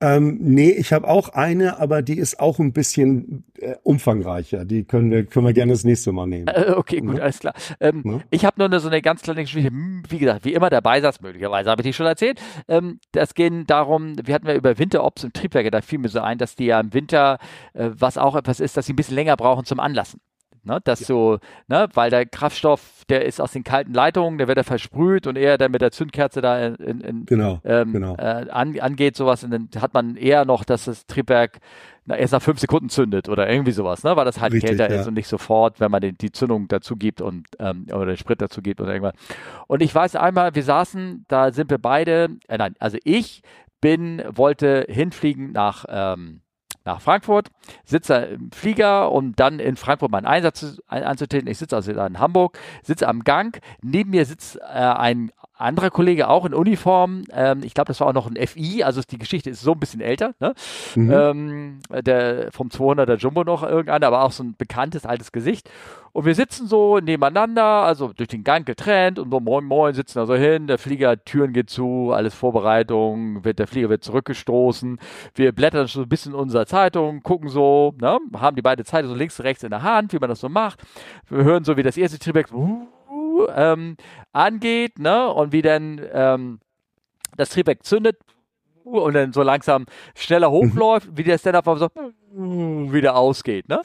Ähm, nee, ich habe auch eine, aber die ist auch ein bisschen äh, umfangreicher. Die können wir, können wir gerne das nächste Mal nehmen. Äh, okay, gut, ja? alles klar. Ähm, ja? Ich habe nur eine, so eine ganz kleine Geschichte, hm, wie gesagt, wie immer der Beisatz, möglicherweise habe ich die schon erzählt. Ähm, das ging darum, wir hatten ja über Winterops und Triebwerke, da fiel mir so ein, dass die ja im Winter, äh, was auch etwas ist, dass sie ein bisschen länger brauchen zum Anlassen. Ne, das ja. so, ne, weil der Kraftstoff, der ist aus den kalten Leitungen, der wird da versprüht und eher dann mit der Zündkerze da in, in, genau, ähm, genau. Äh, an, angeht, sowas, und dann hat man eher noch, dass das Triebwerk na, erst nach fünf Sekunden zündet oder irgendwie sowas, ne, weil das halt Richtig, kälter ja. ist und nicht sofort, wenn man den, die Zündung dazu gibt und ähm, oder den Sprit dazu gibt oder irgendwas. Und ich weiß einmal, wir saßen, da sind wir beide, äh, nein, also ich bin, wollte hinfliegen nach ähm, nach Frankfurt, sitze im Flieger, um dann in Frankfurt meinen Einsatz anzutreten. Ich sitze also in Hamburg, sitze am Gang. Neben mir sitzt äh, ein anderer Kollege auch in Uniform. Ähm, ich glaube, das war auch noch ein FI, also die Geschichte ist so ein bisschen älter. Ne? Mhm. Ähm, der vom 200er Jumbo noch irgendeiner, aber auch so ein bekanntes altes Gesicht. Und wir sitzen so nebeneinander, also durch den Gang getrennt und so moin moin sitzen da so hin. Der Flieger, Türen geht zu, alles Vorbereitung, wird, der Flieger wird zurückgestoßen. Wir blättern schon ein bisschen in unserer Zeitung, gucken so, ne? haben die beide Zeitungen so links und rechts in der Hand, wie man das so macht. Wir hören so, wie das erste Triebwerk uh, ähm, angeht, ne? Und wie dann ähm, das Triebwerk zündet und dann so langsam schneller mhm. hochläuft, wie der Stand-up so wieder ausgeht, ne?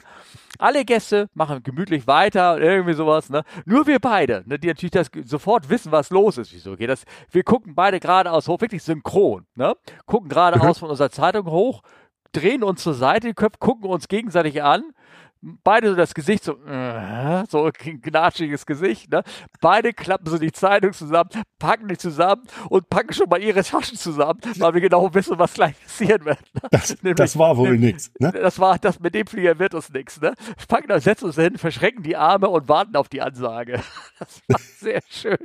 Alle Gäste machen gemütlich weiter und irgendwie sowas, ne? Nur wir beide, ne, die natürlich das sofort wissen, was los ist. Wieso geht das? Wir gucken beide geradeaus hoch, wirklich synchron, ne? Gucken geradeaus mhm. von unserer Zeitung hoch, drehen uns zur Seite, die Köpfe gucken uns gegenseitig an beide so das Gesicht so, äh, so ein gnatschiges Gesicht, ne? Beide klappen so die Zeitung zusammen, packen die zusammen und packen schon mal ihre Taschen zusammen, weil wir genau wissen, was gleich passieren wird. Ne? Das, nämlich, das, war wohl nichts, ne? Das war, das mit dem Flieger wird uns nichts, ne? Packen, setzen uns hin, verschrecken die Arme und warten auf die Ansage. Das war sehr schön.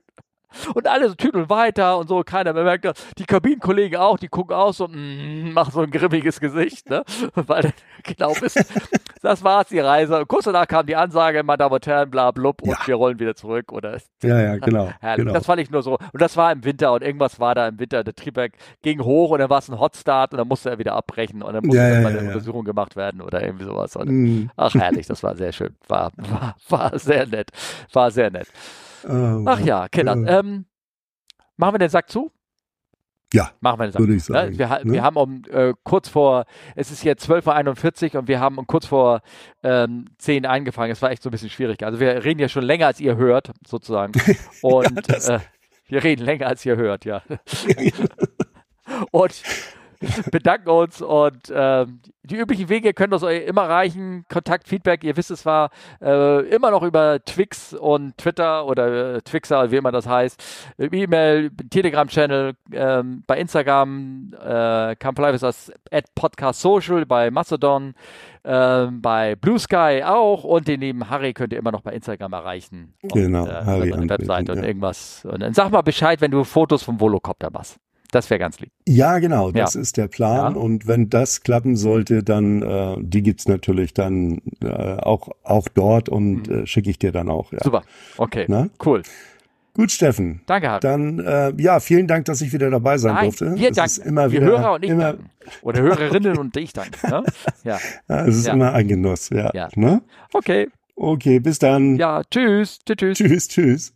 Und alle so tüdeln weiter und so, keiner bemerkt das. Die Kabinenkollegen auch, die gucken auch so, mm, machen so ein grimmiges Gesicht, ne? Weil genau wissen, das war's, die Reise. Und kurz danach kam die Ansage, meine Damen und Herren, bla blub, und ja. wir rollen wieder zurück. Oder ja, ja, genau, genau. Das fand ich nur so. Und das war im Winter und irgendwas war da im Winter. Der Triebwerk ging hoch und dann war es ein Hotstart und dann musste er wieder abbrechen und dann musste ja, ja, mal eine Untersuchung gemacht werden oder irgendwie sowas. Und, mm. Ach, herrlich, das war sehr schön. War, war, war sehr nett. War sehr nett. Oh, Ach ja, Kinder. Äh. Ähm, machen wir den Sack zu? Ja, machen wir den Sack. Würde ich sagen. Wir, ne? wir haben um äh, kurz vor, es ist jetzt 12.41 Uhr und wir haben um kurz vor ähm, 10 eingefangen. Es war echt so ein bisschen schwierig. Also wir reden ja schon länger, als ihr hört, sozusagen. Und ja, äh, wir reden länger, als ihr hört, ja. und bedanken uns und äh, die üblichen Wege können uns immer reichen. Kontakt, Feedback, ihr wisst es war äh, immer noch über Twix und Twitter oder äh, Twixer, wie immer das heißt. E-Mail, Telegram-Channel, äh, bei Instagram, äh, das at Podcast Social, bei Mastodon, äh, bei Blue Sky auch und den lieben Harry könnt ihr immer noch bei Instagram erreichen. Genau, und, äh, Harry. Webseite und irgendwas. Und dann sag mal Bescheid, wenn du Fotos vom Volocopter machst. Das wäre ganz lieb. Ja, genau, das ja. ist der Plan. Ja. Und wenn das klappen sollte, dann äh, die gibt's natürlich dann äh, auch auch dort und mhm. äh, schicke ich dir dann auch. Ja. Super, okay, Na? cool. Gut, Steffen. Danke, Harry. Dann äh, ja, vielen Dank, dass ich wieder dabei sein Nein, durfte. Wir danken. Immer wir wieder, Hörer und ich immer, danken. Oder Hörerinnen und ich danke. Ne? Ja. ja, es ist ja. immer ein Genuss. Ja. ja. Ne? Okay. Okay, bis dann. Ja, tschüss. Tschüss. Tschüss, tschüss.